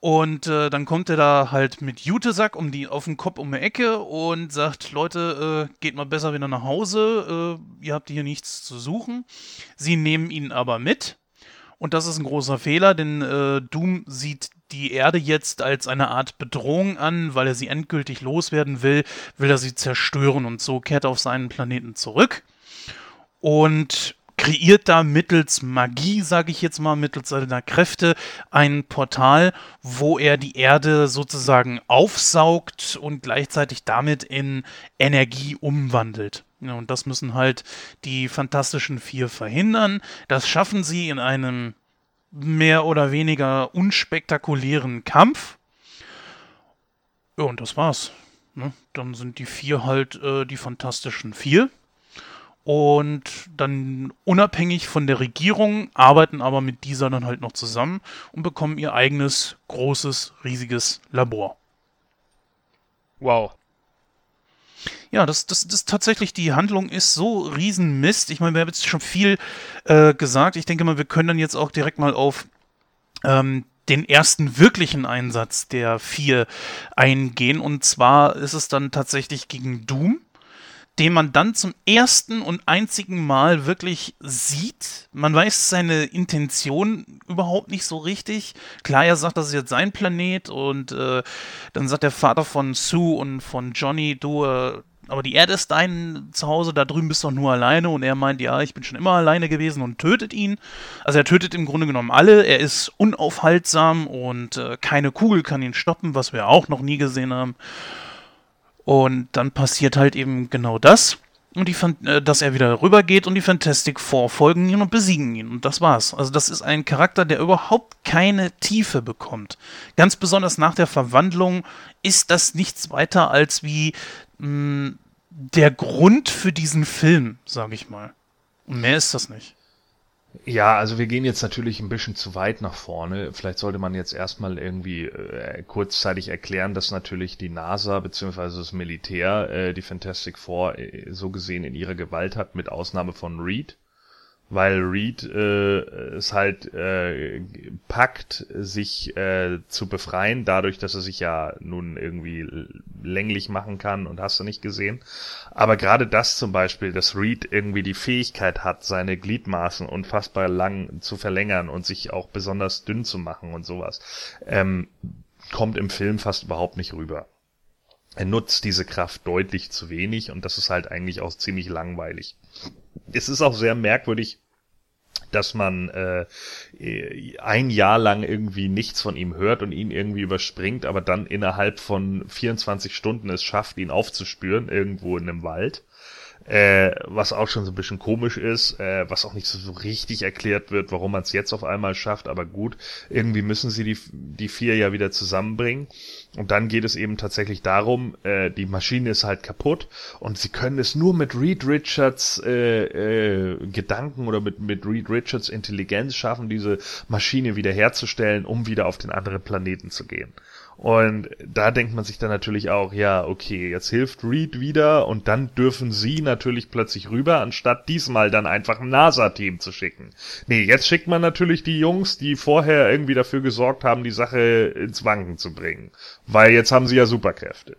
Und äh, dann kommt er da halt mit Jutesack um die auf den Kopf um die Ecke und sagt, Leute, äh, geht mal besser wieder nach Hause, äh, ihr habt hier nichts zu suchen. Sie nehmen ihn aber mit. Und das ist ein großer Fehler, denn äh, Doom sieht die Erde jetzt als eine Art Bedrohung an, weil er sie endgültig loswerden will, will er sie zerstören und so kehrt er auf seinen Planeten zurück und kreiert da mittels Magie, sage ich jetzt mal, mittels seiner Kräfte ein Portal, wo er die Erde sozusagen aufsaugt und gleichzeitig damit in Energie umwandelt. Und das müssen halt die Fantastischen Vier verhindern. Das schaffen sie in einem mehr oder weniger unspektakulären Kampf. Ja, und das war's. Ne? Dann sind die vier halt äh, die fantastischen vier. Und dann unabhängig von der Regierung arbeiten aber mit dieser dann halt noch zusammen und bekommen ihr eigenes, großes, riesiges Labor. Wow. Ja, das, das, das tatsächlich, die Handlung ist so Riesenmist. Ich meine, wir haben jetzt schon viel äh, gesagt. Ich denke mal, wir können dann jetzt auch direkt mal auf ähm, den ersten wirklichen Einsatz der vier eingehen. Und zwar ist es dann tatsächlich gegen Doom den man dann zum ersten und einzigen Mal wirklich sieht. Man weiß seine Intention überhaupt nicht so richtig. Klar, er sagt, das ist jetzt sein Planet und äh, dann sagt der Vater von Sue und von Johnny, du, äh, aber die Erde ist dein Zuhause, da drüben bist du doch nur alleine. Und er meint, ja, ich bin schon immer alleine gewesen und tötet ihn. Also er tötet im Grunde genommen alle. Er ist unaufhaltsam und äh, keine Kugel kann ihn stoppen, was wir auch noch nie gesehen haben. Und dann passiert halt eben genau das. Und die, äh, dass er wieder rübergeht und die Fantastic Four folgen ihn und besiegen ihn. Und das war's. Also das ist ein Charakter, der überhaupt keine Tiefe bekommt. Ganz besonders nach der Verwandlung ist das nichts weiter als wie mh, mm, der Grund für diesen Film, sage ich mal. Und mehr ist das nicht. Ja, also wir gehen jetzt natürlich ein bisschen zu weit nach vorne. Vielleicht sollte man jetzt erstmal irgendwie äh, kurzzeitig erklären, dass natürlich die NASA bzw. das Militär äh, die Fantastic Four äh, so gesehen in ihrer Gewalt hat, mit Ausnahme von Reed weil Reed äh, es halt äh, packt, sich äh, zu befreien, dadurch, dass er sich ja nun irgendwie länglich machen kann und hast du nicht gesehen. Aber gerade das zum Beispiel, dass Reed irgendwie die Fähigkeit hat, seine Gliedmaßen unfassbar lang zu verlängern und sich auch besonders dünn zu machen und sowas, ähm, kommt im Film fast überhaupt nicht rüber. Er nutzt diese Kraft deutlich zu wenig und das ist halt eigentlich auch ziemlich langweilig es ist auch sehr merkwürdig, dass man äh, ein Jahr lang irgendwie nichts von ihm hört und ihn irgendwie überspringt, aber dann innerhalb von 24 Stunden es schafft, ihn aufzuspüren, irgendwo in einem Wald äh, was auch schon so ein bisschen komisch ist, äh, was auch nicht so, richtig erklärt wird, warum man es jetzt auf einmal schafft, aber gut, irgendwie müssen sie die, die vier ja wieder zusammenbringen. Und dann geht es eben tatsächlich darum, äh, die Maschine ist halt kaputt und sie können es nur mit Reed Richards äh, äh, Gedanken oder mit, mit Reed Richards Intelligenz schaffen, diese Maschine wieder herzustellen, um wieder auf den anderen Planeten zu gehen. Und da denkt man sich dann natürlich auch, ja, okay, jetzt hilft Reed wieder und dann dürfen sie natürlich plötzlich rüber, anstatt diesmal dann einfach ein NASA-Team zu schicken. Nee, jetzt schickt man natürlich die Jungs, die vorher irgendwie dafür gesorgt haben, die Sache ins Wanken zu bringen. Weil jetzt haben sie ja Superkräfte.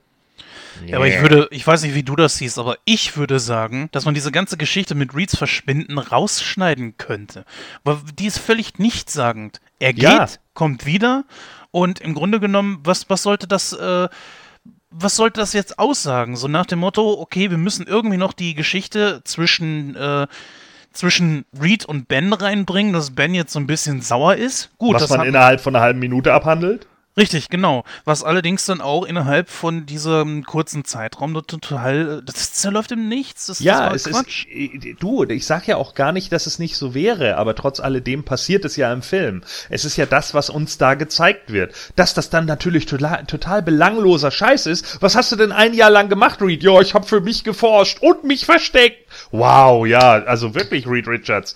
Ja, aber ich würde, ich weiß nicht, wie du das siehst, aber ich würde sagen, dass man diese ganze Geschichte mit Reeds Verschwinden rausschneiden könnte. Weil die ist völlig nichtssagend. Er geht, ja. kommt wieder und im Grunde genommen, was, was sollte das, äh, was sollte das jetzt aussagen? So nach dem Motto, okay, wir müssen irgendwie noch die Geschichte zwischen, äh, zwischen Reed und Ben reinbringen, dass Ben jetzt so ein bisschen sauer ist. Gut, was man innerhalb von einer halben Minute abhandelt? Richtig, genau. Was allerdings dann auch innerhalb von diesem kurzen Zeitraum total, das zerläuft im Nichts. Das, ja, das es Quatsch. ist, du, ich sag ja auch gar nicht, dass es nicht so wäre, aber trotz alledem passiert es ja im Film. Es ist ja das, was uns da gezeigt wird. Dass das dann natürlich total, total belangloser Scheiß ist. Was hast du denn ein Jahr lang gemacht, Reed? Ja, ich habe für mich geforscht und mich versteckt. Wow, ja, also wirklich Reed Richards.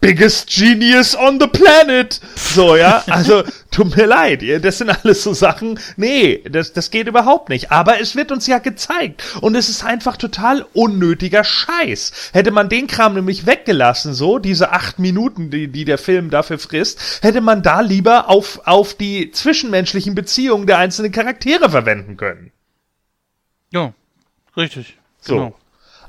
Biggest Genius on the planet. So, ja, also tut mir leid, das sind alles so Sachen. Nee, das, das geht überhaupt nicht. Aber es wird uns ja gezeigt. Und es ist einfach total unnötiger Scheiß. Hätte man den Kram nämlich weggelassen, so, diese acht Minuten, die, die der Film dafür frisst, hätte man da lieber auf, auf die zwischenmenschlichen Beziehungen der einzelnen Charaktere verwenden können. Ja, richtig. So. Genau.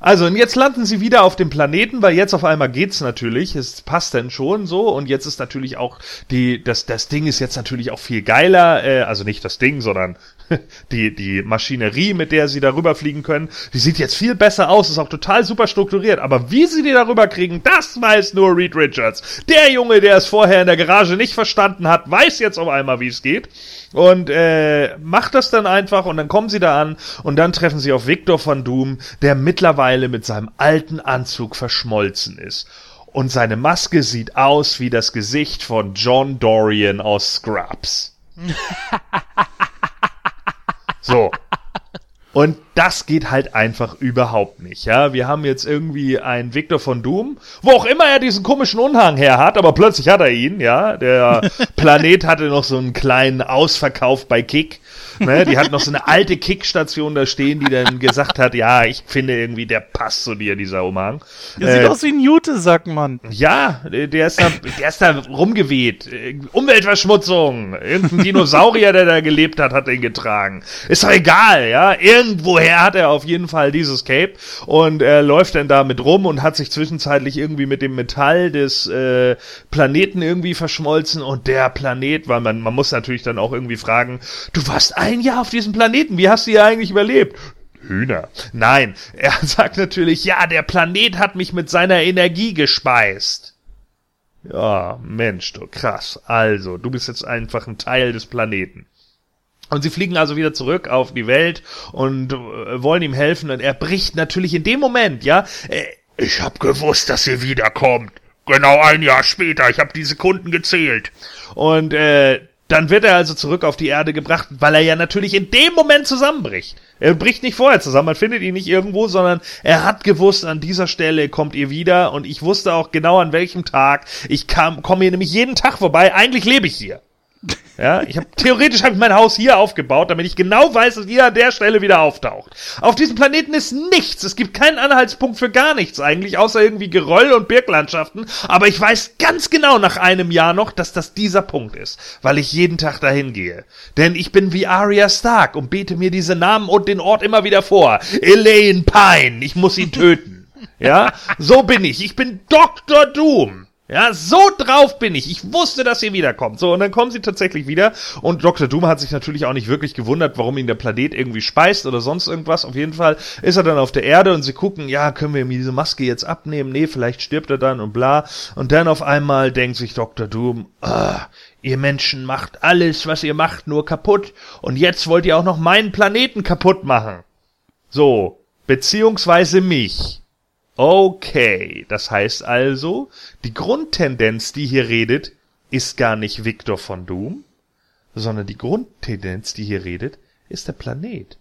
Also, und jetzt landen sie wieder auf dem Planeten, weil jetzt auf einmal geht's natürlich. Es passt denn schon so. Und jetzt ist natürlich auch die, das, das Ding ist jetzt natürlich auch viel geiler. Äh, also nicht das Ding, sondern die, die Maschinerie, mit der sie darüber fliegen können. Die sieht jetzt viel besser aus, ist auch total super strukturiert. Aber wie sie die darüber kriegen, das weiß nur Reed Richards. Der Junge, der es vorher in der Garage nicht verstanden hat, weiß jetzt auf einmal, wie es geht und äh, macht das dann einfach und dann kommen sie da an und dann treffen sie auf Victor von Doom, der mittlerweile mit seinem alten Anzug verschmolzen ist. Und seine Maske sieht aus wie das Gesicht von John Dorian aus Scrubs. so. Und das geht halt einfach überhaupt nicht. Ja, wir haben jetzt irgendwie einen Victor von Doom, wo auch immer er diesen komischen Unhang her hat, aber plötzlich hat er ihn. Ja, der Planet hatte noch so einen kleinen Ausverkauf bei Kick Ne? Die hat noch so eine alte Kickstation da stehen, die dann gesagt hat, ja, ich finde irgendwie, der passt zu dir, dieser Umhang. Der äh, sieht aus wie ein Jute, sagt man. Ja, der ist da, der ist da rumgeweht. Umweltverschmutzung. Irgendein Dinosaurier, der da gelebt hat, hat den getragen. Ist doch egal, ja. Irgendwoher hat er auf jeden Fall dieses Cape und er läuft dann da mit rum und hat sich zwischenzeitlich irgendwie mit dem Metall des äh, Planeten irgendwie verschmolzen und der Planet, weil man, man muss natürlich dann auch irgendwie fragen, du warst ein ein Jahr auf diesem Planeten. Wie hast du hier eigentlich überlebt? Hühner. Nein, er sagt natürlich, ja, der Planet hat mich mit seiner Energie gespeist. Ja, Mensch, du krass. Also, du bist jetzt einfach ein Teil des Planeten. Und sie fliegen also wieder zurück auf die Welt und äh, wollen ihm helfen und er bricht natürlich in dem Moment, ja. Äh, ich hab gewusst, dass ihr wiederkommt. Genau ein Jahr später. Ich hab die Sekunden gezählt. Und äh, dann wird er also zurück auf die Erde gebracht, weil er ja natürlich in dem Moment zusammenbricht. Er bricht nicht vorher zusammen, man findet ihn nicht irgendwo, sondern er hat gewusst, an dieser Stelle kommt ihr wieder und ich wusste auch genau an welchem Tag. Ich kam, komme hier nämlich jeden Tag vorbei. Eigentlich lebe ich hier. Ja, ich habe theoretisch habe ich mein Haus hier aufgebaut, damit ich genau weiß, dass ihr an der Stelle wieder auftaucht. Auf diesem Planeten ist nichts. Es gibt keinen Anhaltspunkt für gar nichts eigentlich, außer irgendwie Geröll und Birklandschaften. Aber ich weiß ganz genau nach einem Jahr noch, dass das dieser Punkt ist, weil ich jeden Tag dahin gehe. Denn ich bin wie Arya Stark und bete mir diese Namen und den Ort immer wieder vor. Elaine Pine, ich muss ihn töten. Ja, so bin ich. Ich bin Dr. Doom. Ja, so drauf bin ich. Ich wusste, dass ihr wiederkommt. So, und dann kommen sie tatsächlich wieder. Und Dr. Doom hat sich natürlich auch nicht wirklich gewundert, warum ihn der Planet irgendwie speist oder sonst irgendwas. Auf jeden Fall ist er dann auf der Erde und sie gucken, ja, können wir ihm diese Maske jetzt abnehmen? Nee, vielleicht stirbt er dann und bla. Und dann auf einmal denkt sich Dr. Doom, ah, ihr Menschen macht alles, was ihr macht, nur kaputt. Und jetzt wollt ihr auch noch meinen Planeten kaputt machen. So, beziehungsweise mich. Okay, das heißt also, die Grundtendenz, die hier redet, ist gar nicht Victor von Doom, sondern die Grundtendenz, die hier redet, ist der Planet.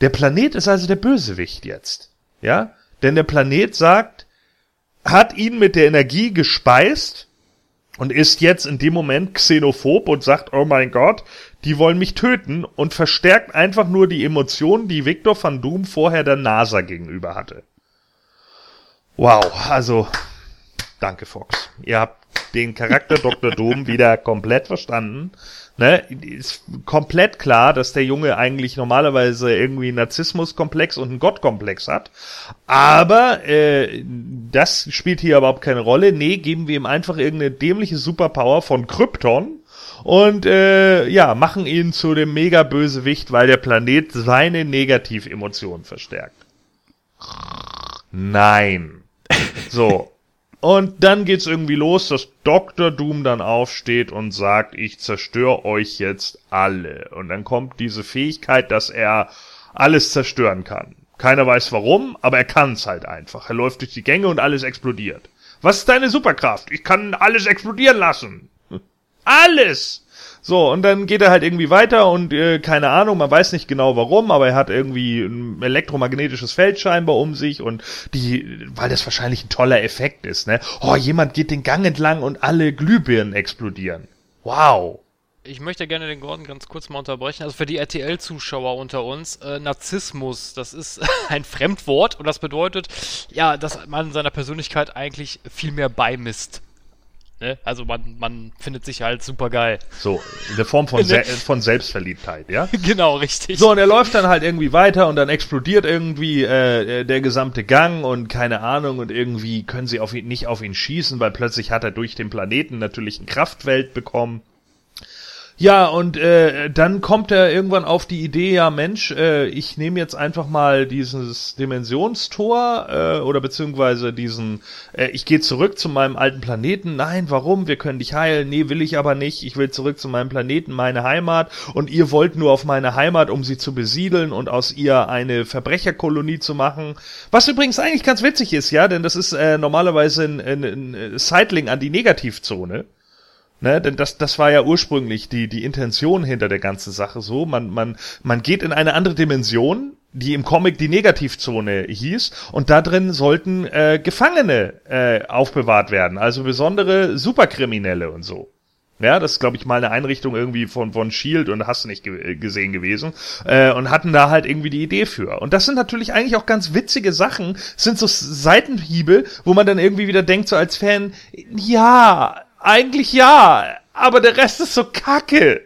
Der Planet ist also der Bösewicht jetzt. Ja? Denn der Planet sagt, hat ihn mit der Energie gespeist und ist jetzt in dem Moment xenophob und sagt, oh mein Gott, die wollen mich töten und verstärkt einfach nur die Emotionen, die Victor van Doom vorher der NASA gegenüber hatte. Wow, also danke Fox. Ihr habt den Charakter Dr. Doom wieder komplett verstanden. Ne? Ist komplett klar, dass der Junge eigentlich normalerweise irgendwie einen Narzissmuskomplex und einen Gottkomplex hat. Aber äh, das spielt hier überhaupt keine Rolle. Nee, geben wir ihm einfach irgendeine dämliche Superpower von Krypton und äh, ja, machen ihn zu dem Mega-Bösewicht, weil der Planet seine Negativemotionen verstärkt. Nein. So. Und dann geht's irgendwie los, dass Dr. Doom dann aufsteht und sagt, ich zerstöre euch jetzt alle. Und dann kommt diese Fähigkeit, dass er alles zerstören kann. Keiner weiß warum, aber er kann's halt einfach. Er läuft durch die Gänge und alles explodiert. Was ist deine Superkraft? Ich kann alles explodieren lassen. Alles! So, und dann geht er halt irgendwie weiter und äh, keine Ahnung, man weiß nicht genau warum, aber er hat irgendwie ein elektromagnetisches Feld scheinbar um sich und die, weil das wahrscheinlich ein toller Effekt ist, ne? Oh, jemand geht den Gang entlang und alle Glühbirnen explodieren. Wow. Ich möchte gerne den Gordon ganz kurz mal unterbrechen. Also für die RTL-Zuschauer unter uns, äh, Narzissmus, das ist ein Fremdwort und das bedeutet, ja, dass man seiner Persönlichkeit eigentlich viel mehr beimisst. Ne? Also man, man findet sich halt super geil. So, in der Form von, Se von Selbstverliebtheit, ja? genau, richtig. So, und er läuft dann halt irgendwie weiter und dann explodiert irgendwie äh, der gesamte Gang und keine Ahnung und irgendwie können sie auf ihn, nicht auf ihn schießen, weil plötzlich hat er durch den Planeten natürlich ein Kraftwelt bekommen. Ja, und äh, dann kommt er irgendwann auf die Idee, ja Mensch, äh, ich nehme jetzt einfach mal dieses Dimensionstor äh, oder beziehungsweise diesen, äh, ich gehe zurück zu meinem alten Planeten. Nein, warum? Wir können dich heilen. Nee, will ich aber nicht. Ich will zurück zu meinem Planeten, meine Heimat. Und ihr wollt nur auf meine Heimat, um sie zu besiedeln und aus ihr eine Verbrecherkolonie zu machen. Was übrigens eigentlich ganz witzig ist, ja, denn das ist äh, normalerweise ein, ein, ein Sidling an die Negativzone. Ne, denn das, das war ja ursprünglich die, die Intention hinter der ganzen Sache so. Man, man, man geht in eine andere Dimension, die im Comic die Negativzone hieß, und da drin sollten äh, Gefangene äh, aufbewahrt werden, also besondere Superkriminelle und so. Ja, das ist, glaube ich, mal eine Einrichtung irgendwie von, von Shield und hast du nicht ge gesehen gewesen. Äh, und hatten da halt irgendwie die Idee für. Und das sind natürlich eigentlich auch ganz witzige Sachen, sind so Seitenhiebe, wo man dann irgendwie wieder denkt, so als Fan, ja, eigentlich ja, aber der Rest ist so kacke.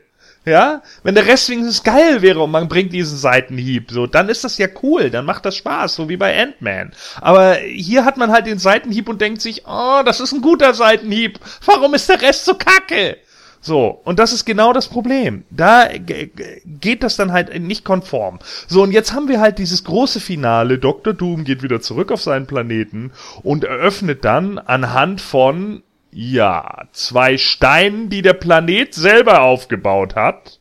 Ja, wenn der Rest wenigstens geil wäre und man bringt diesen Seitenhieb, so, dann ist das ja cool, dann macht das Spaß, so wie bei Ant-Man. Aber hier hat man halt den Seitenhieb und denkt sich, oh, das ist ein guter Seitenhieb. Warum ist der Rest so kacke? So, und das ist genau das Problem. Da geht das dann halt nicht konform. So, und jetzt haben wir halt dieses große Finale. Dr. Doom geht wieder zurück auf seinen Planeten und eröffnet dann anhand von ja, zwei Steinen, die der Planet selber aufgebaut hat.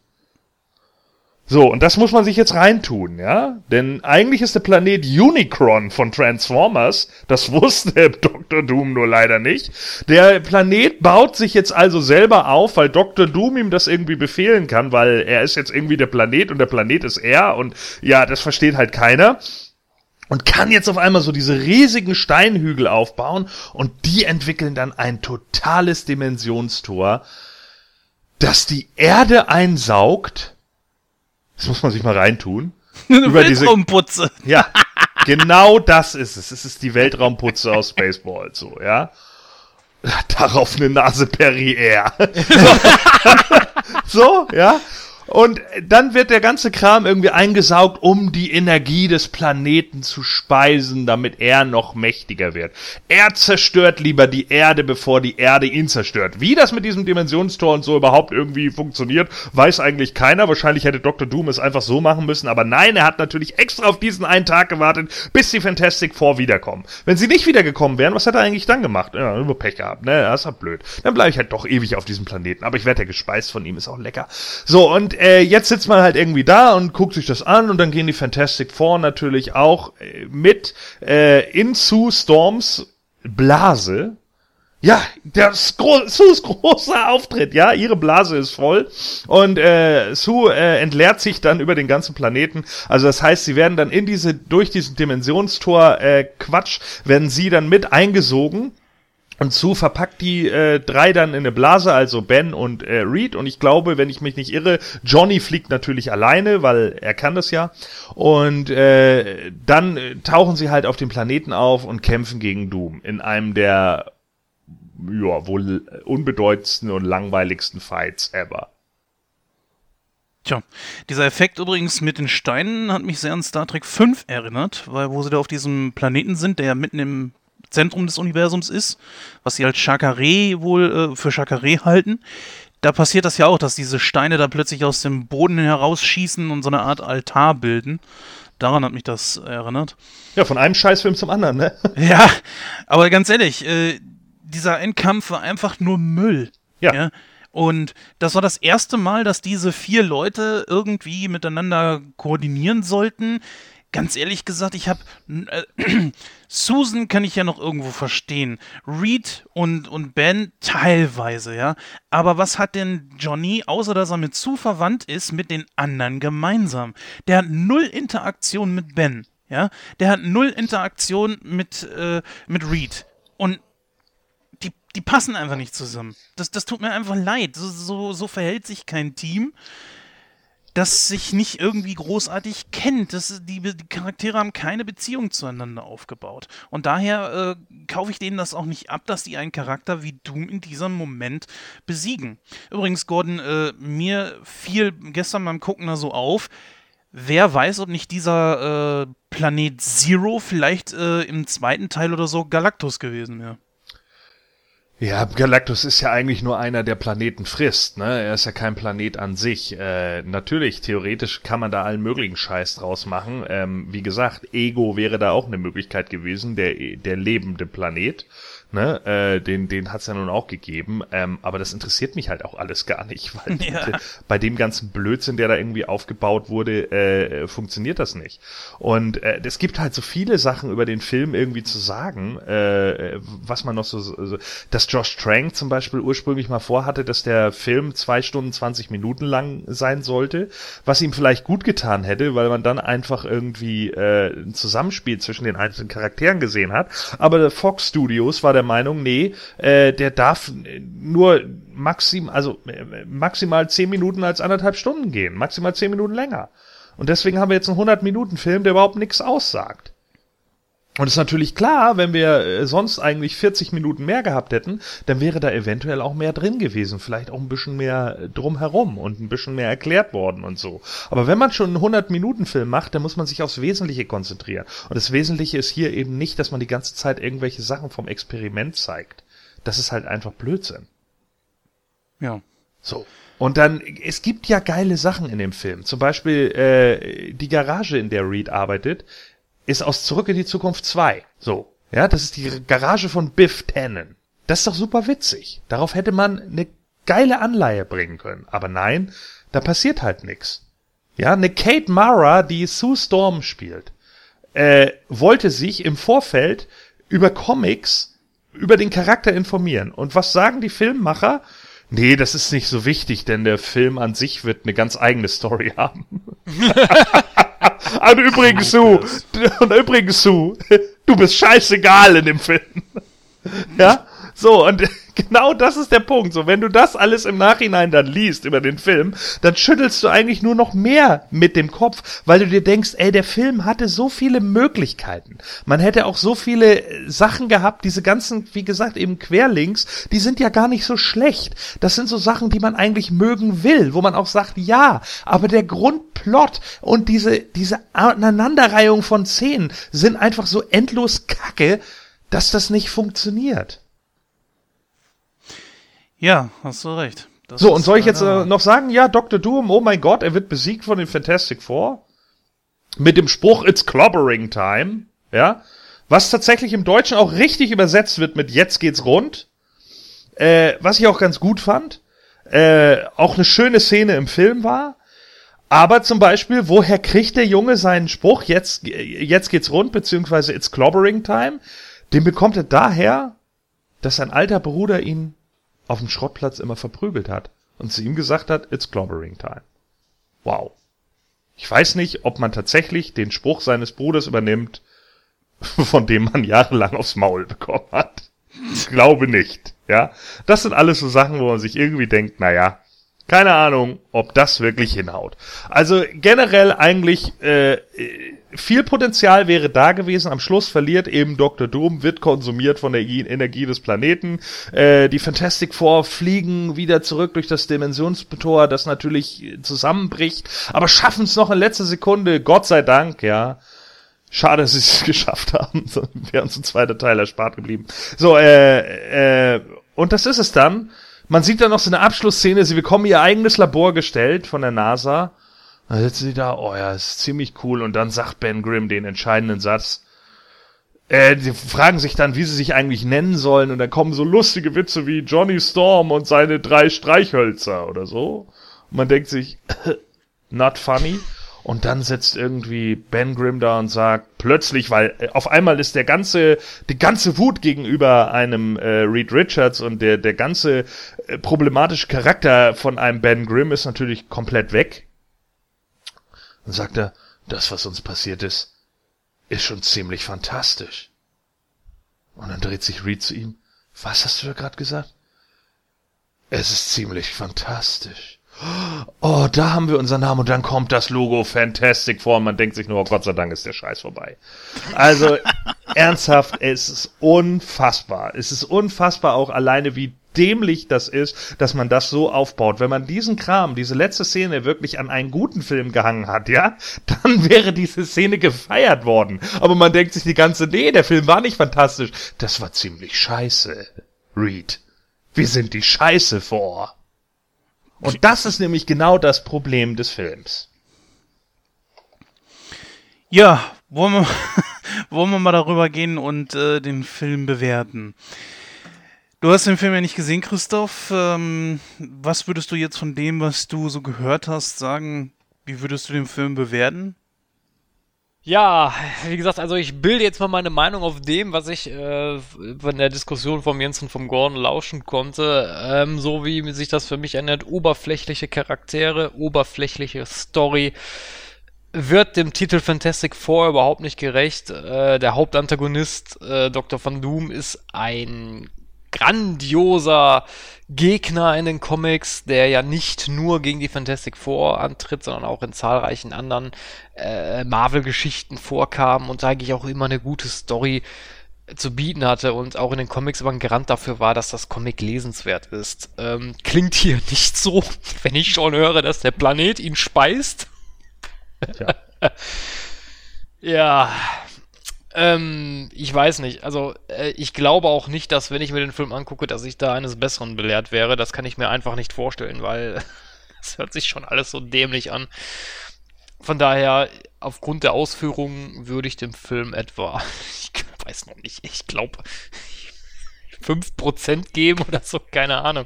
So, und das muss man sich jetzt reintun, ja? Denn eigentlich ist der Planet Unicron von Transformers, das wusste Dr. Doom nur leider nicht. Der Planet baut sich jetzt also selber auf, weil Dr. Doom ihm das irgendwie befehlen kann, weil er ist jetzt irgendwie der Planet und der Planet ist er und ja, das versteht halt keiner und kann jetzt auf einmal so diese riesigen Steinhügel aufbauen und die entwickeln dann ein totales Dimensionstor, das die Erde einsaugt. Das muss man sich mal reintun. Eine über Weltraumputze. Diese, ja, genau das ist es. Es ist die Weltraumputze aus Spaceball, so, ja. Darauf eine Nase Perrier. So, so ja. Und dann wird der ganze Kram irgendwie eingesaugt, um die Energie des Planeten zu speisen, damit er noch mächtiger wird. Er zerstört lieber die Erde, bevor die Erde ihn zerstört. Wie das mit diesem Dimensionstor und so überhaupt irgendwie funktioniert, weiß eigentlich keiner. Wahrscheinlich hätte Dr. Doom es einfach so machen müssen, aber nein, er hat natürlich extra auf diesen einen Tag gewartet, bis die Fantastic Four wiederkommen. Wenn sie nicht wiedergekommen wären, was hätte er eigentlich dann gemacht? Ja, über Pech gehabt, ne? Das ist halt blöd. Dann bleibe ich halt doch ewig auf diesem Planeten. Aber ich werde ja gespeist von ihm, ist auch lecker. So, und äh, jetzt sitzt man halt irgendwie da und guckt sich das an und dann gehen die Fantastic Four natürlich auch äh, mit äh, in Sue Storms Blase. Ja, der Gro Sues großer Auftritt, ja, ihre Blase ist voll und äh, Sue äh, entleert sich dann über den ganzen Planeten. Also das heißt, sie werden dann in diese durch diesen Dimensionstor äh, Quatsch werden sie dann mit eingesogen und Sue verpackt die äh, drei dann in eine Blase, also Ben und äh, Reed. Und ich glaube, wenn ich mich nicht irre, Johnny fliegt natürlich alleine, weil er kann das ja. Und äh, dann äh, tauchen sie halt auf dem Planeten auf und kämpfen gegen Doom in einem der ja wohl unbedeutendsten und langweiligsten Fights ever. Tja, dieser Effekt übrigens mit den Steinen hat mich sehr an Star Trek 5 erinnert, weil wo sie da auf diesem Planeten sind, der ja mitten im Zentrum des Universums ist, was sie als Chakare wohl äh, für Chakare halten. Da passiert das ja auch, dass diese Steine da plötzlich aus dem Boden herausschießen und so eine Art Altar bilden. Daran hat mich das erinnert. Ja, von einem Scheißfilm zum anderen, ne? Ja, aber ganz ehrlich, äh, dieser Endkampf war einfach nur Müll. Ja. ja? Und das war das erste Mal, dass diese vier Leute irgendwie miteinander koordinieren sollten. Ganz ehrlich gesagt, ich habe äh, Susan kann ich ja noch irgendwo verstehen, Reed und und Ben teilweise, ja. Aber was hat denn Johnny, außer dass er mit zu verwandt ist, mit den anderen gemeinsam? Der hat null Interaktion mit Ben, ja. Der hat null Interaktion mit äh, mit Reed und die, die passen einfach nicht zusammen. Das, das tut mir einfach leid. So, so, so verhält sich kein Team, das sich nicht irgendwie großartig kennt. Das, die, die Charaktere haben keine Beziehung zueinander aufgebaut. Und daher äh, kaufe ich denen das auch nicht ab, dass die einen Charakter wie Doom in diesem Moment besiegen. Übrigens, Gordon, äh, mir fiel gestern beim Gucken da so auf, wer weiß, ob nicht dieser äh, Planet Zero vielleicht äh, im zweiten Teil oder so Galactus gewesen wäre. Ja, Galactus ist ja eigentlich nur einer, der Planeten frisst, ne? Er ist ja kein Planet an sich. Äh, natürlich, theoretisch kann man da allen möglichen Scheiß draus machen. Ähm, wie gesagt, Ego wäre da auch eine Möglichkeit gewesen, der, der lebende Planet. Ne, äh, den, den hat's ja nun auch gegeben, ähm, aber das interessiert mich halt auch alles gar nicht, weil Ja. bei dem ganzen Blödsinn, der da irgendwie aufgebaut wurde, äh, funktioniert das nicht. Und äh, es gibt halt so viele Sachen über den Film irgendwie zu sagen, äh, was man noch so, so, dass Josh Trank zum Beispiel ursprünglich mal vorhatte, dass der Film zwei Stunden 20 Minuten lang sein sollte, was ihm vielleicht gut getan hätte, weil man dann einfach irgendwie äh, ein Zusammenspiel zwischen den einzelnen Charakteren gesehen hat. Aber der Fox Studios war der Meinung, nee, äh, der darf nur maxim, also äh, maximal zehn Minuten als anderthalb Stunden gehen, maximal zehn Minuten länger. Und deswegen haben wir jetzt einen 100-Minuten-Film, der überhaupt nichts aussagt. Und ist natürlich klar, wenn wir äh, sonst eigentlich 40 Minuten mehr gehabt hätten, dann wäre da eventuell auch mehr drin gewesen. Vielleicht auch ein bisschen mehr äh, drumherum und ein bisschen mehr erklärt worden und so. Aber wenn man schon einen 100-Minuten-Film macht, dann muss man sich aufs Wesentliche konzentrieren. Und das Wesentliche ist hier eben nicht, dass man die ganze Zeit irgendwelche Sachen vom Experiment zeigt. Das ist halt einfach Blödsinn. Ja. So. Und dann, es gibt ja geile Sachen in dem Film. Zum Beispiel äh, die Garage, in der Reed arbeitet, ist aus Zurück in die Zukunft 2. So. Ja, das ist die Garage von Biff Tannen. Das ist doch super witzig. Darauf hätte man eine geile Anleihe bringen können. Aber nein, da passiert halt nix. Ja, eine Kate Mara, die Sue Storm spielt, äh, wollte sich im Vorfeld über Comics über den Charakter informieren. Und was sagen die Filmmacher? Nee, das ist nicht so wichtig, denn der Film an sich wird eine ganz eigene Story haben. und übrigens, Sue, und übrigens, Sue, du bist scheißegal in dem Film. Ja? So, und genau das ist der Punkt. So, wenn du das alles im Nachhinein dann liest über den Film, dann schüttelst du eigentlich nur noch mehr mit dem Kopf, weil du dir denkst, ey, der Film hatte so viele Möglichkeiten. Man hätte auch so viele äh, Sachen gehabt, diese ganzen, wie gesagt, eben Querlinks, die sind ja gar nicht so schlecht. Das sind so Sachen, die man eigentlich mögen will, wo man auch sagt, ja, aber der Grundplot und diese, diese Aneinanderreihung von Szenen sind einfach so endlos kacke, dass das nicht funktioniert. Ja, hast du recht. Das So, und soll ich jetzt äh, noch sagen, ja, Dr. Doom, oh mein Gott, er wird besiegt von den Fantastic Four. Mit dem Spruch, it's clobbering time. Ja. Was tatsächlich im Deutschen auch richtig übersetzt wird mit jetzt geht's rund. Äh, was ich auch ganz gut fand. Äh, auch eine schöne Szene im Film war. Aber zum Beispiel, woher kriegt der Junge seinen Spruch, jetzt, jetzt geht's rund, beziehungsweise it's clobbering time? Den bekommt er daher, dass sein alter Bruder ihn auf dem Schrottplatz immer verprügelt hat und zu ihm gesagt hat, it's clobbering time. Wow. Ich weiß nicht, ob man tatsächlich den Spruch seines Bruders übernimmt, von dem man jahrelang aufs Maul bekommen hat. Ich glaube nicht, ja. Das sind alles so Sachen, wo man sich irgendwie denkt, naja, keine Ahnung, ob das wirklich hinhaut. Also generell eigentlich äh, viel Potenzial wäre da gewesen. Am Schluss verliert eben Dr. Doom, wird konsumiert von der Energie des Planeten. Äh, die Fantastic Four fliegen wieder zurück durch das Dimensionstor, das natürlich zusammenbricht, aber schaffen es noch in letzter Sekunde, Gott sei Dank, ja. Schade, dass sie es geschafft haben. So wäre uns ein zweiter Teil erspart geblieben. So, äh, äh, und das ist es dann. Man sieht dann noch so eine Abschlussszene. Sie bekommen ihr eigenes Labor gestellt von der NASA. Dann sitzen sie da, oh ja, ist ziemlich cool. Und dann sagt Ben Grimm den entscheidenden Satz. äh, die fragen sich dann, wie sie sich eigentlich nennen sollen und dann kommen so lustige Witze wie Johnny Storm und seine drei Streichhölzer oder so. Und man denkt sich, not funny. Und dann sitzt irgendwie Ben Grimm da und sagt plötzlich, weil äh, auf einmal ist der ganze, die ganze Wut gegenüber einem äh, Reed Richards und der, der ganze äh, problematische Charakter von einem Ben Grimm ist natürlich komplett weg. Dann sagt er, das, was uns passiert ist, ist schon ziemlich fantastisch. Und dann dreht sich Reed zu ihm. Was hast du da gerade gesagt? Es ist ziemlich fantastisch. Oh, da haben wir unseren Namen und dann kommt das Logo Fantastic vor und man denkt sich nur, oh Gott sei Dank ist der Scheiß vorbei. Also, ernsthaft, es ist unfassbar. Es ist unfassbar auch alleine, wie dämlich das ist, dass man das so aufbaut. Wenn man diesen Kram, diese letzte Szene wirklich an einen guten Film gehangen hat, ja, dann wäre diese Szene gefeiert worden. Aber man denkt sich die ganze, nee, der Film war nicht fantastisch. Das war ziemlich scheiße. Reed. Wir sind die Scheiße vor. Und das ist nämlich genau das Problem des Films. Ja, wollen wir, wollen wir mal darüber gehen und äh, den Film bewerten. Du hast den Film ja nicht gesehen, Christoph. Ähm, was würdest du jetzt von dem, was du so gehört hast, sagen? Wie würdest du den Film bewerten? Ja, wie gesagt, also ich bilde jetzt mal meine Meinung auf dem, was ich äh, von der Diskussion vom Jens und vom Gordon lauschen konnte. Ähm, so wie sich das für mich ändert, oberflächliche Charaktere, oberflächliche Story, wird dem Titel Fantastic Four überhaupt nicht gerecht. Äh, der Hauptantagonist, äh, Dr. Van Doom, ist ein grandioser Gegner in den Comics, der ja nicht nur gegen die Fantastic Four antritt, sondern auch in zahlreichen anderen äh, Marvel-Geschichten vorkam und eigentlich auch immer eine gute Story zu bieten hatte und auch in den Comics aber ein Garant dafür war, dass das Comic lesenswert ist. Ähm, klingt hier nicht so, wenn ich schon höre, dass der Planet ihn speist. Ja. ja, ähm, ich weiß nicht. Also, äh, ich glaube auch nicht, dass, wenn ich mir den Film angucke, dass ich da eines Besseren belehrt wäre. Das kann ich mir einfach nicht vorstellen, weil es hört sich schon alles so dämlich an. Von daher, aufgrund der Ausführungen würde ich dem Film etwa, ich weiß noch nicht, ich glaube, 5% geben oder so, keine Ahnung.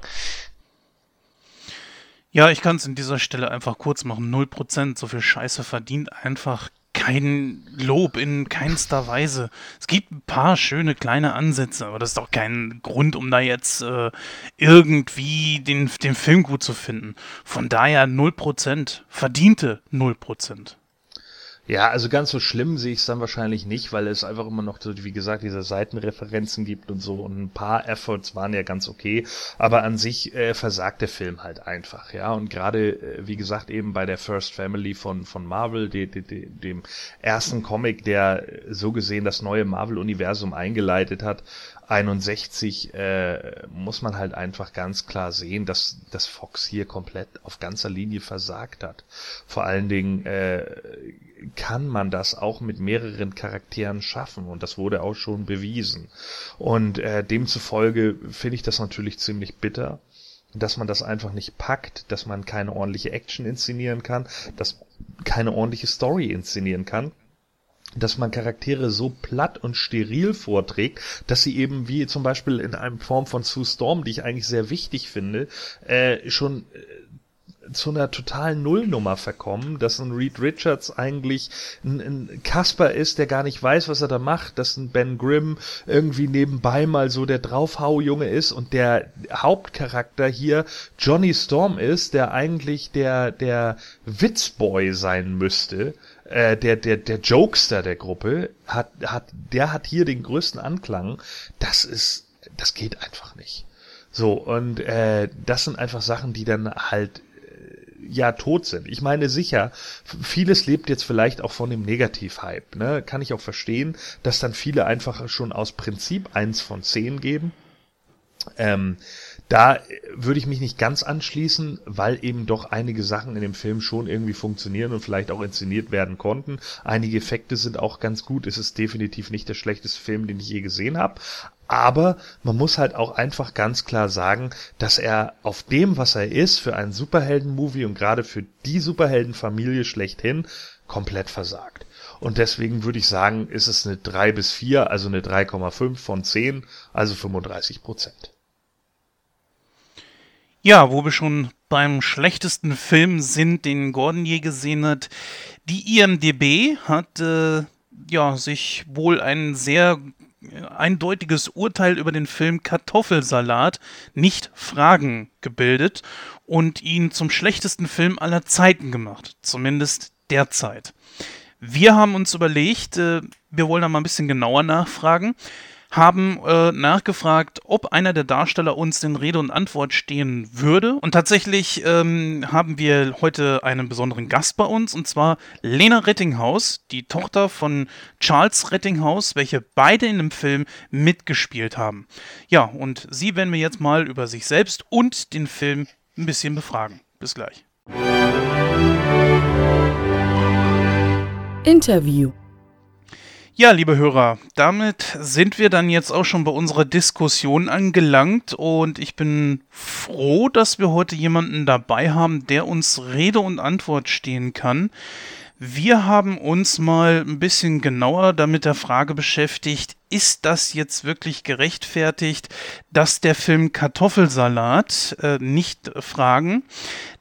Ja, ich kann es in dieser Stelle einfach kurz machen. 0%, so viel Scheiße verdient einfach kein Lob in keinster Weise. Es gibt ein paar schöne kleine Ansätze, aber das ist doch kein Grund, um da jetzt äh, irgendwie den, den Film gut zu finden. Von daher 0%. Verdiente 0%. Ja, also ganz so schlimm sehe ich es dann wahrscheinlich nicht, weil es einfach immer noch, wie gesagt, diese Seitenreferenzen gibt und so und ein paar Efforts waren ja ganz okay, aber an sich äh, versagt der Film halt einfach, ja, und gerade, äh, wie gesagt, eben bei der First Family von, von Marvel, de, de, de, dem ersten Comic, der so gesehen das neue Marvel-Universum eingeleitet hat, 61 äh, muss man halt einfach ganz klar sehen, dass, dass Fox hier komplett auf ganzer Linie versagt hat. Vor allen Dingen äh, kann man das auch mit mehreren Charakteren schaffen und das wurde auch schon bewiesen. Und äh, demzufolge finde ich das natürlich ziemlich bitter, dass man das einfach nicht packt, dass man keine ordentliche Action inszenieren kann, dass keine ordentliche Story inszenieren kann dass man Charaktere so platt und steril vorträgt, dass sie eben wie zum Beispiel in einem Form von Sue Storm, die ich eigentlich sehr wichtig finde, äh, schon äh, zu einer totalen Nullnummer verkommen, dass ein Reed Richards eigentlich ein, ein Kasper ist, der gar nicht weiß, was er da macht, dass ein Ben Grimm irgendwie nebenbei mal so der Draufhau-Junge ist und der Hauptcharakter hier Johnny Storm ist, der eigentlich der, der Witzboy sein müsste äh, der, der, der Jokester der Gruppe hat, hat, der hat hier den größten Anklang. Das ist, das geht einfach nicht. So, und äh, das sind einfach Sachen, die dann halt äh, ja tot sind. Ich meine sicher, vieles lebt jetzt vielleicht auch von dem Negativ-Hype. Ne? Kann ich auch verstehen, dass dann viele einfach schon aus Prinzip eins von zehn geben. Ähm, da würde ich mich nicht ganz anschließen, weil eben doch einige Sachen in dem Film schon irgendwie funktionieren und vielleicht auch inszeniert werden konnten. Einige Effekte sind auch ganz gut. Es ist definitiv nicht der schlechteste Film, den ich je gesehen habe. Aber man muss halt auch einfach ganz klar sagen, dass er auf dem, was er ist, für einen Superhelden-Movie und gerade für die Superheldenfamilie schlechthin komplett versagt. Und deswegen würde ich sagen, ist es eine 3 bis 4, also eine 3,5 von 10, also 35 Prozent. Ja, wo wir schon beim schlechtesten Film sind, den Gordon je gesehen hat. Die IMDB hat äh, ja, sich wohl ein sehr eindeutiges Urteil über den Film Kartoffelsalat, nicht Fragen, gebildet und ihn zum schlechtesten Film aller Zeiten gemacht, zumindest derzeit. Wir haben uns überlegt, äh, wir wollen da mal ein bisschen genauer nachfragen haben äh, nachgefragt, ob einer der Darsteller uns in Rede und Antwort stehen würde. Und tatsächlich ähm, haben wir heute einen besonderen Gast bei uns, und zwar Lena Rettinghaus, die Tochter von Charles Rettinghaus, welche beide in dem Film mitgespielt haben. Ja, und sie werden wir jetzt mal über sich selbst und den Film ein bisschen befragen. Bis gleich. Interview ja, liebe Hörer, damit sind wir dann jetzt auch schon bei unserer Diskussion angelangt und ich bin froh, dass wir heute jemanden dabei haben, der uns Rede und Antwort stehen kann. Wir haben uns mal ein bisschen genauer damit der Frage beschäftigt, ist das jetzt wirklich gerechtfertigt, dass der Film Kartoffelsalat, äh, nicht Fragen,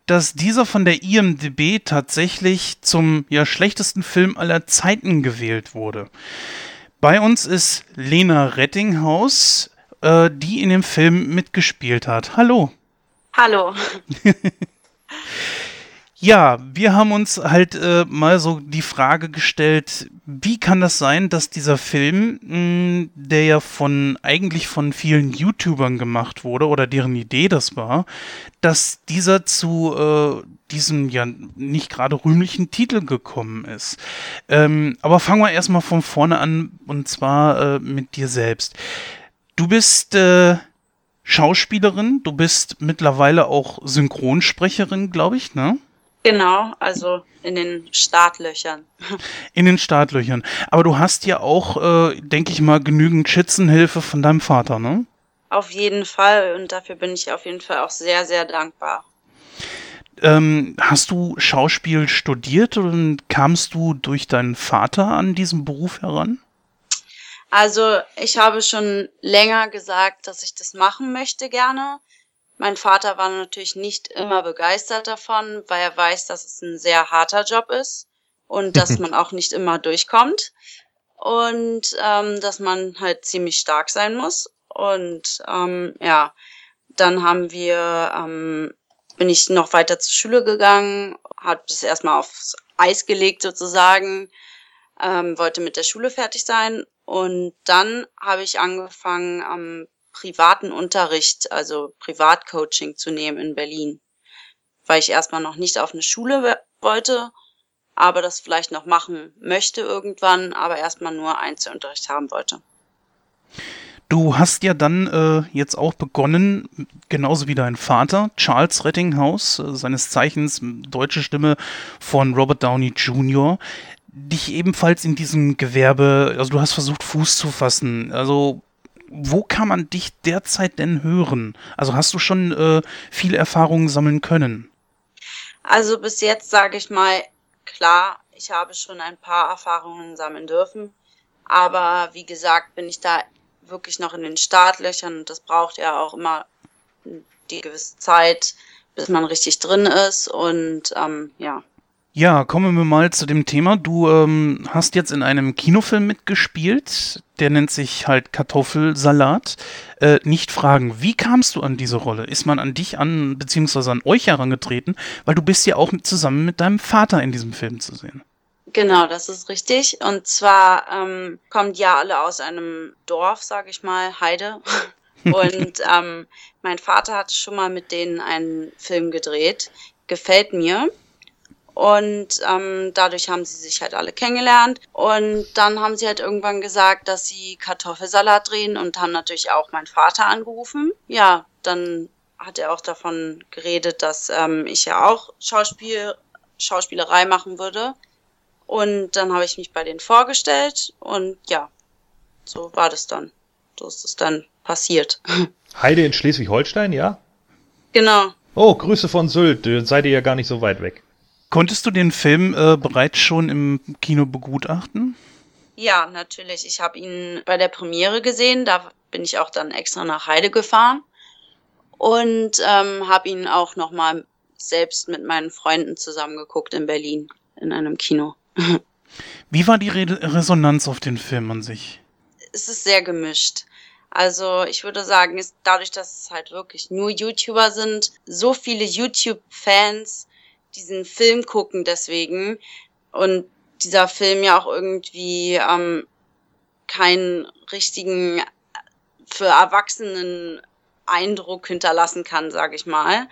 dass dieser von der IMDB tatsächlich zum ja, schlechtesten Film aller Zeiten gewählt wurde. Bei uns ist Lena Rettinghaus, äh, die in dem Film mitgespielt hat. Hallo. Hallo. Ja, wir haben uns halt äh, mal so die Frage gestellt, wie kann das sein, dass dieser Film, mh, hm, der ja von eigentlich von vielen YouTubern gemacht wurde oder deren Idee das war, dass dieser zu äh, diesem ja nicht gerade rühmlichen Titel gekommen ist. Ähm, aber fangen wir erstmal von vorne an und zwar äh, mit dir selbst. Du bist äh, Schauspielerin, du bist mittlerweile auch Synchronsprecherin, glaube ich, ne? Genau, also in den Startlöchern. In den Startlöchern. Aber du hast ja auch, äh, denke ich mal, genügend Schützenhilfe von deinem Vater, ne? Auf jeden Fall und dafür bin ich auf jeden Fall auch sehr, sehr dankbar. Ähm, hast du Schauspiel studiert und kamst du durch deinen Vater an diesen Beruf heran? Also ich habe schon länger gesagt, dass ich das machen möchte gerne. Mein Vater war natürlich nicht immer begeistert davon, weil er weiß, dass es ein sehr harter Job ist und dass man auch nicht immer durchkommt und ähm, dass man halt ziemlich stark sein muss. Und ähm, ja, dann haben wir, ähm, bin ich noch weiter zur Schule gegangen, hat es erstmal aufs Eis gelegt sozusagen, ähm, wollte mit der Schule fertig sein und dann habe ich angefangen, am privaten Unterricht, also Privatcoaching zu nehmen in Berlin, weil ich erstmal noch nicht auf eine Schule wollte, aber das vielleicht noch machen möchte irgendwann, aber erstmal nur Einzelunterricht haben wollte. Du hast ja dann äh, jetzt auch begonnen, genauso wie dein Vater, Charles Rettinghaus, äh, seines Zeichens deutsche Stimme von Robert Downey Jr., dich ebenfalls in diesem Gewerbe, also du hast versucht, Fuß zu fassen. Also wo kann man dich derzeit denn hören? Also hast du schon äh, viel Erfahrungen sammeln können? Also bis jetzt sage ich mal, klar, ich habe schon ein paar Erfahrungen sammeln dürfen. Aber wie gesagt, bin ich da wirklich noch in den Startlöchern das braucht ja auch immer die gewisse Zeit, bis man richtig drin ist. Und ähm, ja, ja, kommen wir mal zu dem Thema. Du ähm, hast jetzt in einem Kinofilm mitgespielt, der nennt sich halt Kartoffelsalat. Äh, nicht fragen, wie kamst du an diese Rolle? Ist man an dich an, beziehungsweise an euch herangetreten? Weil du bist ja auch mit, zusammen mit deinem Vater in diesem Film zu sehen. Genau, das ist richtig. Und zwar ähm, kommen die ja alle aus einem Dorf, sag ich mal, Heide. Und ähm, mein Vater hatte schon mal mit denen einen Film gedreht. Gefällt mir. Und ähm, dadurch haben sie sich halt alle kennengelernt. Und dann haben sie halt irgendwann gesagt, dass sie Kartoffelsalat drehen und haben natürlich auch meinen Vater angerufen. Ja, dann hat er auch davon geredet, dass ähm, ich ja auch Schauspiel, Schauspielerei machen würde. Und dann habe ich mich bei denen vorgestellt und ja, so war das dann. So ist es dann passiert. Heide in Schleswig-Holstein, ja? Genau. Oh, Grüße von Sylt. Seid ihr ja gar nicht so weit weg. Konntest du den Film äh, bereits schon im Kino begutachten? Ja, natürlich. Ich habe ihn bei der Premiere gesehen. Da bin ich auch dann extra nach Heide gefahren und ähm, habe ihn auch noch mal selbst mit meinen Freunden zusammengeguckt in Berlin in einem Kino. Wie war die Re Resonanz auf den Film an sich? Es ist sehr gemischt. Also ich würde sagen, ist dadurch, dass es halt wirklich nur YouTuber sind, so viele YouTube-Fans diesen Film gucken deswegen und dieser Film ja auch irgendwie ähm, keinen richtigen für Erwachsenen Eindruck hinterlassen kann, sag ich mal,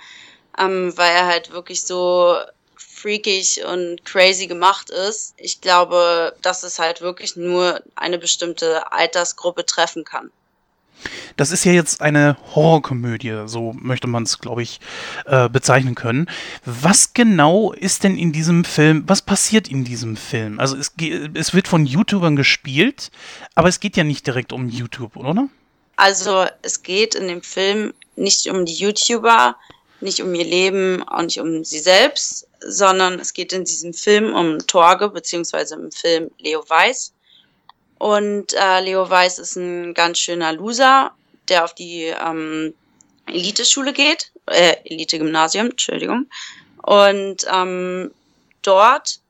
ähm, weil er halt wirklich so freakig und crazy gemacht ist. Ich glaube, dass es halt wirklich nur eine bestimmte Altersgruppe treffen kann. Das ist ja jetzt eine Horrorkomödie, so möchte man es, glaube ich, äh, bezeichnen können. Was genau ist denn in diesem Film, was passiert in diesem Film? Also es, es wird von YouTubern gespielt, aber es geht ja nicht direkt um YouTube, oder? Also es geht in dem Film nicht um die YouTuber, nicht um ihr Leben, auch nicht um sie selbst, sondern es geht in diesem Film um Torge, beziehungsweise im Film Leo Weiß. Und äh, Leo Weiß ist ein ganz schöner Loser, der auf die ähm, Eliteschule geht, äh, Elite-Gymnasium, Entschuldigung. Und ähm, dort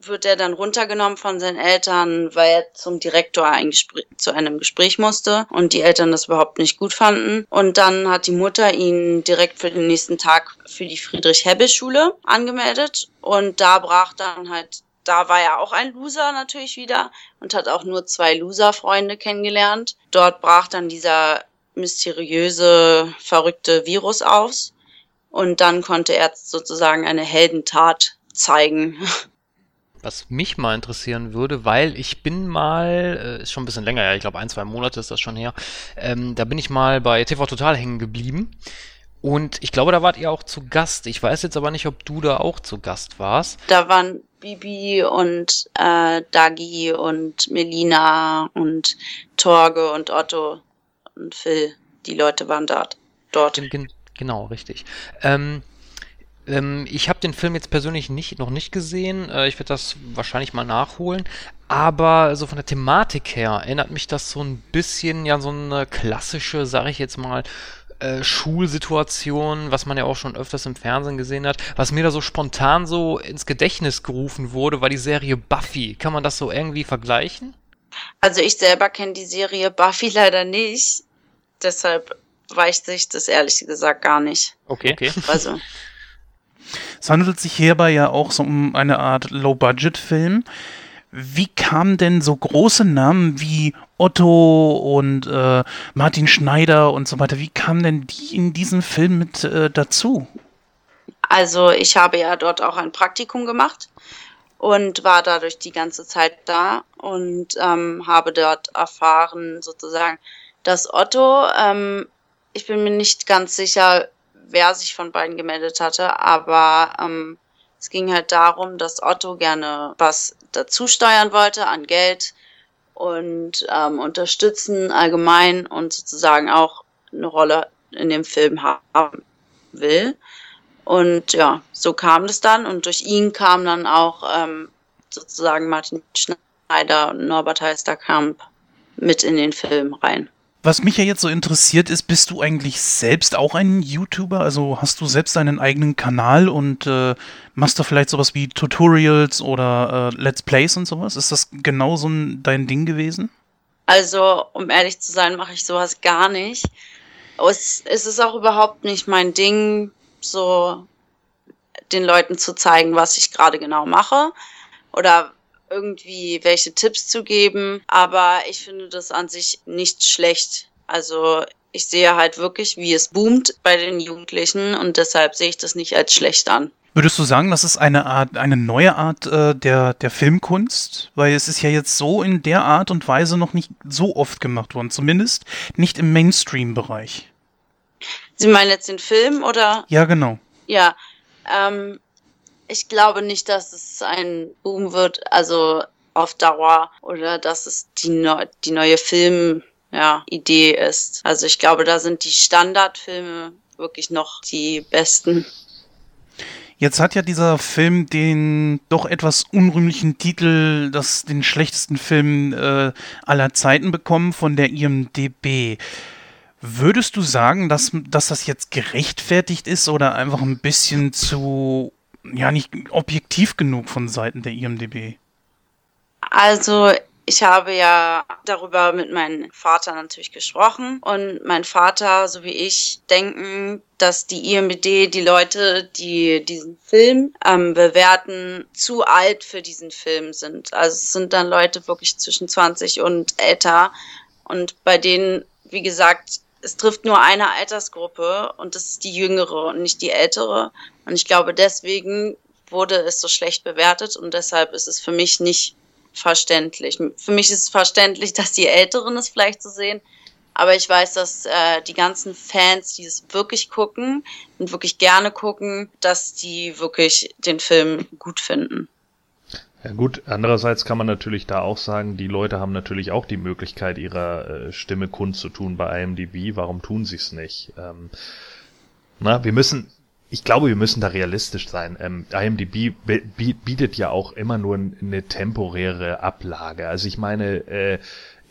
wird er dann runtergenommen von seinen Eltern, weil er zum Direktor ein zu einem Gespräch musste und die Eltern das überhaupt nicht gut fanden. Und dann hat die Mutter ihn direkt für den nächsten Tag für die Friedrich-Hebbel-Schule angemeldet und da brach dann halt da war er auch ein Loser natürlich wieder und hat auch nur zwei Loser-Freunde kennengelernt. Dort brach dann dieser mysteriöse, verrückte Virus aus und dann konnte er sozusagen eine Heldentat zeigen. Was mich mal interessieren würde, weil ich bin mal, äh, ist schon ein bisschen länger, ja, ich glaube ein, zwei Monate ist das schon her, ähm, da bin ich mal bei TV Total hängen geblieben. Und ich glaube, da wart ihr auch zu Gast. Ich weiß jetzt aber nicht, ob du da auch zu Gast warst. Da waren Bibi und äh, Dagi und Melina und Torge und Otto und Phil. Die Leute waren dort. dort. Gen genau, richtig. Ähm, ähm, ich habe den Film jetzt persönlich nicht, noch nicht gesehen. Äh, ich werde das wahrscheinlich mal nachholen. Aber so von der Thematik her erinnert mich das so ein bisschen ja so eine klassische, sag ich jetzt mal, äh, Schulsituation, was man ja auch schon öfters im Fernsehen gesehen hat. Was mir da so spontan so ins Gedächtnis gerufen wurde, war die Serie Buffy. Kann man das so irgendwie vergleichen? Also ich selber kenne die Serie Buffy leider nicht. Deshalb weicht sich das ehrlich gesagt gar nicht. Okay. okay. Also. Es handelt sich hierbei ja auch so um eine Art Low-Budget-Film. Wie kamen denn so große Namen wie Otto und äh, Martin Schneider und so weiter, wie kamen denn die in diesen Film mit äh, dazu? Also ich habe ja dort auch ein Praktikum gemacht und war dadurch die ganze Zeit da und ähm, habe dort erfahren sozusagen, dass Otto, ähm, ich bin mir nicht ganz sicher, wer sich von beiden gemeldet hatte, aber ähm, es ging halt darum, dass Otto gerne was dazu steuern wollte an Geld und ähm, unterstützen allgemein und sozusagen auch eine Rolle in dem Film haben will. Und ja, so kam es dann und durch ihn kam dann auch ähm, sozusagen Martin Schneider und Norbert Heisterkamp mit in den Film rein. Was mich ja jetzt so interessiert ist, bist du eigentlich selbst auch ein YouTuber? Also hast du selbst einen eigenen Kanal und äh, machst du vielleicht sowas wie Tutorials oder äh, Let's Plays und sowas? Ist das genau so ein, dein Ding gewesen? Also, um ehrlich zu sein, mache ich sowas gar nicht. Es, es ist auch überhaupt nicht mein Ding, so den Leuten zu zeigen, was ich gerade genau mache oder irgendwie welche Tipps zu geben, aber ich finde das an sich nicht schlecht. Also ich sehe halt wirklich, wie es boomt bei den Jugendlichen und deshalb sehe ich das nicht als schlecht an. Würdest du sagen, das ist eine Art, eine neue Art äh, der, der Filmkunst? Weil es ist ja jetzt so in der Art und Weise noch nicht so oft gemacht worden, zumindest nicht im Mainstream-Bereich. Sie meinen jetzt den Film oder? Ja, genau. Ja, ähm, ich glaube nicht, dass es ein Boom wird, also auf Dauer oder dass es die, Neu die neue Film ja, ist. Also ich glaube, da sind die Standardfilme wirklich noch die besten. Jetzt hat ja dieser Film den doch etwas unrühmlichen Titel, das den schlechtesten Film äh, aller Zeiten bekommen von der IMDB. Würdest du sagen, dass, dass das jetzt gerechtfertigt ist oder einfach ein bisschen zu, ja, nicht objektiv genug von Seiten der IMDB? Also ich habe ja darüber mit meinem Vater natürlich gesprochen und mein Vater so wie ich denken, dass die IMDb die Leute, die diesen Film ähm, bewerten, zu alt für diesen Film sind. Also es sind dann Leute wirklich zwischen 20 und älter und bei denen, wie gesagt, es trifft nur eine Altersgruppe und das ist die jüngere und nicht die ältere. Und ich glaube, deswegen wurde es so schlecht bewertet und deshalb ist es für mich nicht verständlich. Für mich ist es verständlich, dass die Älteren es vielleicht so sehen, aber ich weiß, dass äh, die ganzen Fans, die es wirklich gucken und wirklich gerne gucken, dass die wirklich den Film gut finden. Ja gut, andererseits kann man natürlich da auch sagen, die Leute haben natürlich auch die Möglichkeit, ihrer äh, Stimme kundzutun bei IMDb. Warum tun sie es nicht? Ähm, na, wir müssen, ich glaube, wir müssen da realistisch sein. Ähm, IMDb bietet ja auch immer nur eine temporäre Ablage. Also ich meine, äh,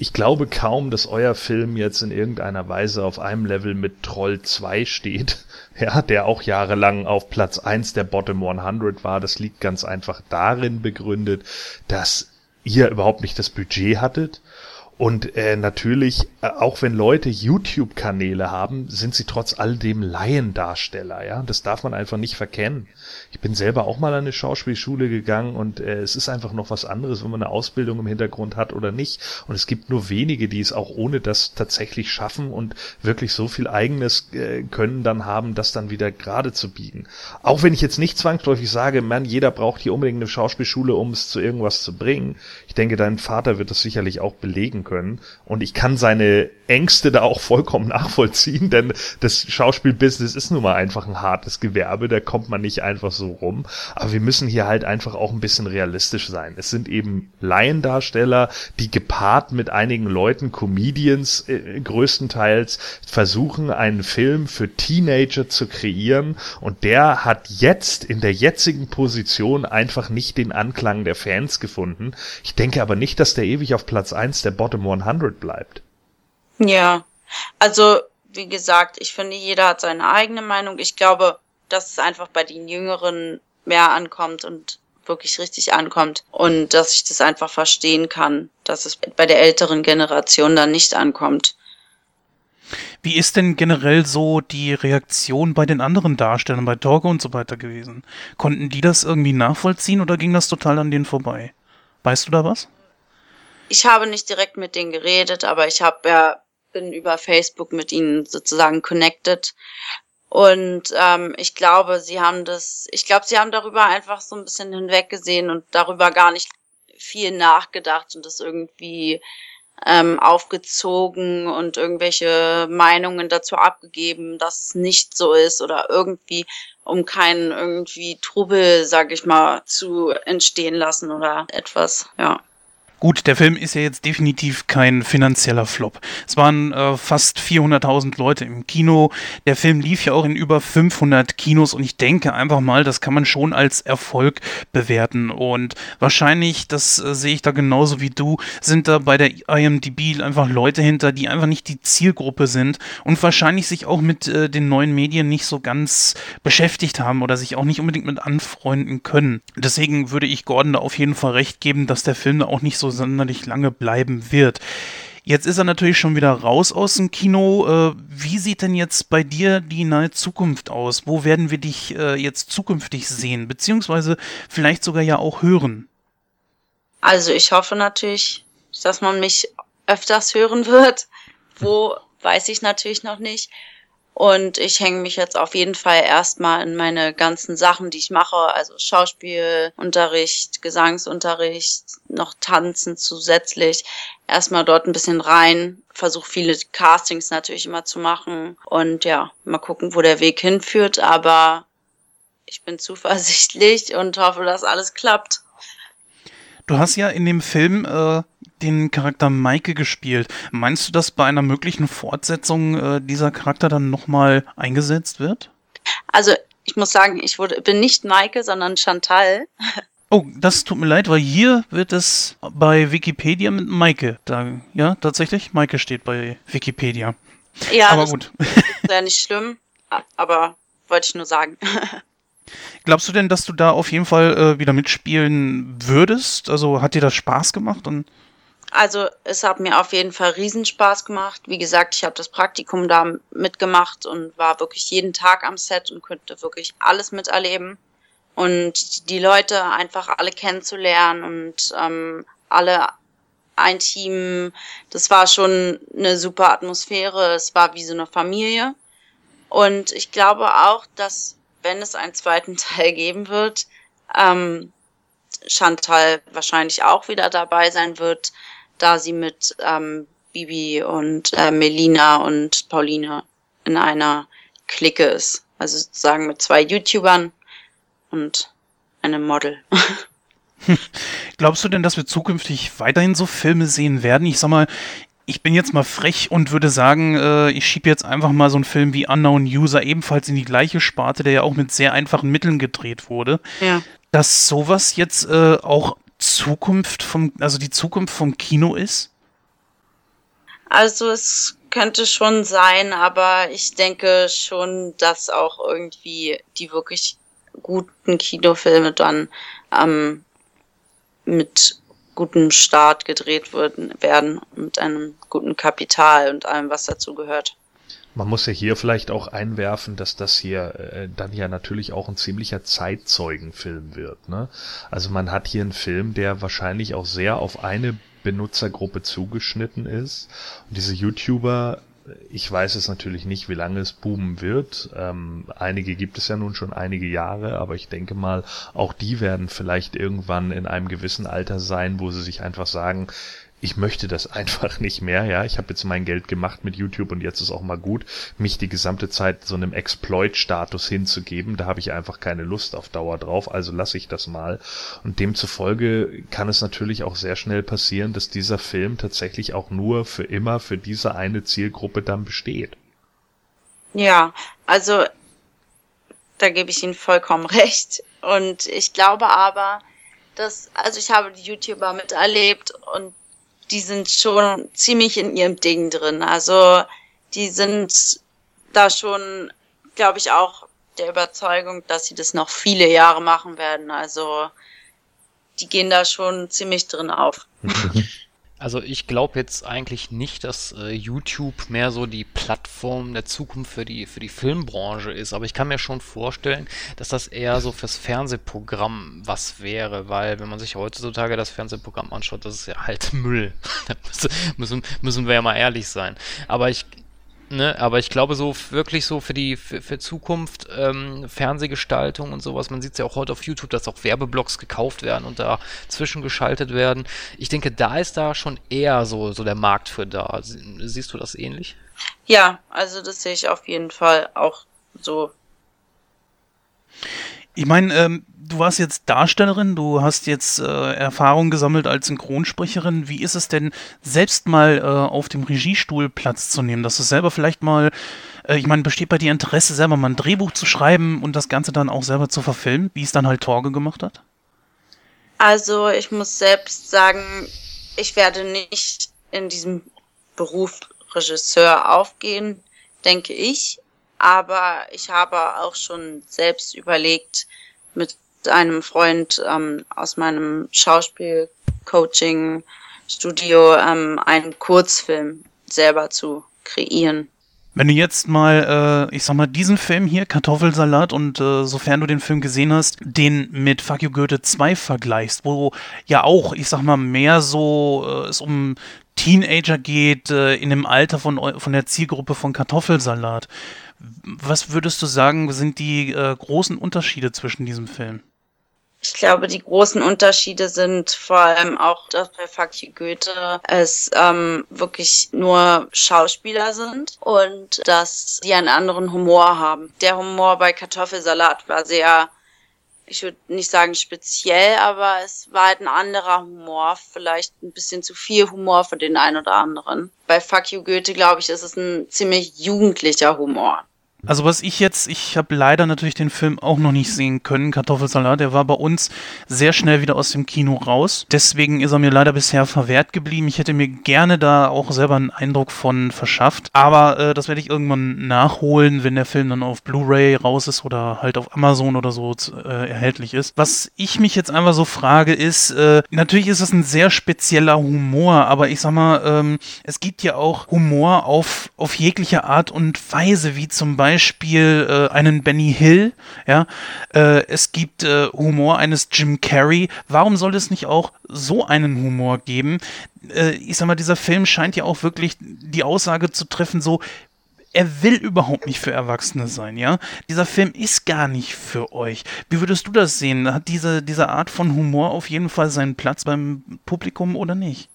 ich glaube kaum, dass euer Film jetzt in irgendeiner Weise auf einem Level mit Troll 2 steht, ja, der auch jahrelang auf Platz 1 der Bottom 100 war. Das liegt ganz einfach darin begründet, dass ihr überhaupt nicht das Budget hattet und äh, natürlich, äh, auch wenn Leute YouTube-Kanäle haben, sind sie trotz alledem Laiendarsteller, ja. Das darf man einfach nicht verkennen. Ich bin selber auch mal an eine Schauspielschule gegangen und äh, es ist einfach noch was anderes, wenn man eine Ausbildung im Hintergrund hat oder nicht. Und es gibt nur wenige, die es auch ohne das tatsächlich schaffen und wirklich so viel eigenes äh, Können dann haben, das dann wieder gerade zu biegen. Auch wenn ich jetzt nicht zwangsläufig sage, man, jeder braucht hier unbedingt eine Schauspielschule, um es zu irgendwas zu bringen. Ich denke, dein Vater wird das sicherlich auch belegen können. Und ich kann seine Ängste da auch vollkommen nachvollziehen, denn das Schauspielbusiness ist nun mal einfach ein hartes Gewerbe, da kommt man nicht einfach so rum. Aber wir müssen hier halt einfach auch ein bisschen realistisch sein. Es sind eben Laiendarsteller, die gepaart mit einigen Leuten, Comedians äh, größtenteils, versuchen, einen Film für Teenager zu kreieren. Und der hat jetzt in der jetzigen Position einfach nicht den Anklang der Fans gefunden. Ich denke aber nicht, dass der ewig auf Platz eins der Bottom 100 bleibt. Ja, also wie gesagt, ich finde, jeder hat seine eigene Meinung. Ich glaube, dass es einfach bei den Jüngeren mehr ankommt und wirklich richtig ankommt und dass ich das einfach verstehen kann, dass es bei der älteren Generation dann nicht ankommt. Wie ist denn generell so die Reaktion bei den anderen Darstellern, bei Torge und so weiter gewesen? Konnten die das irgendwie nachvollziehen oder ging das total an denen vorbei? Weißt du da was? Ich habe nicht direkt mit denen geredet, aber ich habe ja bin über Facebook mit ihnen sozusagen connected und ähm, ich glaube, sie haben das, ich glaube, sie haben darüber einfach so ein bisschen hinweggesehen und darüber gar nicht viel nachgedacht und das irgendwie ähm, aufgezogen und irgendwelche Meinungen dazu abgegeben, dass es nicht so ist oder irgendwie, um keinen irgendwie Trubel, sag ich mal, zu entstehen lassen oder etwas, ja. Gut, der Film ist ja jetzt definitiv kein finanzieller Flop. Es waren äh, fast 400.000 Leute im Kino. Der Film lief ja auch in über 500 Kinos und ich denke einfach mal, das kann man schon als Erfolg bewerten. Und wahrscheinlich, das äh, sehe ich da genauso wie du, sind da bei der IMDb einfach Leute hinter, die einfach nicht die Zielgruppe sind und wahrscheinlich sich auch mit äh, den neuen Medien nicht so ganz beschäftigt haben oder sich auch nicht unbedingt mit anfreunden können. Deswegen würde ich Gordon da auf jeden Fall recht geben, dass der Film da auch nicht so sonderlich lange bleiben wird. Jetzt ist er natürlich schon wieder raus aus dem Kino. Äh, wie sieht denn jetzt bei dir die nahe Zukunft aus? Wo werden wir dich äh, jetzt zukünftig sehen? Beziehungsweise vielleicht sogar ja auch hören? Also ich hoffe natürlich, dass man mich öfters hören wird. Wo weiß ich natürlich noch nicht. Und ich hänge mich jetzt auf jeden Fall erstmal in meine ganzen Sachen, die ich mache, also Schauspielunterricht, Gesangsunterricht, noch Tanzen zusätzlich, erstmal dort ein bisschen rein, versuche viele Castings natürlich immer zu machen und ja, mal gucken, wo der Weg hinführt, aber ich bin zuversichtlich und hoffe, dass alles klappt. Du hast ja in dem Film äh, den Charakter Maike gespielt. Meinst du, dass bei einer möglichen Fortsetzung äh, dieser Charakter dann nochmal eingesetzt wird? Also ich muss sagen, ich wurde, bin nicht Maike, sondern Chantal. Oh, das tut mir leid, weil hier wird es bei Wikipedia mit Maike. Da, ja, tatsächlich, Maike steht bei Wikipedia. Ja, Aber gut. ist ja nicht schlimm, aber wollte ich nur sagen. Glaubst du denn, dass du da auf jeden Fall äh, wieder mitspielen würdest? Also hat dir das Spaß gemacht? Und Also es hat mir auf jeden Fall Riesenspaß gemacht. Wie gesagt, ich habe das Praktikum da mitgemacht und war wirklich jeden Tag am Set und konnte wirklich alles miterleben. Und die Leute einfach alle kennenzulernen und ähm, alle ein Team, das war schon eine super Atmosphäre. Es war wie so eine Familie. Und ich glaube auch, dass wenn es einen zweiten Teil geben wird, ähm, Chantal wahrscheinlich auch wieder dabei sein wird, da sie mit ähm, Bibi und äh, Melina und Pauline in einer Clique ist. Also sozusagen mit zwei YouTubern und einem Model. glaubst du denn, dass wir zukünftig weiterhin so Filme sehen werden? Ich sag mal, ich bin jetzt mal frech und würde sagen, äh, ich schiebe jetzt einfach mal so einen Film wie Unknown User ebenfalls in die gleiche Sparte, der ja auch mit sehr einfachen Mitteln gedreht wurde. Ja. Dass sowas jetzt äh, auch Zukunft vom, also die Zukunft vom Kino ist? Also es könnte schon sein, aber ich denke schon, dass auch irgendwie die wirklich guten Kinofilme dann ähm, mit gutem Start gedreht würden, werden, mit einem guten Kapital und allem, was dazu gehört. Man muss ja hier vielleicht auch einwerfen, dass das hier äh, dann ja natürlich auch ein ziemlicher Zeitzeugenfilm wird. Ne? Also man hat hier einen Film, der wahrscheinlich auch sehr auf eine Benutzergruppe zugeschnitten ist. Und diese YouTuber, ich weiß es natürlich nicht, wie lange es boomen wird. Ähm, einige gibt es ja nun schon einige Jahre, aber ich denke mal, auch die werden vielleicht irgendwann in einem gewissen Alter sein, wo sie sich einfach sagen, ich möchte das einfach nicht mehr, ja. Ich habe jetzt mein Geld gemacht mit YouTube und jetzt ist auch mal gut, mich die gesamte Zeit so einem Exploit-Status hinzugeben. Da habe ich einfach keine Lust auf Dauer drauf, also lasse ich das mal. Und demzufolge kann es natürlich auch sehr schnell passieren, dass dieser Film tatsächlich auch nur für immer für diese eine Zielgruppe dann besteht. Ja, also da gebe ich Ihnen vollkommen recht. Und ich glaube aber, dass, also ich habe die YouTuber miterlebt und die sind schon ziemlich in ihrem Ding drin. Also die sind da schon, glaube ich, auch der Überzeugung, dass sie das noch viele Jahre machen werden. Also die gehen da schon ziemlich drin auf. Also ich glaube jetzt eigentlich nicht, dass äh, YouTube mehr so die Plattform der Zukunft für die, für die Filmbranche ist, aber ich kann mir schon vorstellen, dass das eher so fürs Fernsehprogramm was wäre, weil wenn man sich heutzutage das Fernsehprogramm anschaut, das ist ja halt Müll. müssen, müssen wir ja mal ehrlich sein. Aber ich, Ne, aber ich glaube so wirklich so für die für, für Zukunft ähm, Fernsehgestaltung und sowas. Man sieht es ja auch heute auf YouTube, dass auch Werbeblocks gekauft werden und da zwischengeschaltet werden. Ich denke, da ist da schon eher so so der Markt für da. Sie- Siehst du das ähnlich? Ja, also das sehe ich auf jeden Fall auch so. Ich meine, ähm, du warst jetzt Darstellerin, du hast jetzt äh, Erfahrung gesammelt als Synchronsprecherin. Wie ist es denn, selbst mal äh, auf dem Regiestuhl Platz zu nehmen, dass du selber vielleicht mal, äh, ich meine, besteht bei dir Interesse, selber mal ein Drehbuch zu schreiben und das Ganze dann auch selber zu verfilmen, wie es dann halt Torge gemacht hat? Also ich muss selbst sagen, ich werde nicht in diesem Beruf Regisseur aufgehen, denke ich. Aber ich habe auch schon selbst überlegt, mit einem Freund ähm, aus meinem Schauspiel-Coaching-Studio ähm, einen Kurzfilm selber zu kreieren. Wenn du jetzt mal, äh, ich sag mal, diesen Film hier, Kartoffelsalat, und äh, sofern du den Film gesehen hast, den mit Fuck You Goethe 2 vergleichst, wo ja auch, ich sag mal, mehr so äh, es um Teenager geht, äh, in dem Alter von, von der Zielgruppe von Kartoffelsalat. Was würdest du sagen, sind die äh, großen Unterschiede zwischen diesem Film? Ich glaube, die großen Unterschiede sind vor allem auch, dass bei You Goethe es ähm, wirklich nur Schauspieler sind und dass sie einen anderen Humor haben. Der Humor bei Kartoffelsalat war sehr, ich würde nicht sagen speziell, aber es war halt ein anderer Humor, vielleicht ein bisschen zu viel Humor für den einen oder anderen. Bei Fuck You Goethe, glaube ich, ist es ein ziemlich jugendlicher Humor. Also was ich jetzt, ich habe leider natürlich den Film auch noch nicht sehen können, Kartoffelsalat, der war bei uns sehr schnell wieder aus dem Kino raus. Deswegen ist er mir leider bisher verwehrt geblieben. Ich hätte mir gerne da auch selber einen Eindruck von verschafft. Aber äh, das werde ich irgendwann nachholen, wenn der Film dann auf Blu-ray raus ist oder halt auf Amazon oder so äh, erhältlich ist. Was ich mich jetzt einfach so frage ist, äh, natürlich ist es ein sehr spezieller Humor, aber ich sag mal, ähm, es gibt ja auch Humor auf, auf jegliche Art und Weise, wie zum Beispiel Beispiel äh, einen Benny Hill, ja, äh, es gibt äh, Humor eines Jim Carrey. Warum soll es nicht auch so einen Humor geben? Äh, ich sag mal, dieser Film scheint ja auch wirklich die Aussage zu treffen, so, er will überhaupt nicht für Erwachsene sein, ja. Dieser Film ist gar nicht für euch. Wie würdest du das sehen? Hat diese, diese Art von Humor auf jeden Fall seinen Platz beim Publikum oder nicht?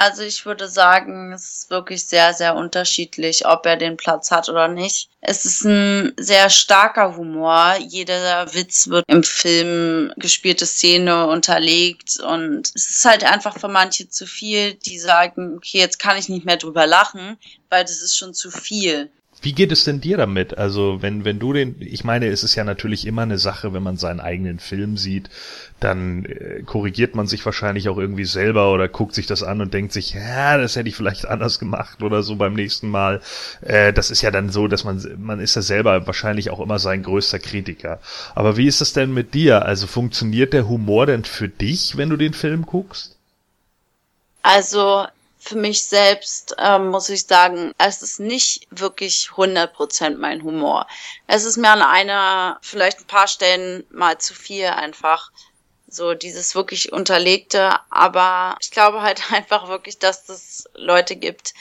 Also ich würde sagen, es ist wirklich sehr, sehr unterschiedlich, ob er den Platz hat oder nicht. Es ist ein sehr starker Humor. Jeder Witz wird im Film gespielte Szene unterlegt und es ist halt einfach für manche zu viel, die sagen, okay, jetzt kann ich nicht mehr drüber lachen, weil das ist schon zu viel. Wie geht es denn dir damit? Also, wenn, wenn du den, ich meine, es ist ja natürlich immer eine Sache, wenn man seinen eigenen Film sieht, dann äh, korrigiert man sich wahrscheinlich auch irgendwie selber oder guckt sich das an und denkt sich, ja, das hätte ich vielleicht anders gemacht oder so beim nächsten Mal. Äh, das ist ja dann so, dass man, man ist ja selber wahrscheinlich auch immer sein größter Kritiker. Aber wie ist das denn mit dir? Also, funktioniert der Humor denn für dich, wenn du den Film guckst? Also, für mich selbst ähm, muss ich sagen, es ist nicht wirklich 100% mein Humor. Es ist mir an einer, vielleicht ein paar Stellen mal zu viel einfach. So dieses wirklich unterlegte, aber ich glaube halt einfach wirklich, dass es Leute gibt,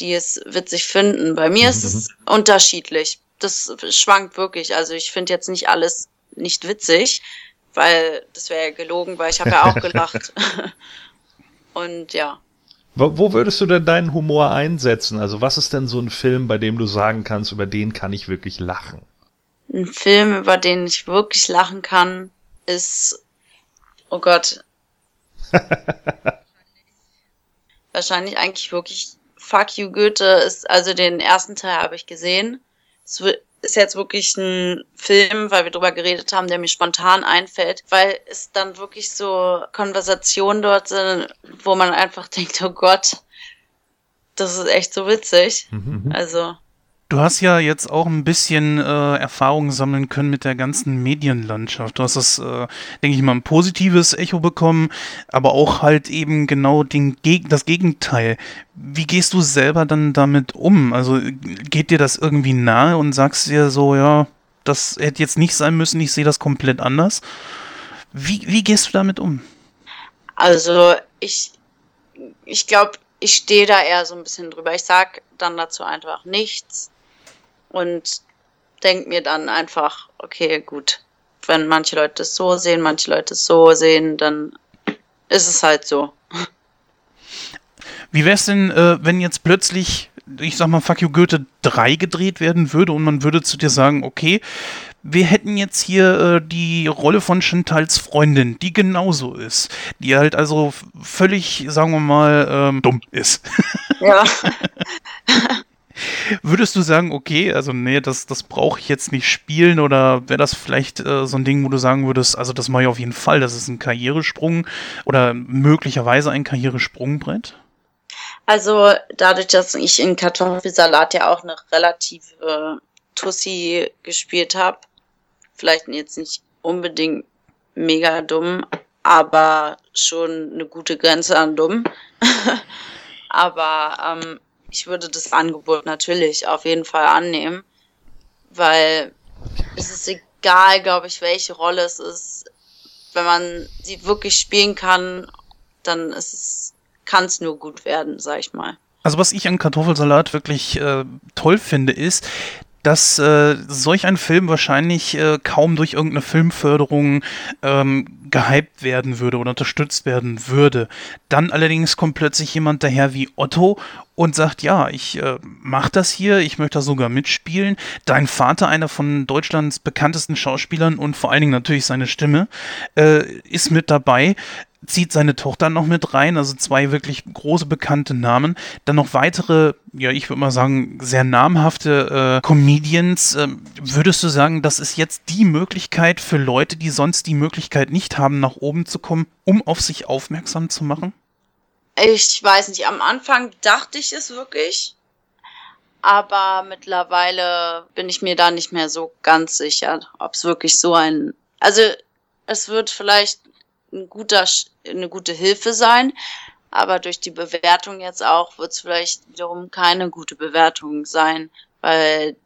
die es witzig finden. Bei mir ist es mhm. unterschiedlich. Das schwankt wirklich. Also ich finde jetzt nicht alles nicht witzig, weil das wäre ja gelogen, weil ich habe ja auch gelacht. Und ja. Wo, wo würdest du denn deinen Humor einsetzen? Also was ist denn so ein Film, bei dem du sagen kannst, über den kann ich wirklich lachen? Ein Film, über den ich wirklich lachen kann, ist, oh Gott, wahrscheinlich eigentlich wirklich Fuck You Goethe ist, also den ersten Teil habe ich gesehen. Es ist jetzt wirklich ein Film, weil wir drüber geredet haben, der mir spontan einfällt, weil es dann wirklich so Konversationen dort sind, wo man einfach denkt, oh Gott, das ist echt so witzig. Mhm. Also Du hast ja jetzt auch ein bisschen äh, Erfahrung sammeln können mit der ganzen Medienlandschaft. Du hast das, äh, denke ich mal, ein positives Echo bekommen, aber auch halt eben genau den Geg das Gegenteil. Wie gehst du selber dann damit um? Also geht dir das irgendwie nahe und sagst dir so, ja, das hätte jetzt nicht sein müssen, ich sehe das komplett anders. Wie, wie gehst du damit um? Also ich, ich glaube, ich stehe da eher so ein bisschen drüber. Ich sag dann dazu einfach nichts und denke mir dann einfach, okay, gut, wenn manche Leute es so sehen, manche Leute es so sehen, dann ist es halt so. Wie wäre es denn, äh, wenn jetzt plötzlich, ich sag mal, Fuck You Goethe 3 gedreht werden würde und man würde zu dir sagen, okay, wir hätten jetzt hier äh, die Rolle von Chantals Freundin, die genauso ist, die halt also völlig, sagen wir mal, ähm, dumm ist. Ja. Würdest du sagen, okay, also nee, das, das brauche ich jetzt nicht spielen oder wäre das vielleicht äh, so ein Ding, wo du sagen würdest, also das mache ich auf jeden Fall, das ist ein Karrieresprung oder möglicherweise ein Karrieresprungbrett? Also dadurch, dass ich in Kartoffelsalat ja auch eine relative Tussi gespielt habe, vielleicht jetzt nicht unbedingt mega dumm, aber schon eine gute Grenze an dumm. aber ähm, ich würde das Angebot natürlich auf jeden Fall annehmen, weil es ist egal, glaube ich, welche Rolle es ist. Wenn man sie wirklich spielen kann, dann kann es nur gut werden, sag ich mal. Also was ich an Kartoffelsalat wirklich äh, toll finde, ist, dass äh, solch ein Film wahrscheinlich äh, kaum durch irgendeine Filmförderung ähm, gehypt werden würde oder unterstützt werden würde. Dann allerdings kommt plötzlich jemand daher wie Otto und sagt, ja, ich äh, mach das hier, ich möchte da sogar mitspielen. Dein Vater, einer von Deutschlands bekanntesten Schauspielern und vor allen Dingen natürlich seine Stimme, äh, ist mit dabei zieht seine Tochter noch mit rein, also zwei wirklich große bekannte Namen. Dann noch weitere, ja, ich würde mal sagen, sehr namhafte äh, Comedians. Ähm, würdest du sagen, das ist jetzt die Möglichkeit für Leute, die sonst die Möglichkeit nicht haben, nach oben zu kommen, um auf sich aufmerksam zu machen? Ich weiß nicht, am Anfang dachte ich es wirklich, aber mittlerweile bin ich mir da nicht mehr so ganz sicher, ob es wirklich so ein. Also es wird vielleicht ein guter, eine gute Hilfe sein, aber durch die Bewertung jetzt auch wird es vielleicht wiederum keine gute Bewertung sein, weil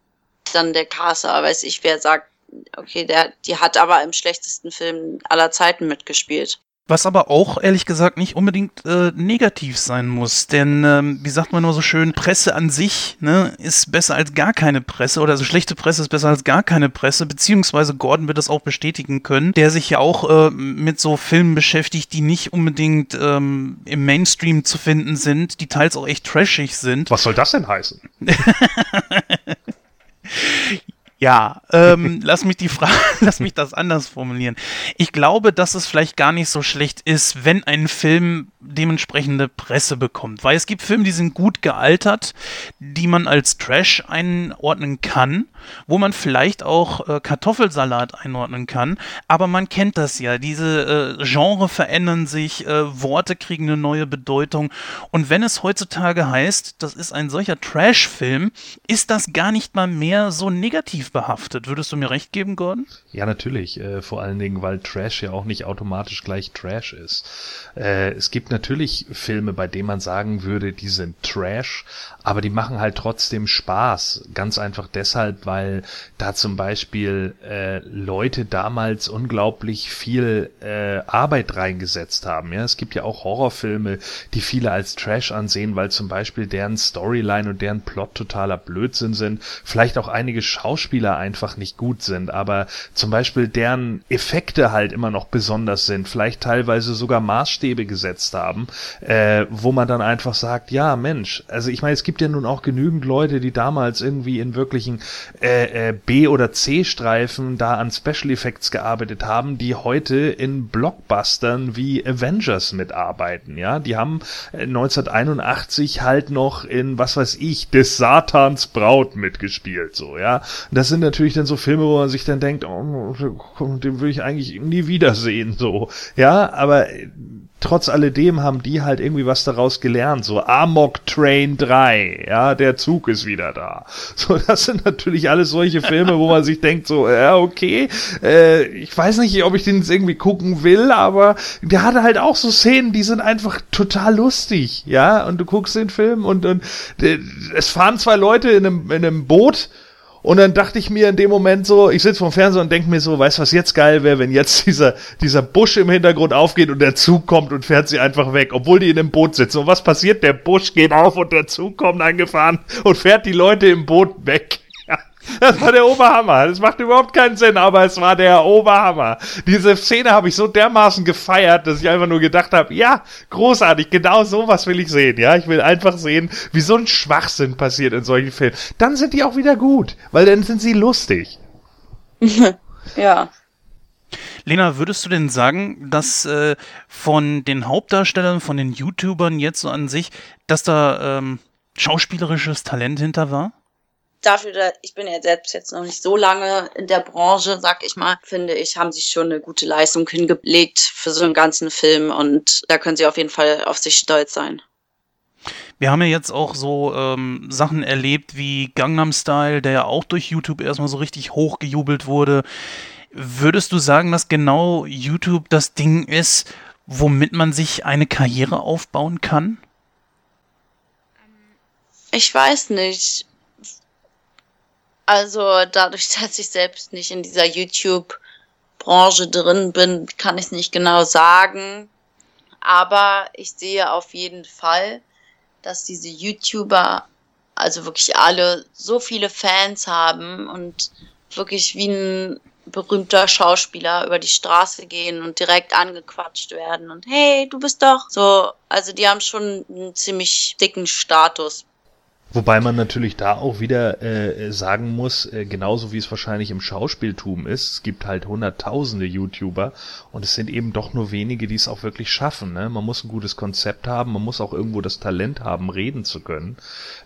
dann der Caster, weiß ich, wer sagt, okay, der, die hat aber im schlechtesten Film aller Zeiten mitgespielt. Was aber auch, ehrlich gesagt, nicht unbedingt äh, negativ sein muss. Denn, ähm, wie sagt man nur so schön, Presse an sich ne, ist besser als gar keine Presse oder also schlechte Presse ist besser als gar keine Presse, beziehungsweise Gordon wird das auch bestätigen können, der sich ja auch äh, mit so Filmen beschäftigt, die nicht unbedingt ähm, im Mainstream zu finden sind, die teils auch echt trashig sind. Was soll das denn heißen? Ja, ähm, lass mich die Frage, lass mich das anders formulieren. Ich glaube, dass es vielleicht gar nicht so schlecht ist, wenn ein Film dementsprechende Presse bekommt, weil es gibt Filme, die sind gut gealtert, die man als Trash einordnen kann, wo man vielleicht auch äh, Kartoffelsalat einordnen kann, aber man kennt das ja, diese äh, Genre verändern sich, äh, Worte kriegen eine neue Bedeutung und wenn es heutzutage heißt, das ist ein solcher Trash-Film, ist das gar nicht mal mehr so negativ behaftet. Würdest du mir recht geben, Gordon? Ja, natürlich. Äh, vor allen Dingen, weil Trash ja auch nicht automatisch gleich Trash ist. Äh, es gibt natürlich Filme, bei denen man sagen würde, die sind Trash, aber die machen halt trotzdem Spaß. Ganz einfach deshalb, weil da zum Beispiel äh, Leute damals unglaublich viel äh, Arbeit reingesetzt haben. Ja, es gibt ja auch Horrorfilme, die viele als Trash ansehen, weil zum Beispiel deren Storyline und deren Plot totaler Blödsinn sind. Vielleicht auch einige Schauspieler einfach nicht gut sind, aber zum Beispiel deren Effekte halt immer noch besonders sind, vielleicht teilweise sogar Maßstäbe gesetzt haben, äh, wo man dann einfach sagt, ja Mensch, also ich meine, es gibt ja nun auch genügend Leute, die damals irgendwie in wirklichen äh, äh, B- oder C-Streifen da an Special Effects gearbeitet haben, die heute in Blockbustern wie Avengers mitarbeiten, ja, die haben 1981 äh, halt noch in, was weiß ich, des Satans Braut mitgespielt, so, ja. Das sind natürlich dann so Filme, wo man sich dann denkt, oh, den will ich eigentlich nie wiedersehen, so. Ja, aber trotz alledem haben die halt irgendwie was daraus gelernt, so Amok Train 3, ja, der Zug ist wieder da. So, das sind natürlich alles solche Filme, wo man sich denkt, so, ja, okay, äh, ich weiß nicht, ob ich den jetzt irgendwie gucken will, aber der hatte halt auch so Szenen, die sind einfach total lustig, ja, und du guckst den Film und, und äh, es fahren zwei Leute in einem, in einem Boot, und dann dachte ich mir in dem Moment so, ich sitze vom Fernseher und denke mir so, weißt du, was jetzt geil wäre, wenn jetzt dieser, dieser Busch im Hintergrund aufgeht und der Zug kommt und fährt sie einfach weg, obwohl die in dem Boot sitzen. Und was passiert? Der Busch geht auf und der Zug kommt angefahren und fährt die Leute im Boot weg. Das war der Oberhammer. Das macht überhaupt keinen Sinn, aber es war der Oberhammer. Diese Szene habe ich so dermaßen gefeiert, dass ich einfach nur gedacht habe, ja, großartig, genau sowas will ich sehen. Ja, ich will einfach sehen, wie so ein Schwachsinn passiert in solchen Filmen. Dann sind die auch wieder gut, weil dann sind sie lustig. ja. Lena, würdest du denn sagen, dass äh, von den Hauptdarstellern, von den YouTubern jetzt so an sich, dass da ähm, schauspielerisches Talent hinter war? Dafür, ich bin ja selbst jetzt noch nicht so lange in der Branche, sag ich mal, finde ich, haben sie schon eine gute Leistung hingelegt für so einen ganzen Film und da können sie auf jeden Fall auf sich stolz sein. Wir haben ja jetzt auch so ähm, Sachen erlebt wie Gangnam Style, der ja auch durch YouTube erstmal so richtig hochgejubelt wurde. Würdest du sagen, dass genau YouTube das Ding ist, womit man sich eine Karriere aufbauen kann? Ich weiß nicht. Also dadurch, dass ich selbst nicht in dieser YouTube-Branche drin bin, kann ich es nicht genau sagen. Aber ich sehe auf jeden Fall, dass diese YouTuber, also wirklich alle, so viele Fans haben und wirklich wie ein berühmter Schauspieler über die Straße gehen und direkt angequatscht werden und hey, du bist doch so. Also die haben schon einen ziemlich dicken Status Wobei man natürlich da auch wieder äh, sagen muss, äh, genauso wie es wahrscheinlich im Schauspieltum ist, es gibt halt hunderttausende YouTuber und es sind eben doch nur wenige, die es auch wirklich schaffen. Ne? Man muss ein gutes Konzept haben, man muss auch irgendwo das Talent haben, reden zu können.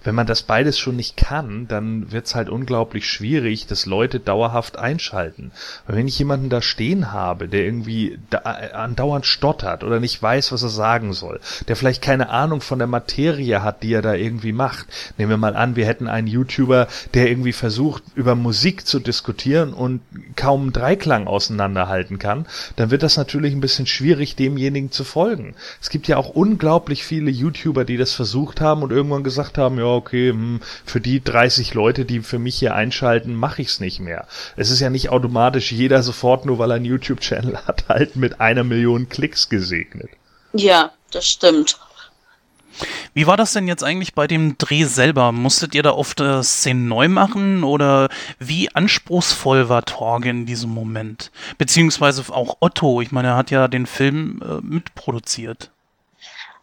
Wenn man das beides schon nicht kann, dann wird's halt unglaublich schwierig, dass Leute dauerhaft einschalten. Weil wenn ich jemanden da stehen habe, der irgendwie da, äh, andauernd stottert oder nicht weiß, was er sagen soll, der vielleicht keine Ahnung von der Materie hat, die er da irgendwie macht, Nehmen wir mal an, wir hätten einen YouTuber, der irgendwie versucht, über Musik zu diskutieren und kaum einen Dreiklang auseinanderhalten kann, dann wird das natürlich ein bisschen schwierig, demjenigen zu folgen. Es gibt ja auch unglaublich viele YouTuber, die das versucht haben und irgendwann gesagt haben, ja, okay, hm, für die 30 Leute, die für mich hier einschalten, mache ich's nicht mehr. Es ist ja nicht automatisch jeder sofort, nur weil er einen YouTube-Channel hat, halt mit einer Million Klicks gesegnet. Ja, das stimmt. Wie war das denn jetzt eigentlich bei dem Dreh selber? Musstet ihr da oft äh, Szenen neu machen oder wie anspruchsvoll war Torge in diesem Moment? Beziehungsweise auch Otto, ich meine, er hat ja den Film äh, mitproduziert.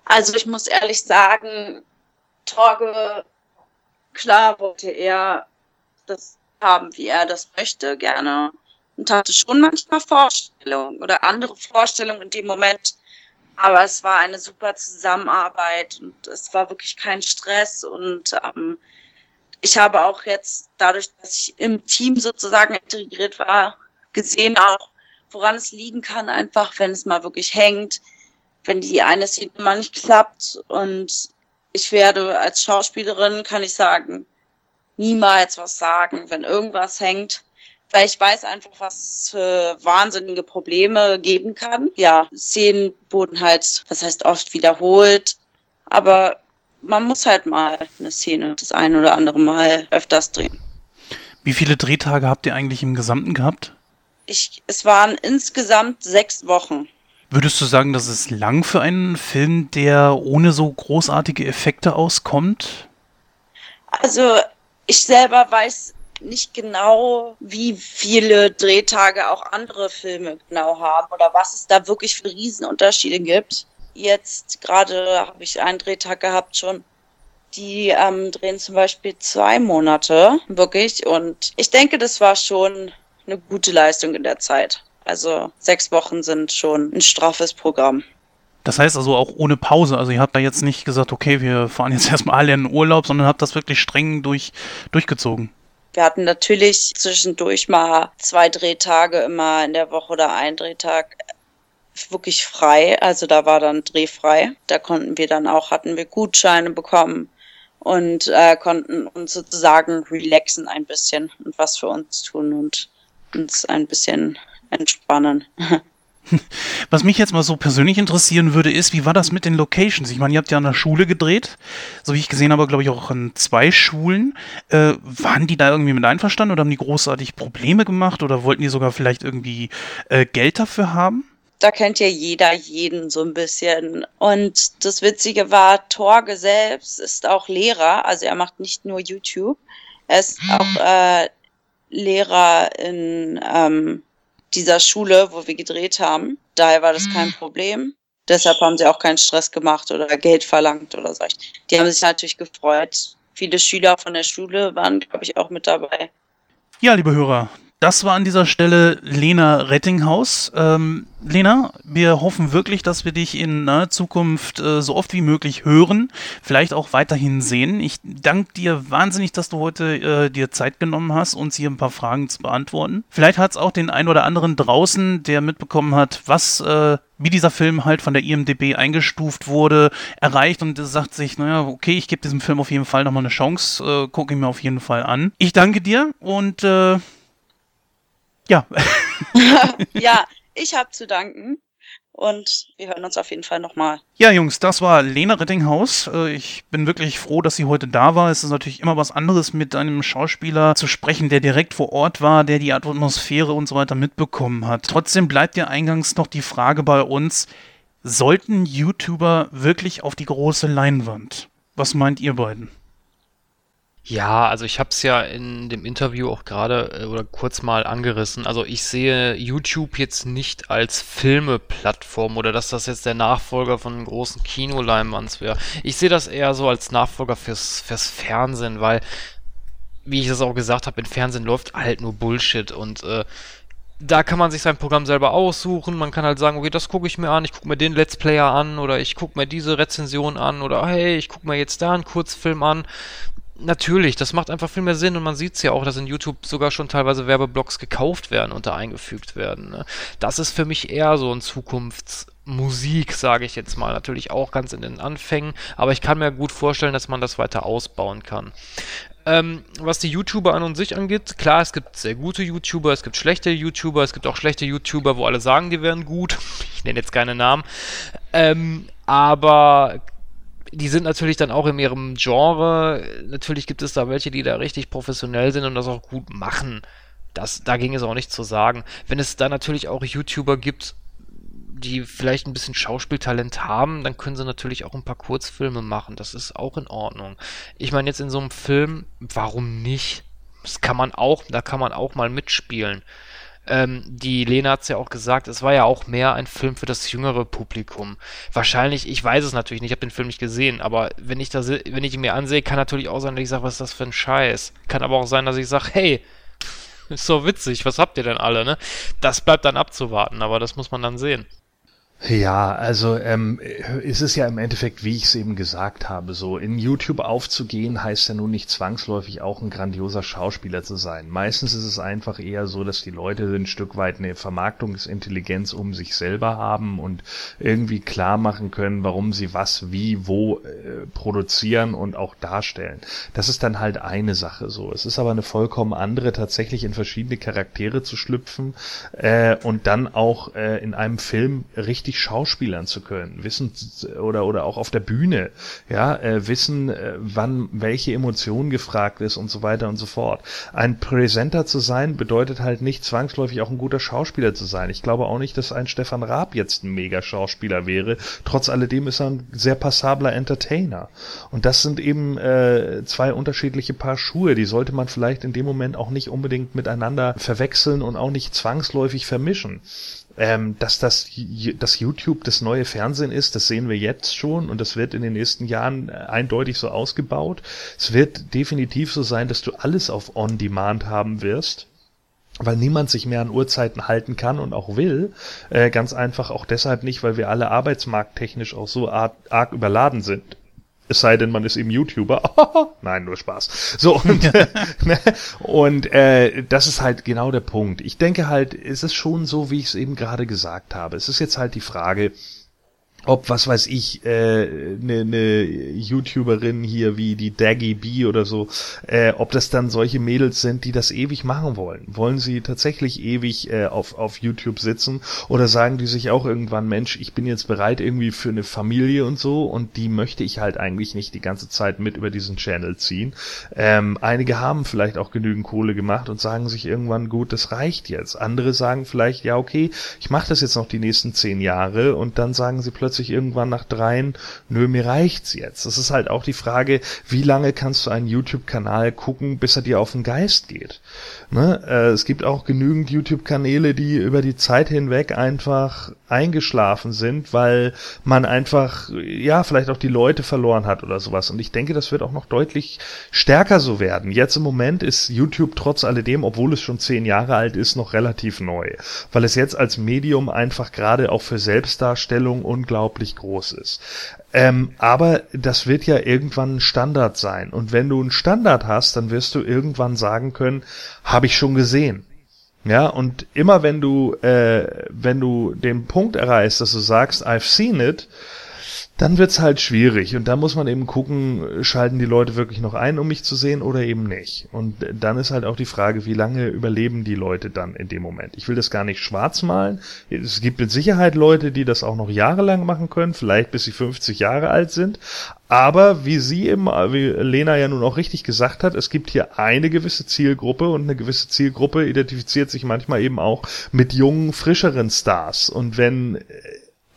Also ich muss ehrlich sagen, Torge, klar wollte er das haben, wie er das möchte, gerne. Und hatte schon manchmal Vorstellungen oder andere Vorstellungen in dem Moment, aber es war eine super Zusammenarbeit und es war wirklich kein Stress. Und ähm, ich habe auch jetzt, dadurch, dass ich im Team sozusagen integriert war, gesehen auch, woran es liegen kann, einfach, wenn es mal wirklich hängt, wenn die eine Szene mal nicht klappt. Und ich werde als Schauspielerin, kann ich sagen, niemals was sagen, wenn irgendwas hängt weil ich weiß einfach, was für wahnsinnige Probleme geben kann. Ja, Szenen wurden halt, das heißt oft wiederholt, aber man muss halt mal eine Szene das ein oder andere Mal öfters drehen. Wie viele Drehtage habt ihr eigentlich im Gesamten gehabt? Ich, es waren insgesamt sechs Wochen. Würdest du sagen, das ist lang für einen Film, der ohne so großartige Effekte auskommt? Also ich selber weiß nicht genau, wie viele Drehtage auch andere Filme genau haben oder was es da wirklich für Riesenunterschiede gibt. Jetzt gerade habe ich einen Drehtag gehabt schon. Die ähm, drehen zum Beispiel zwei Monate, wirklich. Und ich denke, das war schon eine gute Leistung in der Zeit. Also sechs Wochen sind schon ein straffes Programm. Das heißt also auch ohne Pause. Also ihr habt da jetzt nicht gesagt, okay, wir fahren jetzt erstmal alle in den Urlaub, sondern habt das wirklich streng durch, durchgezogen. Wir hatten natürlich zwischendurch mal zwei Drehtage immer in der Woche oder ein Drehtag wirklich frei. Also da war dann drehfrei. Da konnten wir dann auch, hatten wir Gutscheine bekommen und äh, konnten uns sozusagen relaxen ein bisschen und was für uns tun und uns ein bisschen entspannen. Was mich jetzt mal so persönlich interessieren würde, ist, wie war das mit den Locations? Ich meine, ihr habt ja an der Schule gedreht, so wie ich gesehen habe, glaube ich auch an zwei Schulen. Äh, waren die da irgendwie mit einverstanden oder haben die großartig Probleme gemacht oder wollten die sogar vielleicht irgendwie äh, Geld dafür haben? Da kennt ja jeder jeden so ein bisschen. Und das Witzige war, Torge selbst ist auch Lehrer, also er macht nicht nur YouTube, er ist auch äh, Lehrer in ähm, dieser Schule, wo wir gedreht haben. Daher war das kein Problem. Deshalb haben sie auch keinen Stress gemacht oder Geld verlangt oder so. Die haben sich natürlich gefreut. Viele Schüler von der Schule waren, glaube ich, auch mit dabei. Ja, liebe Hörer, das war an dieser Stelle Lena Rettinghaus. Ähm, Lena, wir hoffen wirklich, dass wir dich in naher Zukunft äh, so oft wie möglich hören, vielleicht auch weiterhin sehen. Ich danke dir wahnsinnig, dass du heute äh, dir Zeit genommen hast, uns hier ein paar Fragen zu beantworten. Vielleicht hat es auch den einen oder anderen draußen, der mitbekommen hat, was äh, wie dieser Film halt von der IMDB eingestuft wurde, erreicht und sagt sich, naja, okay, ich gebe diesem Film auf jeden Fall nochmal eine Chance, äh, gucke ihn mir auf jeden Fall an. Ich danke dir und äh, ja. ja, ich habe zu danken. Und wir hören uns auf jeden Fall nochmal. Ja, Jungs, das war Lena Rettinghaus. Äh, ich bin wirklich froh, dass sie heute da war. Es ist natürlich immer was anderes, mit einem Schauspieler zu sprechen, der direkt vor Ort war, der die Atmosphäre und so weiter mitbekommen hat. Trotzdem bleibt ja eingangs noch die Frage bei uns, sollten YouTuber wirklich auf die große Leinwand? Was meint ihr beiden? Ja, also ich habe es ja in dem Interview auch gerade äh, oder kurz mal angerissen. Also ich sehe YouTube jetzt nicht als Filmeplattform oder dass das jetzt der Nachfolger von großen Kinoleinwands wäre. Ich sehe das eher so als Nachfolger fürs, fürs Fernsehen, weil, wie ich das auch gesagt habe, im Fernsehen läuft halt nur Bullshit und äh, da kann man sich sein Programm selber aussuchen. Man kann halt sagen, okay, das gucke ich mir an, ich gucke mir den Let's Player an oder ich gucke mir diese Rezension an oder hey, ich gucke mir jetzt da einen Kurzfilm an. Natürlich, das macht einfach viel mehr Sinn und man sieht es ja auch, dass in YouTube sogar schon teilweise Werbeblocks gekauft werden und da eingefügt werden. Ne? Das ist für mich eher so ein Zukunftsmusik, sage ich jetzt mal. Natürlich auch ganz in den Anfängen, aber ich kann mir gut vorstellen, dass man das weiter ausbauen kann. Ähm, was die YouTuber an und sich angeht, klar, es gibt sehr gute YouTuber, es gibt schlechte YouTuber, es gibt auch schlechte YouTuber, wo alle sagen, die wären gut. Ich nenne jetzt keine Namen. Ähm, aber die sind natürlich dann auch in ihrem Genre. Natürlich gibt es da welche, die da richtig professionell sind und das auch gut machen. Das, da ging es auch nicht zu sagen. Wenn es da natürlich auch YouTuber gibt, die vielleicht ein bisschen Schauspieltalent haben, dann können sie natürlich auch ein paar Kurzfilme machen. Das ist auch in Ordnung. Ich meine, jetzt in so einem Film, warum nicht? Das kann man auch, da kann man auch mal mitspielen. Ähm, die Lena hat es ja auch gesagt, es war ja auch mehr ein Film für das jüngere Publikum. Wahrscheinlich, ich weiß es natürlich nicht, ich habe den Film nicht gesehen, aber wenn ich, das, wenn ich ihn mir ansehe, kann natürlich auch sein, dass ich sage, was ist das für ein Scheiß? Kann aber auch sein, dass ich sage, hey, ist so witzig, was habt ihr denn alle, ne? Das bleibt dann abzuwarten, aber das muss man dann sehen. Ja, also ähm, ist es ja im Endeffekt, wie ich es eben gesagt habe, so in YouTube aufzugehen, heißt ja nun nicht zwangsläufig auch ein grandioser Schauspieler zu sein. Meistens ist es einfach eher so, dass die Leute ein Stück weit eine Vermarktungsintelligenz um sich selber haben und irgendwie klar machen können, warum sie was, wie, wo äh, produzieren und auch darstellen. Das ist dann halt eine Sache so. Es ist aber eine vollkommen andere, tatsächlich in verschiedene Charaktere zu schlüpfen äh, und dann auch äh, in einem Film richtig richtig schauspielern zu können, wissen oder oder auch auf der Bühne, ja, äh, wissen, äh, wann welche Emotion gefragt ist und so weiter und so fort. Ein Präsenter zu sein bedeutet halt nicht zwangsläufig auch ein guter Schauspieler zu sein. Ich glaube auch nicht, dass ein Stefan Raab jetzt ein mega Schauspieler wäre. Trotz alledem ist er ein sehr passabler Entertainer. Und das sind eben äh, zwei unterschiedliche Paar Schuhe. Die sollte man vielleicht in dem Moment auch nicht unbedingt miteinander verwechseln und auch nicht zwangsläufig vermischen. Ähm, dass das, das YouTube das neue Fernsehen ist, das sehen wir jetzt schon und das wird in den nächsten Jahren äh, eindeutig so ausgebaut. Es wird definitiv so sein, dass du alles auf On-Demand haben wirst weil niemand sich mehr an Uhrzeiten halten kann und auch will. Äh, ganz einfach auch deshalb nicht, weil wir alle arbeitsmarkttechnisch auch so arg, arg überladen sind. Es sei denn, man ist eben YouTuber. Nein, nur Spaß. So, und, ne? und äh, das ist halt genau der Punkt. Ich denke halt, es ist schon so, wie ich es eben gerade gesagt habe. Es ist jetzt halt die Frage, ob, was weiß ich, eine äh, ne, ne YouTuberin hier wie die Daggy B oder so, äh, ob das dann solche Mädels sind, die das ewig machen wollen. Wollen sie tatsächlich ewig äh, auf, auf YouTube sitzen oder sagen die sich auch irgendwann, Mensch, ich bin jetzt bereit irgendwie für eine Familie und so und die möchte ich halt eigentlich nicht die ganze Zeit mit über diesen Channel ziehen. Ähm, einige haben vielleicht auch genügend Kohle gemacht und sagen sich irgendwann, gut, das reicht jetzt. Andere sagen vielleicht, ja, okay, ich mache das jetzt noch die nächsten zehn Jahre und dann sagen sie plötzlich, plötzlich irgendwann nach dreien, nö, mir reicht's jetzt. Das ist halt auch die Frage, wie lange kannst du einen YouTube-Kanal gucken, bis er dir auf den Geist geht. Ne? Äh, es gibt auch genügend YouTube-Kanäle, die über die Zeit hinweg einfach eingeschlafen sind, weil man einfach, ja, vielleicht auch die Leute verloren hat oder sowas. Und ich denke, das wird auch noch deutlich stärker so werden. Jetzt im Moment ist YouTube trotz alledem, obwohl es schon zehn Jahre alt ist, noch relativ neu, weil es jetzt als Medium einfach gerade auch für Selbstdarstellung unglaublich groß ist. Ähm, aber das wird ja irgendwann ein Standard sein. Und wenn du einen Standard hast, dann wirst du irgendwann sagen können, habe ich schon gesehen. Ja, und immer wenn du, äh, wenn du den Punkt erreichst, dass du sagst, I've seen it, dann wird's halt schwierig und da muss man eben gucken, schalten die Leute wirklich noch ein, um mich zu sehen oder eben nicht. Und dann ist halt auch die Frage, wie lange überleben die Leute dann in dem Moment. Ich will das gar nicht schwarz malen. Es gibt mit Sicherheit Leute, die das auch noch jahrelang machen können, vielleicht bis sie 50 Jahre alt sind. Aber wie sie eben, wie Lena ja nun auch richtig gesagt hat, es gibt hier eine gewisse Zielgruppe und eine gewisse Zielgruppe identifiziert sich manchmal eben auch mit jungen, frischeren Stars. Und wenn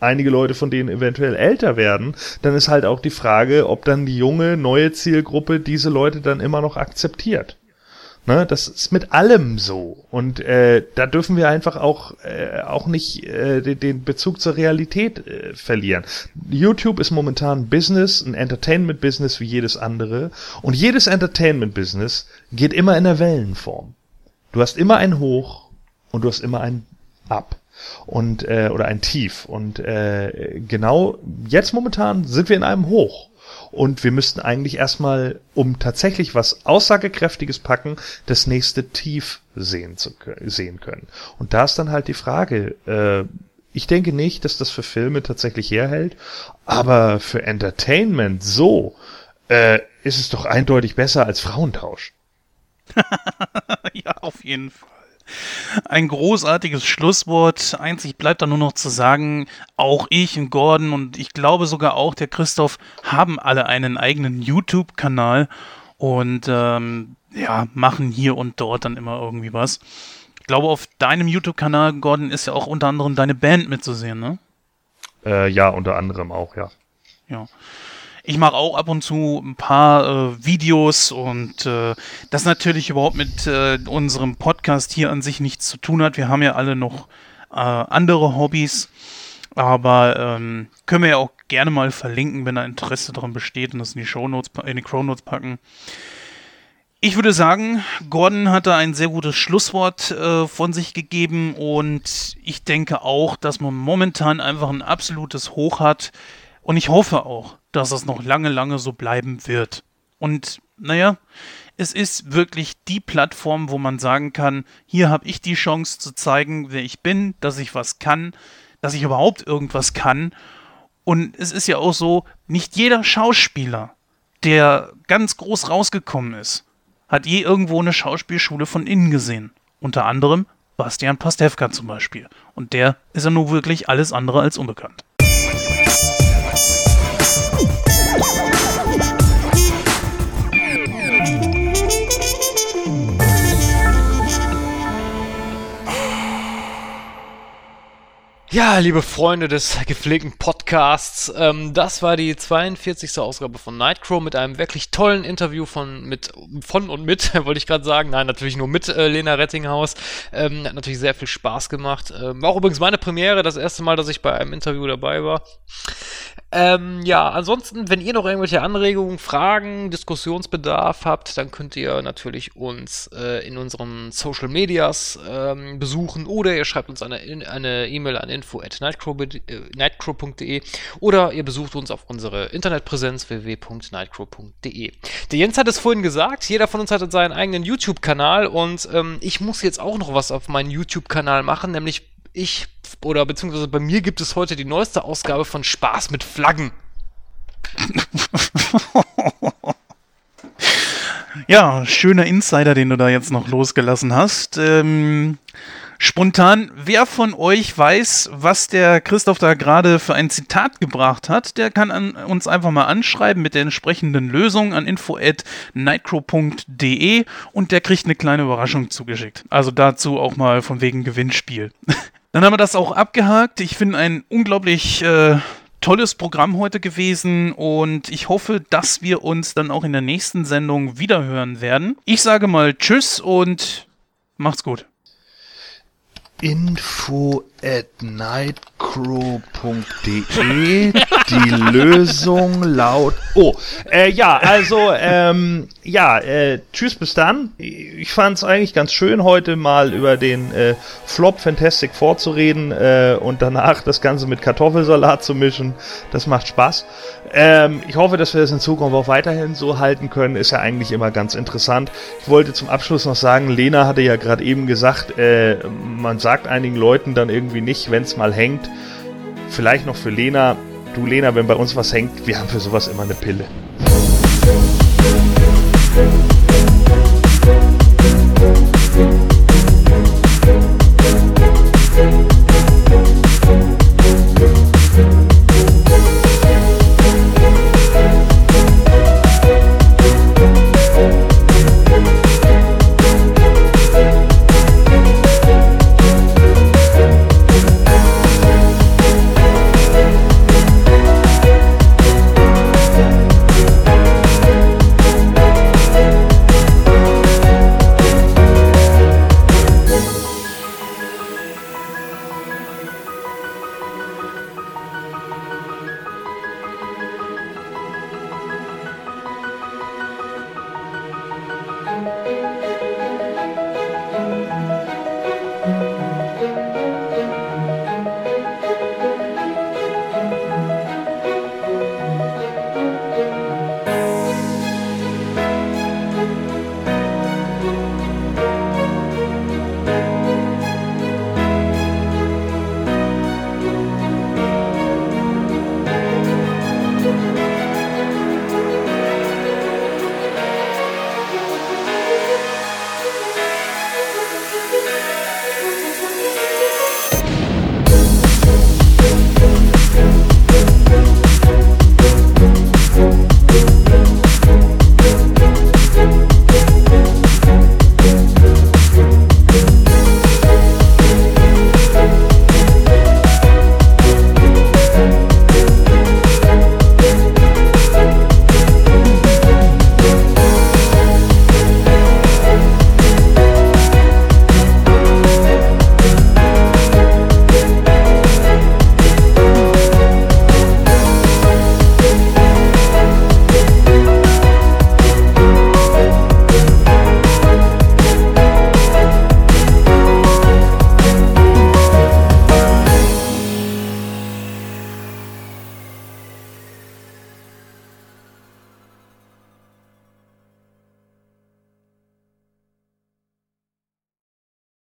einige Leute von denen eventuell älter werden, dann ist halt auch die Frage, ob dann die junge, neue Zielgruppe diese Leute dann immer noch akzeptiert. Ne, das ist mit allem so. Und äh, da dürfen wir einfach auch, äh, auch nicht äh, den, den Bezug zur Realität äh, verlieren. YouTube ist momentan ein Business, ein Entertainment-Business wie jedes andere. Und jedes Entertainment-Business geht immer in der Wellenform. Du hast immer ein Hoch und du hast immer ein Ab und äh, oder ein Tief und äh, genau jetzt momentan sind wir in einem Hoch und wir müssten eigentlich erstmal, um tatsächlich was Aussagekräftiges packen, das nächste Tief sehen, zu, sehen können. Und da ist dann halt die Frage, äh, ich denke nicht, dass das für Filme tatsächlich herhält, aber für Entertainment so äh, ist es doch eindeutig besser als Frauentausch. ja, auf jeden Fall. Ein großartiges Schlusswort. Einzig bleibt da nur noch zu sagen, auch ich und Gordon und ich glaube sogar auch der Christoph haben alle einen eigenen YouTube-Kanal und ähm, ja, machen hier und dort dann immer irgendwie was. Ich glaube, auf deinem YouTube-Kanal, Gordon, ist ja auch unter anderem deine Band mitzusehen, ne? Äh, ja, unter anderem auch, ja. Ja. Ich mache auch ab und zu ein paar äh, Videos und äh, das natürlich überhaupt mit äh, unserem Podcast hier an sich nichts zu tun hat. Wir haben ja alle noch äh, andere Hobbys, aber ähm, können wir ja auch gerne mal verlinken, wenn da Interesse daran besteht und das in die Show Notes, in die Crow Notes packen. Ich würde sagen, Gordon hat da ein sehr gutes Schlusswort äh, von sich gegeben und ich denke auch, dass man momentan einfach ein absolutes Hoch hat und ich hoffe auch, dass es noch lange, lange so bleiben wird. Und naja, es ist wirklich die Plattform, wo man sagen kann, hier habe ich die Chance zu zeigen, wer ich bin, dass ich was kann, dass ich überhaupt irgendwas kann. Und es ist ja auch so, nicht jeder Schauspieler, der ganz groß rausgekommen ist, hat je irgendwo eine Schauspielschule von innen gesehen. Unter anderem Bastian Pastewka zum Beispiel. Und der ist ja nun wirklich alles andere als unbekannt. Ja, liebe Freunde des gepflegten Podcasts, ähm, das war die 42. Ausgabe von Nightcrow mit einem wirklich tollen Interview von, mit, von und mit, wollte ich gerade sagen. Nein, natürlich nur mit äh, Lena Rettinghaus. Ähm, hat natürlich sehr viel Spaß gemacht. Ähm, war auch übrigens meine Premiere, das erste Mal, dass ich bei einem Interview dabei war. Ähm, ja, ansonsten, wenn ihr noch irgendwelche Anregungen, Fragen, Diskussionsbedarf habt, dann könnt ihr natürlich uns äh, in unseren Social Medias ähm, besuchen oder ihr schreibt uns eine E-Mail an info at nightcrow.de äh, oder ihr besucht uns auf unsere Internetpräsenz www.nightcrow.de. Der Jens hat es vorhin gesagt, jeder von uns hat seinen eigenen YouTube-Kanal und ähm, ich muss jetzt auch noch was auf meinen YouTube-Kanal machen, nämlich ich oder beziehungsweise bei mir gibt es heute die neueste Ausgabe von Spaß mit Flaggen. ja, schöner Insider, den du da jetzt noch losgelassen hast. Ähm, spontan, wer von euch weiß, was der Christoph da gerade für ein Zitat gebracht hat, der kann an, uns einfach mal anschreiben mit der entsprechenden Lösung an info@nightcrow.de und der kriegt eine kleine Überraschung zugeschickt. Also dazu auch mal von wegen Gewinnspiel. Dann haben wir das auch abgehakt. Ich finde ein unglaublich äh, tolles Programm heute gewesen und ich hoffe, dass wir uns dann auch in der nächsten Sendung wiederhören werden. Ich sage mal Tschüss und macht's gut. Info at nightcrow.de. Die Lösung laut. Oh, äh, ja, also, ähm, ja, äh, tschüss, bis dann. Ich fand es eigentlich ganz schön, heute mal über den äh, Flop Fantastic vorzureden äh, und danach das Ganze mit Kartoffelsalat zu mischen. Das macht Spaß. Ähm, ich hoffe, dass wir das in Zukunft auch weiterhin so halten können. Ist ja eigentlich immer ganz interessant. Ich wollte zum Abschluss noch sagen, Lena hatte ja gerade eben gesagt, äh, man sagt einigen Leuten dann irgendwie nicht, wenn es mal hängt. Vielleicht noch für Lena. Du Lena, wenn bei uns was hängt, wir haben für sowas immer eine Pille.